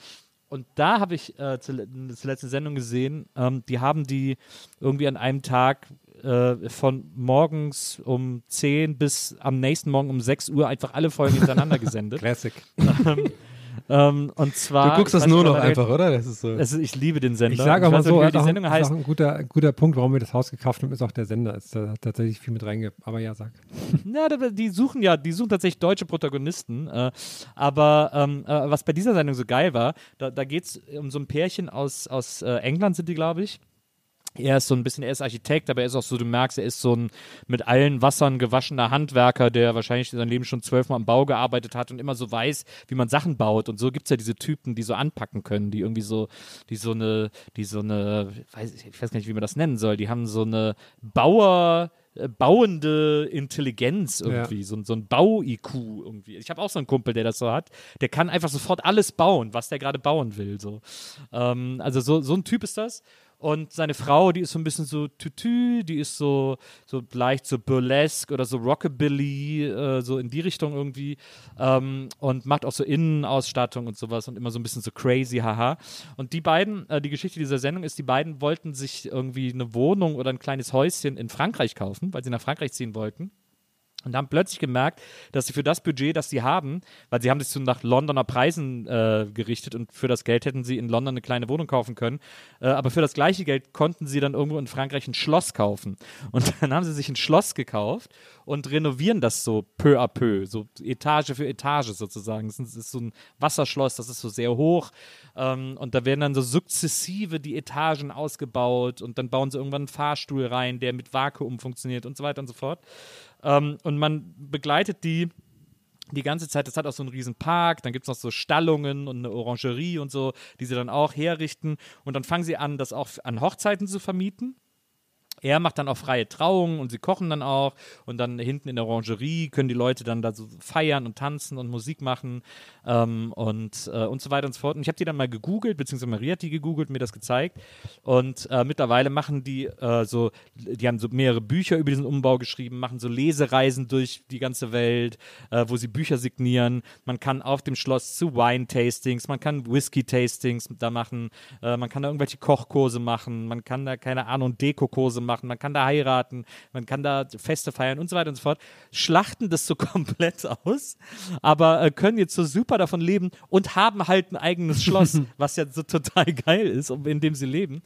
C: Und da habe ich äh, zule- zur letzten Sendung gesehen, ähm, die haben die irgendwie an einem Tag äh, von morgens um 10 bis am nächsten Morgen um 6 Uhr einfach alle Folgen hintereinander gesendet.
E: Classic.
C: ähm, und zwar.
D: Du guckst das nur noch einfach, oder? Das ist so.
C: Ist, ich liebe den Sender.
E: Ich sage auch mal so,
C: nicht, die
E: auch,
C: Sendung
E: ist
C: heißt.
E: auch ein guter, guter Punkt, warum wir das Haus gekauft haben, ist auch der Sender. Ist da tatsächlich viel mit reinge. Aber ja, sag.
C: Da- die suchen ja, die suchen tatsächlich deutsche Protagonisten. Äh, aber ähm, äh, was bei dieser Sendung so geil war, da, da geht es um so ein Pärchen aus, aus äh, England, sind die, glaube ich. Er ist so ein bisschen, er ist Architekt, aber er ist auch so, du merkst, er ist so ein mit allen Wassern gewaschener Handwerker, der wahrscheinlich sein Leben schon zwölfmal am Bau gearbeitet hat und immer so weiß, wie man Sachen baut. Und so gibt es ja diese Typen, die so anpacken können, die irgendwie so, die so eine, die so eine, weiß, ich weiß gar nicht, wie man das nennen soll, die haben so eine Bauer, äh, bauende Intelligenz irgendwie, so, ein- so ein Bau-IQ irgendwie. Ich habe auch so einen Kumpel, der das so hat. Der kann einfach sofort alles bauen, was der gerade bauen will. So. Ähm, also so, so ein Typ ist das. Und seine Frau, die ist so ein bisschen so tütü, die ist so, so leicht so burlesque oder so Rockabilly, äh, so in die Richtung irgendwie. Ähm, und macht auch so Innenausstattung und sowas und immer so ein bisschen so crazy, haha. Und die beiden, äh, die Geschichte dieser Sendung ist, die beiden wollten sich irgendwie eine Wohnung oder ein kleines Häuschen in Frankreich kaufen, weil sie nach Frankreich ziehen wollten. Und haben plötzlich gemerkt, dass sie für das Budget, das sie haben, weil sie haben sich so nach Londoner Preisen äh, gerichtet und für das Geld hätten sie in London eine kleine Wohnung kaufen können. Äh, aber für das gleiche Geld konnten sie dann irgendwo in Frankreich ein Schloss kaufen. Und dann haben sie sich ein Schloss gekauft und renovieren das so peu à peu, so Etage für Etage sozusagen. Es ist so ein Wasserschloss, das ist so sehr hoch. Ähm, und da werden dann so sukzessive die Etagen ausgebaut und dann bauen sie irgendwann einen Fahrstuhl rein, der mit Vakuum funktioniert und so weiter und so fort. Ähm, und man begleitet die die ganze Zeit, das hat auch so einen riesen Park, dann gibt es noch so Stallungen und eine Orangerie und so, die sie dann auch herrichten. Und dann fangen sie an, das auch an Hochzeiten zu vermieten. Er macht dann auch freie Trauungen und sie kochen dann auch. Und dann hinten in der Orangerie können die Leute dann da so feiern und tanzen und Musik machen ähm, und, äh, und so weiter und so fort. Und ich habe die dann mal gegoogelt, beziehungsweise Maria hat die gegoogelt, mir das gezeigt. Und äh, mittlerweile machen die äh, so, die haben so mehrere Bücher über diesen Umbau geschrieben, machen so Lesereisen durch die ganze Welt, äh, wo sie Bücher signieren. Man kann auf dem Schloss zu Wine-Tastings, man kann Whisky-Tastings da machen, äh, man kann da irgendwelche Kochkurse machen, man kann da, keine Ahnung, Dekokurse machen, man kann da heiraten, man kann da Feste feiern und so weiter und so fort. Schlachten das so komplett aus, aber äh, können jetzt so super davon leben und haben halt ein eigenes Schloss, was ja so total geil ist, in dem sie leben.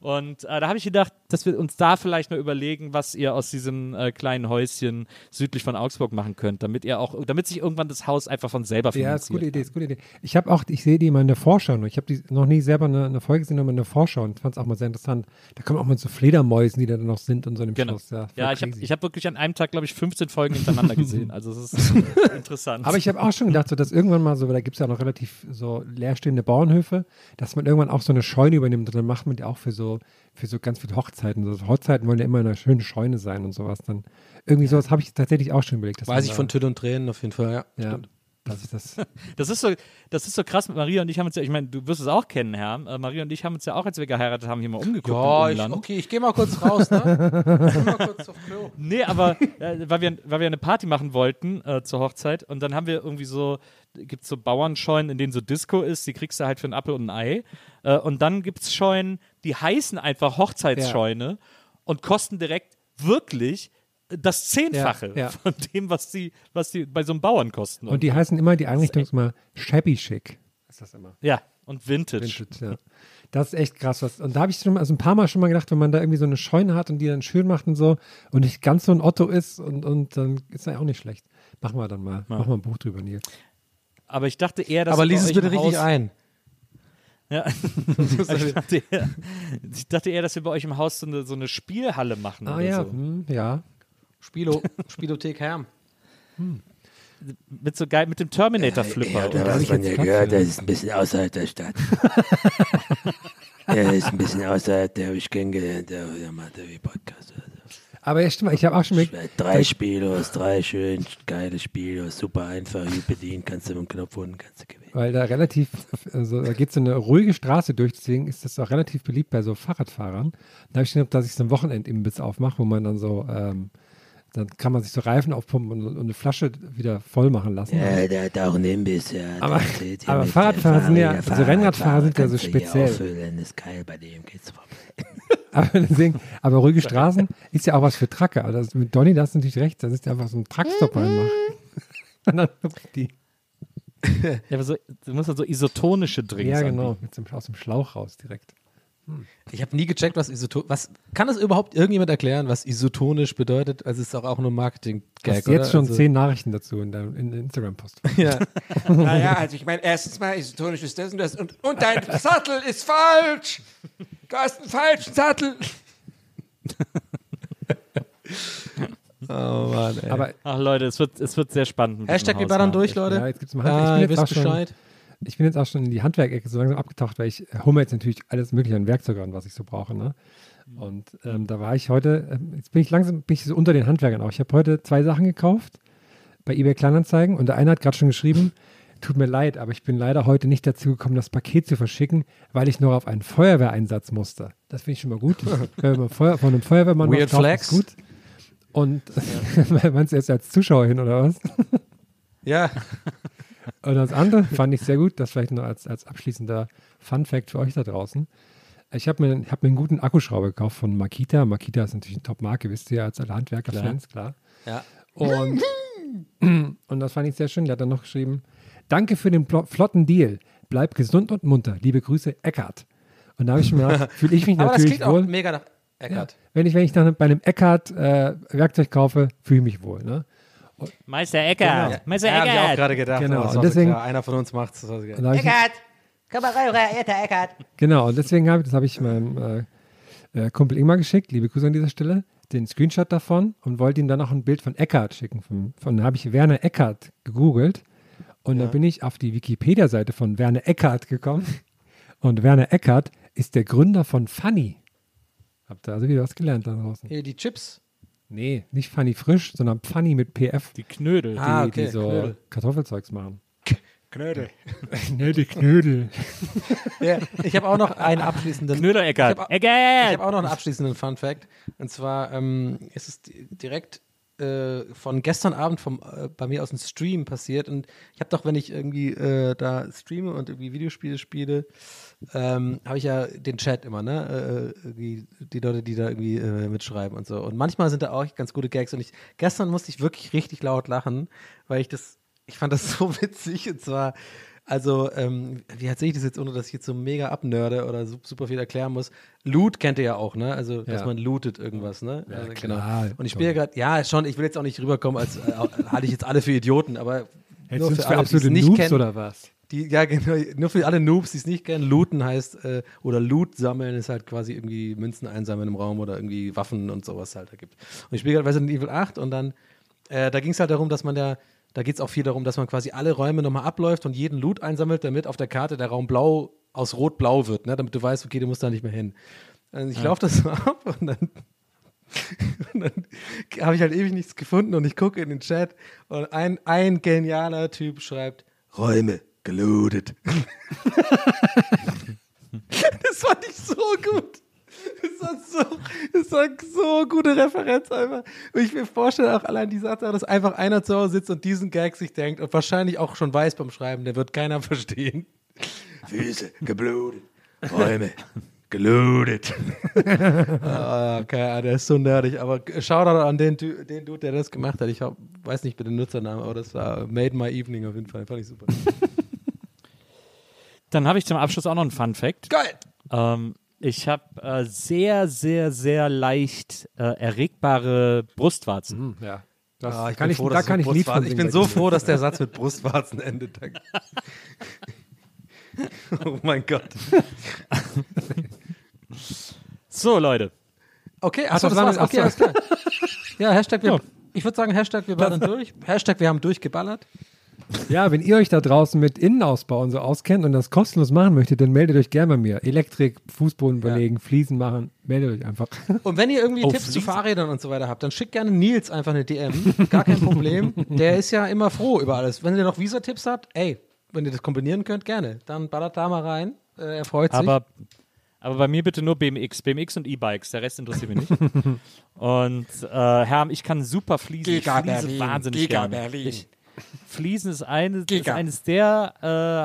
C: Und äh, da habe ich gedacht, dass wir uns da vielleicht mal überlegen, was ihr aus diesem äh, kleinen Häuschen südlich von Augsburg machen könnt, damit ihr auch, damit sich irgendwann das Haus einfach von selber finanziert.
E: Ja, ist eine gute Idee, ist gute Idee. Ich habe auch, ich sehe die mal in der Vorschau nur. Ich habe die noch nie selber eine, eine Folge gesehen, aber in der Vorschau und fand es auch mal sehr interessant. Da kommen auch mal so Fledermäusen, die da dann noch sind und so einem
C: Genau.
E: Schloss. Ja,
C: Ja, ich habe hab wirklich an einem Tag, glaube ich, 15 Folgen hintereinander gesehen. Also es ist interessant.
E: Aber ich habe auch schon gedacht, so, dass irgendwann mal so, da gibt es ja noch relativ so leerstehende Bauernhöfe, dass man irgendwann auch so eine Scheune übernimmt und dann macht man die auch für so, für so ganz viele Hochzeiten. So Hochzeiten wollen ja immer eine schöne Scheune sein und sowas. Dann irgendwie sowas habe ich tatsächlich auch schon überlegt.
D: Weiß ich von Tüll und Tränen auf jeden Fall, ja.
E: Ja,
D: Stimmt.
E: Dass ich das.
C: Das ist so, das ist so krass mit Maria und ich haben uns ja, ich meine, du wirst es auch kennen, Herr. Äh, Maria und ich haben uns ja auch, als wir geheiratet haben, hier mal umgeguckt
D: Ja, ich, okay, ich gehe mal kurz raus, ne? ich geh mal kurz auf Klo.
C: Nee, aber äh, weil, wir, weil wir eine Party machen wollten äh, zur Hochzeit und dann haben wir irgendwie so, gibt es so Bauernscheunen, in denen so Disco ist, die kriegst du halt für einen Apfel und ein Ei. Äh, und dann gibt es Scheunen, die heißen einfach Hochzeitsscheune und kosten direkt wirklich das Zehnfache
E: Ja, ja.
C: von dem, was die, was die bei so einem Bauern kosten.
E: Und die heißen immer, die Einrichtung ist immer shabby chic. Ist das immer.
C: ja, und Vintage.
E: Vintage, ja. Das ist echt krass. Was. Und da habe ich schon mal, also ein paar Mal schon mal gedacht, wenn man da irgendwie so eine Scheune hat und die dann schön macht und so und nicht ganz so ein Otto ist und, und dann ist das auch nicht schlecht. Machen wir dann mal. Machen wir ein Buch drüber, Nils.
C: Aber ich dachte eher, dass
D: Aber lies es bitte richtig
C: Haus-
D: ein.
C: Ja. ich, dachte eher, ich dachte eher, dass wir bei euch im Haus so eine, so eine Spielhalle machen.
E: Ah
C: oder
E: ja,
C: So.
E: hm, ja.
D: Spilo, Spielothek Herm.
C: Mit so geil, mit dem Terminator-Flipper.
F: da
C: Und-
F: was
E: ich jetzt
F: ja gehört, das ist ein bisschen außerhalb der Stadt. Er ist ein bisschen außerhalb, der habe ich kennengelernt, der, der macht irgendwie Podcast. oder so.
E: Aber ja, stimmt, ich habe auch schon mit,
F: Drei Spielos, drei schön geile Spielos, super einfach, gut bedient, kannst du mit dem Knopf unten, kannst du gewinnen.
E: weil da relativ, also da geht so eine ruhige Straße durch, deswegen ist das auch relativ beliebt bei so Fahrradfahrern. Da habe ich gedacht, dass ich so einen Wochenendimbiss aufmache, wo man dann so, ähm, dann kann man sich so Reifen aufpumpen und, und eine Flasche wieder voll machen lassen.
F: Ja, der hat auch einen Imbiss, ja.
E: Aber- aber Fahrradfahrer sind ja-
F: Fahrrad-
E: also Rennradfahrer sind ja so speziell.
F: Auffüllen, ist geil, bei dem geht's vorbei.
E: Aber, deswegen, aber ruhige Straßen ist ja auch was für Tracker. Also das, mit Donny, da hast du natürlich recht, das ist einfach so ein Truckstop reinmachen. Und dann die.
C: Ja, aber so, du musst dann so isotonische Drinks
E: Ja, genau, mit dem, aus dem Schlauch raus direkt.
D: Ich habe nie gecheckt, was isotonisch. Was kann das überhaupt irgendjemand erklären, was isotonisch bedeutet? Also es ist doch auch nur
E: Du
D: Marketing-Gag.
E: hast jetzt
D: oder?
E: schon
D: also,
E: zehn Nachrichten dazu in der in Instagram-Post.
D: Ja.
G: Naja, also ich meine, erstens mal isotonisch ist das und das und, und dein Sattel ist falsch. Du hast einen falschen Sattel.
D: Oh Mann, ey.
E: Aber
C: Ach Leute, es wird, es wird sehr spannend.
D: Hashtag wir ballern durch, Leute.
E: Ja, jetzt gibt's mal
D: Ah,
E: Hand-
D: ihr
E: ich bin
D: wisst
E: auch schon-
D: Bescheid.
E: Ich bin jetzt auch schon in die Handwerkecke so langsam abgetaucht, weil ich hole mir jetzt natürlich alles mögliche an Werkzeugern, was ich so brauche. Ne? Und ähm, da war ich heute, ähm, jetzt bin ich langsam bin ich so unter den Handwerkern auch. Ich habe heute zwei Sachen gekauft bei eBay Kleinanzeigen und der eine hat gerade schon geschrieben, tut mir leid, aber ich bin leider heute nicht dazu gekommen, das Paket zu verschicken, weil ich noch auf einen Feuerwehreinsatz musste. Das finde ich schon mal gut. Wenn man Feuer, von einem Feuerwehrmann
D: Weird
E: kauft,
D: Flex.
E: ist gut. Und meinst du jetzt als Zuschauer hin oder was?
D: Ja,
E: Und das andere fand ich sehr gut, das vielleicht noch als, als abschließender Fun-Fact für euch da draußen. Ich habe mir, hab mir einen guten Akkuschrauber gekauft von Makita. Makita ist natürlich eine Top-Marke, wisst ihr ja als alle Handwerker-Fans, klar.
D: Ja.
E: Und, und das fand ich sehr schön. Der hat dann noch geschrieben: Danke für den flotten Deal. Bleib gesund und munter. Liebe Grüße, Eckart. Und da habe ich mir gedacht, fühle ich mich
D: Aber das
E: natürlich
D: klingt auch
E: wohl.
D: mega nach Eckart.
E: Wenn ich, wenn ich dann bei einem Eckart äh, Werkzeug kaufe, fühle ich mich wohl. Ne?
C: Meister Eckert.
D: Ja,
C: Meister
D: hab ich auch
C: Eckert.
D: gerade gedacht.
E: Genau, und
D: so
E: deswegen-
D: klar, einer von uns macht es.
E: Hab ich,
G: Komm mal rein, verehrter Eckart.
E: genau, und deswegen habe ich, das habe ich meinem äh, äh, Kumpel Ingmar geschickt, liebe Grüße an dieser Stelle, den Screenshot davon und wollte ihm dann auch ein Bild von Eckart schicken. Von, von da habe ich Werner Eckart gegoogelt und dann bin ich auf die Wikipedia-Seite von Werner Eckart gekommen. Und Werner Eckart ist der Gründer von Funny. Habt ihr also wieder was gelernt da draußen?
D: Hier, die Chips.
E: Nee, nicht Funny frisch, sondern Funny mit PF,
C: Die Knödel.
E: die,
D: Ah, okay,
E: die so
D: Knödel.
E: Kartoffelzeugs machen.
G: Knödel.
E: Ne, die Knödel.
D: Ja, ich habe auch noch einen abschließenden.
C: Knödel Eckart.
D: Ich habe hab auch noch einen abschließenden Fun Fact. Und zwar ähm, ist es di- direkt äh, von gestern Abend vom, äh, bei mir aus dem Stream passiert. Und ich habe doch, wenn ich irgendwie äh, da streame und irgendwie Videospiele spiele, ähm, habe ich ja den Chat immer, ne? Äh, irgendwie die Leute, die da irgendwie äh, mitschreiben und so. Und manchmal sind da auch ganz gute Gags. Und ich, gestern musste ich wirklich richtig laut lachen, weil ich das, ich fand das so witzig. Und zwar, also, ähm, wie erzähle ich das jetzt, ohne dass ich jetzt so mega abnörde oder su- super viel erklären muss? Loot kennt ihr ja auch, ne? Also, dass
E: Ja.
D: man lootet irgendwas, ne?
E: Ja,
D: also,
E: klar.
D: Und ich spiele gerade, ja, schon, ich will jetzt auch nicht rüberkommen, als äh, halte ich jetzt alle für Idioten, aber
E: Hältst
D: nur für alle, die
E: absolute Noobs
D: kennen.
E: oder was?
D: Die, ja, genau, nur für alle Noobs, die es nicht kennen, looten heißt, äh, oder Loot sammeln ist halt quasi irgendwie Münzen einsammeln im Raum oder irgendwie Waffen und sowas halt da gibt. Und ich spiele gerade Resident Evil 8 und dann, äh, da ging es halt darum, dass man ja, da geht es auch viel darum, dass man quasi alle Räume nochmal abläuft und jeden Loot einsammelt, damit auf der Karte der Raum blau aus rot-blau wird, ne? damit du weißt, okay, du musst da nicht mehr hin. Und ich laufe das so ab und dann und dann habe ich halt ewig nichts gefunden und ich gucke in den Chat und ein, ein genialer Typ schreibt, Räume gelootet. das fand ich so gut. Das war so, das war so gute Referenz einfach. Und ich mir vorstelle auch allein die Sache, dass einfach einer zu Hause sitzt und diesen Gag sich denkt und wahrscheinlich auch schon weiß beim Schreiben, der wird keiner verstehen.
G: Füße geblutet. Räume gelootet.
D: Ah, okay, der ist so nerdig. Aber Shoutout an den, den Dude, der das gemacht hat. Ich hab, weiß nicht mit dem Nutzernamen, aber das war Made My Evening auf jeden Fall. Fand ich super.
C: Dann habe ich zum Abschluss auch noch einen Fun Fact.
D: Geil!
C: Ähm, ich habe äh, sehr, sehr, sehr leicht äh, erregbare Brustwarzen.
E: Ja. Das
D: Ah, ich
E: kann
D: bin
E: ich,
D: froh,
E: da kann ich Lied von
D: Ich bin so froh, dass der Satz mit Brustwarzen endet. Oh mein Gott.
C: So, Leute.
D: Okay,
E: Ach,
D: achso,
E: das
D: das
E: war
D: war's. Okay, alles klar. Ja, Hashtag, wir, ich würde sagen, Hashtag, wir ballern durch. Hashtag, wir haben durchgeballert.
E: Ja, wenn ihr euch da draußen mit Innenausbau und so auskennt und das kostenlos machen möchtet, dann meldet euch gerne bei mir. Elektrik, Fußboden belegen, Fliesen machen, meldet euch einfach.
D: Und wenn ihr irgendwie
C: Oh,
D: Tipps zu
C: Fliesen.
D: Fahrrädern und so weiter habt, dann schickt gerne Nils einfach eine DM. Gar kein Problem. Der ist ja immer froh über alles. Wenn ihr noch Visa-Tipps habt, ey, wenn ihr das kombinieren könnt, gerne. Dann ballert da mal rein. Äh, er freut sich.
C: Aber, aber bei mir bitte nur BMX. BMX und E-Bikes. Der Rest interessiert mich nicht. und äh, Herr, ich kann super fließen. Ich
G: Giga
C: fliese
G: Berlin.
C: wahnsinnig
G: Giga
C: gerne.
G: Berlin.
C: Ich, Fliesen ist, eine, ist eines der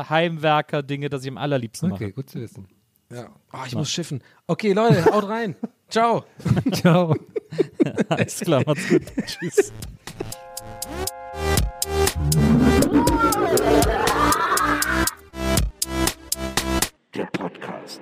C: äh, Heimwerker-Dinge, das ich am allerliebsten
E: Okay,
C: mache.
E: gut zu wissen.
D: ja. oh, ich muss schiffen. Okay, Leute, haut rein. Ciao.
E: Ciao.
C: Alles klar, macht's gut. Tschüss.
A: Der Podcast.